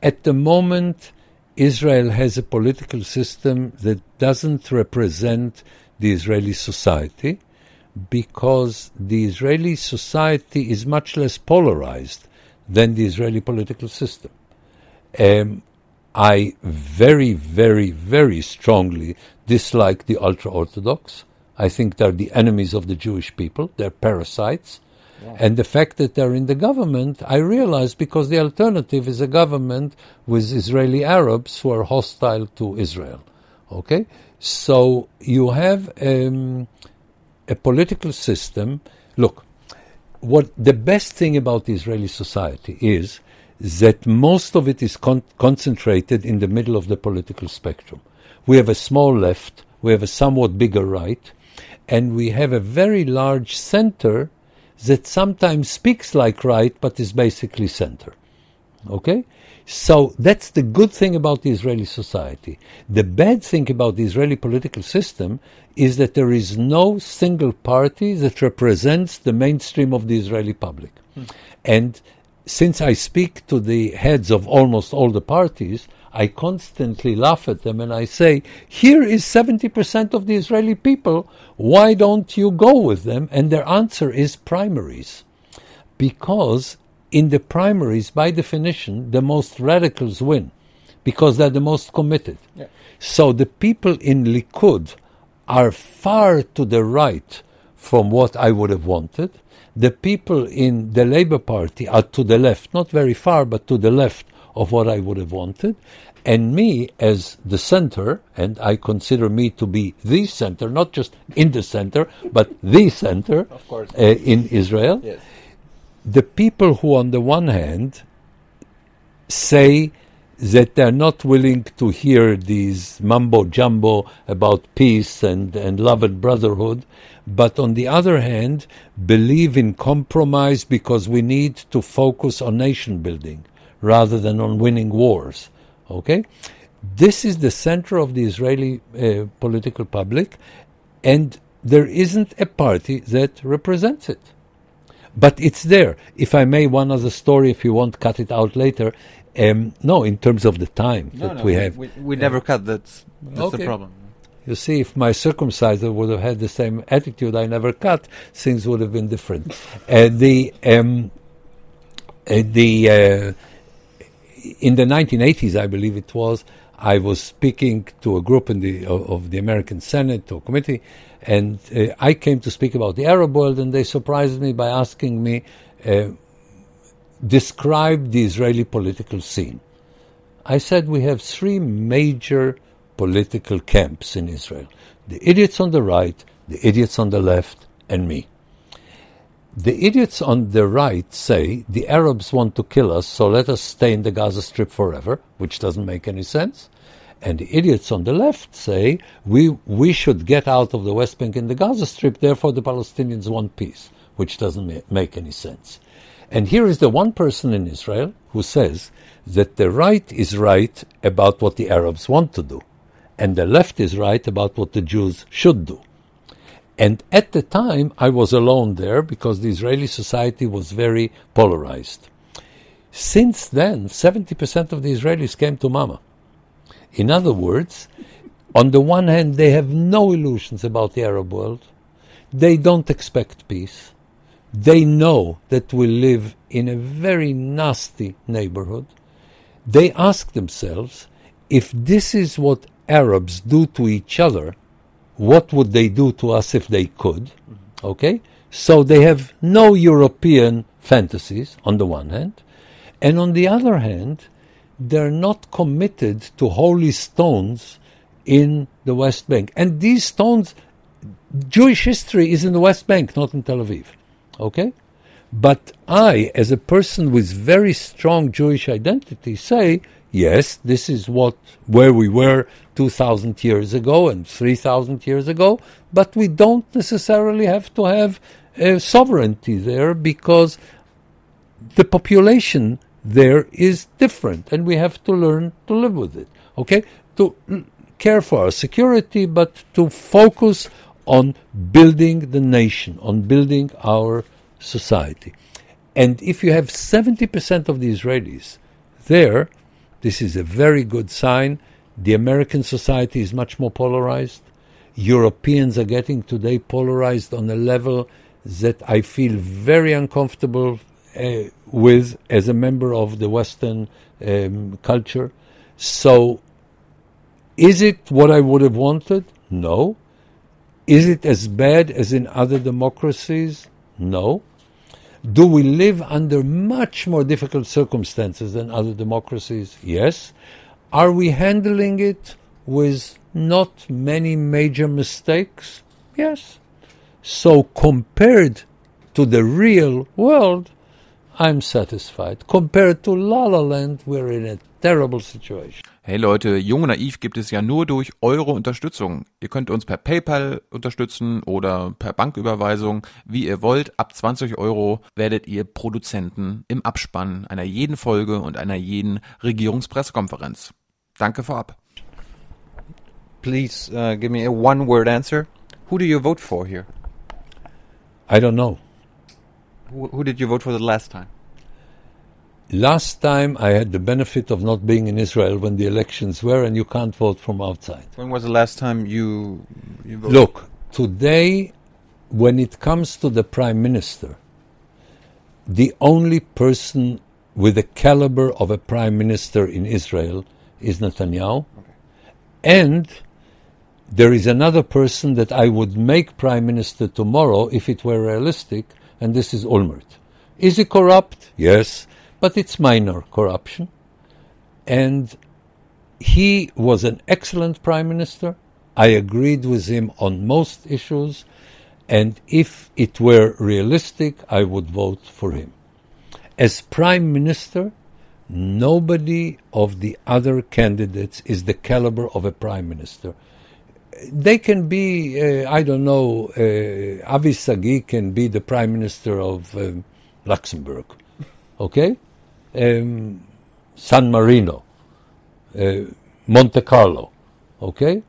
at the moment, Israel has a political system that doesn't represent the Israeli society because the Israeli society is much less polarized than the Israeli political system. Um, I very, very, very strongly dislike the ultra Orthodox. I think they're the enemies of the Jewish people. They're parasites. And the fact that they're in the government, I realize because the alternative is a government with Israeli Arabs who are hostile to Israel. Okay? So you have um, a political system. Look, what the best thing about the Israeli society is that most of it is con- concentrated in the middle of the political spectrum. We have a small left, we have a somewhat bigger right, and we have a very large center that sometimes speaks like right but is basically center. Okay? So that's the good thing about the Israeli society. The bad thing about the Israeli political system is that there is no single party that represents the mainstream of the Israeli public. Hmm. And since I speak to the heads of almost all the parties, I constantly laugh at them and I say, here is 70% of the Israeli people, why don't you go with them? And their answer is primaries because in the primaries, by definition, the most radicals win because they're the most committed. Yeah. So the people in Likud are far to the right from what I would have wanted. The people in the Labour Party are to the left, not very far, but to the left of what I would have wanted. And me, as the center, and I consider me to be the center, not just in the center, but the center Of course. uh, in Israel yes? the people who, on the one hand, say that they're not willing to hear these mumbo jumbo about peace and, and love and brotherhood, but on the other hand, believe in compromise because we need to focus on nation building rather than on winning wars. Okay? This is the center of the Israeli uh, political public, and there isn't a party that represents it but it's there. If I may, one other story, if you want, cut it out later. Um, no, in terms of the time that we have. We, we never cut. That's that's Okay. the problem. You see, if my circumciser would have had the same attitude I never cut, things would have been different. Uh, the um, uh, the uh, in the 1980s, I believe it was, I was speaking to a group in the of, of the American Senate or committee, and uh, I came to speak about the Arab world, and they surprised me by asking me, uh, describe the Israeli political scene. I said we have three major political camps in Israel the idiots on the right, the idiots on the left, and me. The idiots on the right say the Arabs want to kill us, so let us stay in the Gaza Strip forever, which doesn't make any sense. And the idiots on the left say we, we should get out of the West Bank and the Gaza Strip, therefore the Palestinians want peace, which doesn't ma- make any sense. And here is the one person in Israel who says that the right is right about what the Arabs want to do, and the left is right about what the Jews should do. And at the time, I was alone there because the Israeli society was very polarized. Since then, 70% of the Israelis came to Mama. In other words, on the one hand, they have no illusions about the Arab world. They don't expect peace. They know that we live in a very nasty neighborhood. They ask themselves if this is what Arabs do to each other, what would they do to us if they could? Mm-hmm. Okay? So they have no European fantasies on the one hand, and on the other hand, they're not committed to holy stones in the West Bank. And these stones, Jewish history is in the West Bank, not in Tel Aviv. Okay? But I, as a person with very strong Jewish identity, say, yes, this is what where we were 2,000 years ago and 3,000 years ago, but we don't necessarily have to have uh, sovereignty there because the population there is different and we have to learn to live with it. Okay? To care for our security, but to focus on building the nation, on building our society. And if you have 70% of the Israelis there, this is a very good sign. The American society is much more polarized. Europeans are getting today polarized on a level that I feel very uncomfortable uh, with as a member of the Western um, culture. So, is it what I would have wanted? No. Is it as bad as in other democracies? No. Do we live under much more difficult circumstances than other democracies? Yes. Are we handling it with not many major mistakes? Yes. So, compared to the real world, I'm satisfied. Compared to La La Land, we're in a terrible situation. Hey Leute, Jung und Naiv gibt es ja nur durch eure Unterstützung. Ihr könnt uns per PayPal unterstützen oder per Banküberweisung, wie ihr wollt. Ab 20 Euro werdet ihr Produzenten im Abspann einer jeden Folge und einer jeden Regierungspressekonferenz. Danke vorab. Please uh, give me a one-word answer. Who do you vote for here? I don't know. Who, who did you vote for the last time? Last time I had the benefit of not being in Israel when the elections were, and you can't vote from outside. When was the last time you you voted? Look, today, when it comes to the prime minister, the only person with the caliber of a prime minister in Israel is Netanyahu. And there is another person that I would make prime minister tomorrow if it were realistic, and this is Olmert. Is he corrupt? Yes, but it's minor corruption. And he was an excellent prime minister. I agreed with him on most issues, and if it were realistic, I would vote for him. As prime minister, nobody of the other candidates is the caliber of a prime minister. They can be, uh, I don't know, uh, Avi Sagi can be the prime minister of um, Luxembourg, okay? San Marino, uh, Monte Carlo, okay?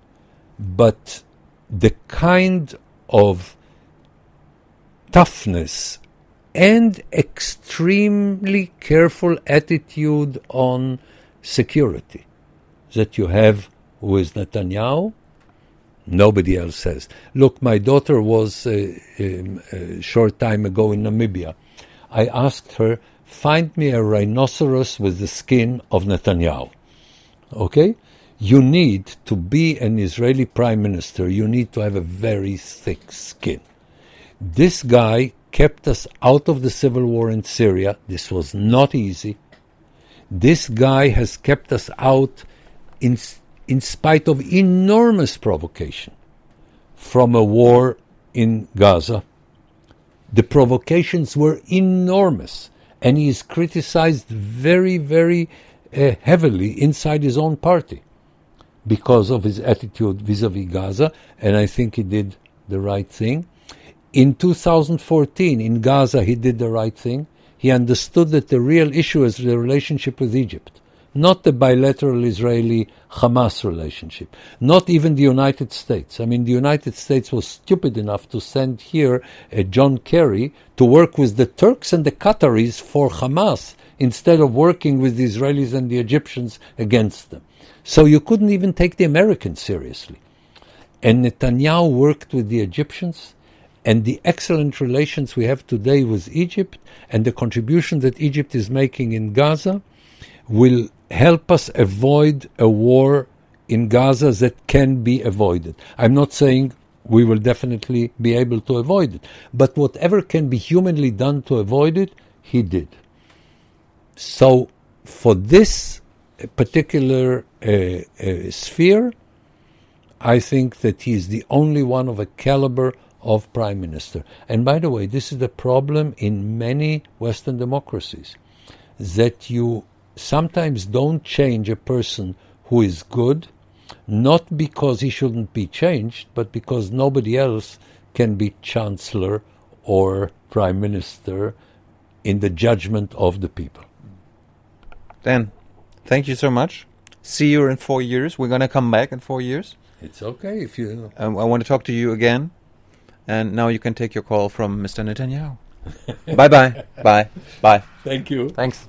But the kind of toughness and extremely careful attitude on security that you have with Netanyahu, nobody else has. Look, my daughter was uh, um, a short time ago in Namibia. I asked her, find me a rhinoceros with the skin of Netanyahu. Okay? You need to be an Israeli prime minister, you need to have a very thick skin. This guy kept us out of the civil war in Syria. This was not easy. This guy has kept us out in, in spite of enormous provocation from a war in Gaza. The provocations were enormous, and he is criticized very, very uh, heavily inside his own party because of his attitude vis a vis Gaza, and I think he did the right thing. In 2014, in Gaza, he did the right thing. He understood that the real issue is the relationship with Egypt, not the bilateral Israeli Hamas relationship, not even the United States. I mean, the United States was stupid enough to send here John Kerry to work with the Turks and the Qataris for Hamas instead of working with the Israelis and the Egyptians against them. So you couldn't even take the Americans seriously. And Netanyahu worked with the Egyptians, and the excellent relations we have today with Egypt and the contribution that Egypt is making in Gaza will help us avoid a war in Gaza that can be avoided. I'm not saying we will definitely be able to avoid it, but whatever can be humanly done to avoid it, he did. So, for this particular uh, uh, sphere, I think that he is the only one of a caliber of prime minister. And by the way, this is the problem in many Western democracies that you sometimes don't change a person who is good, not because he shouldn't be changed, but because nobody else can be chancellor or prime minister in the judgment of the people. Dan, thank you so much. See you in four years. We're going to come back in four years. It's okay if you. Um, I want to talk to you again. And now you can take your call from Mr. Netanyahu. bye bye. Bye. Bye. Thank you. Thanks.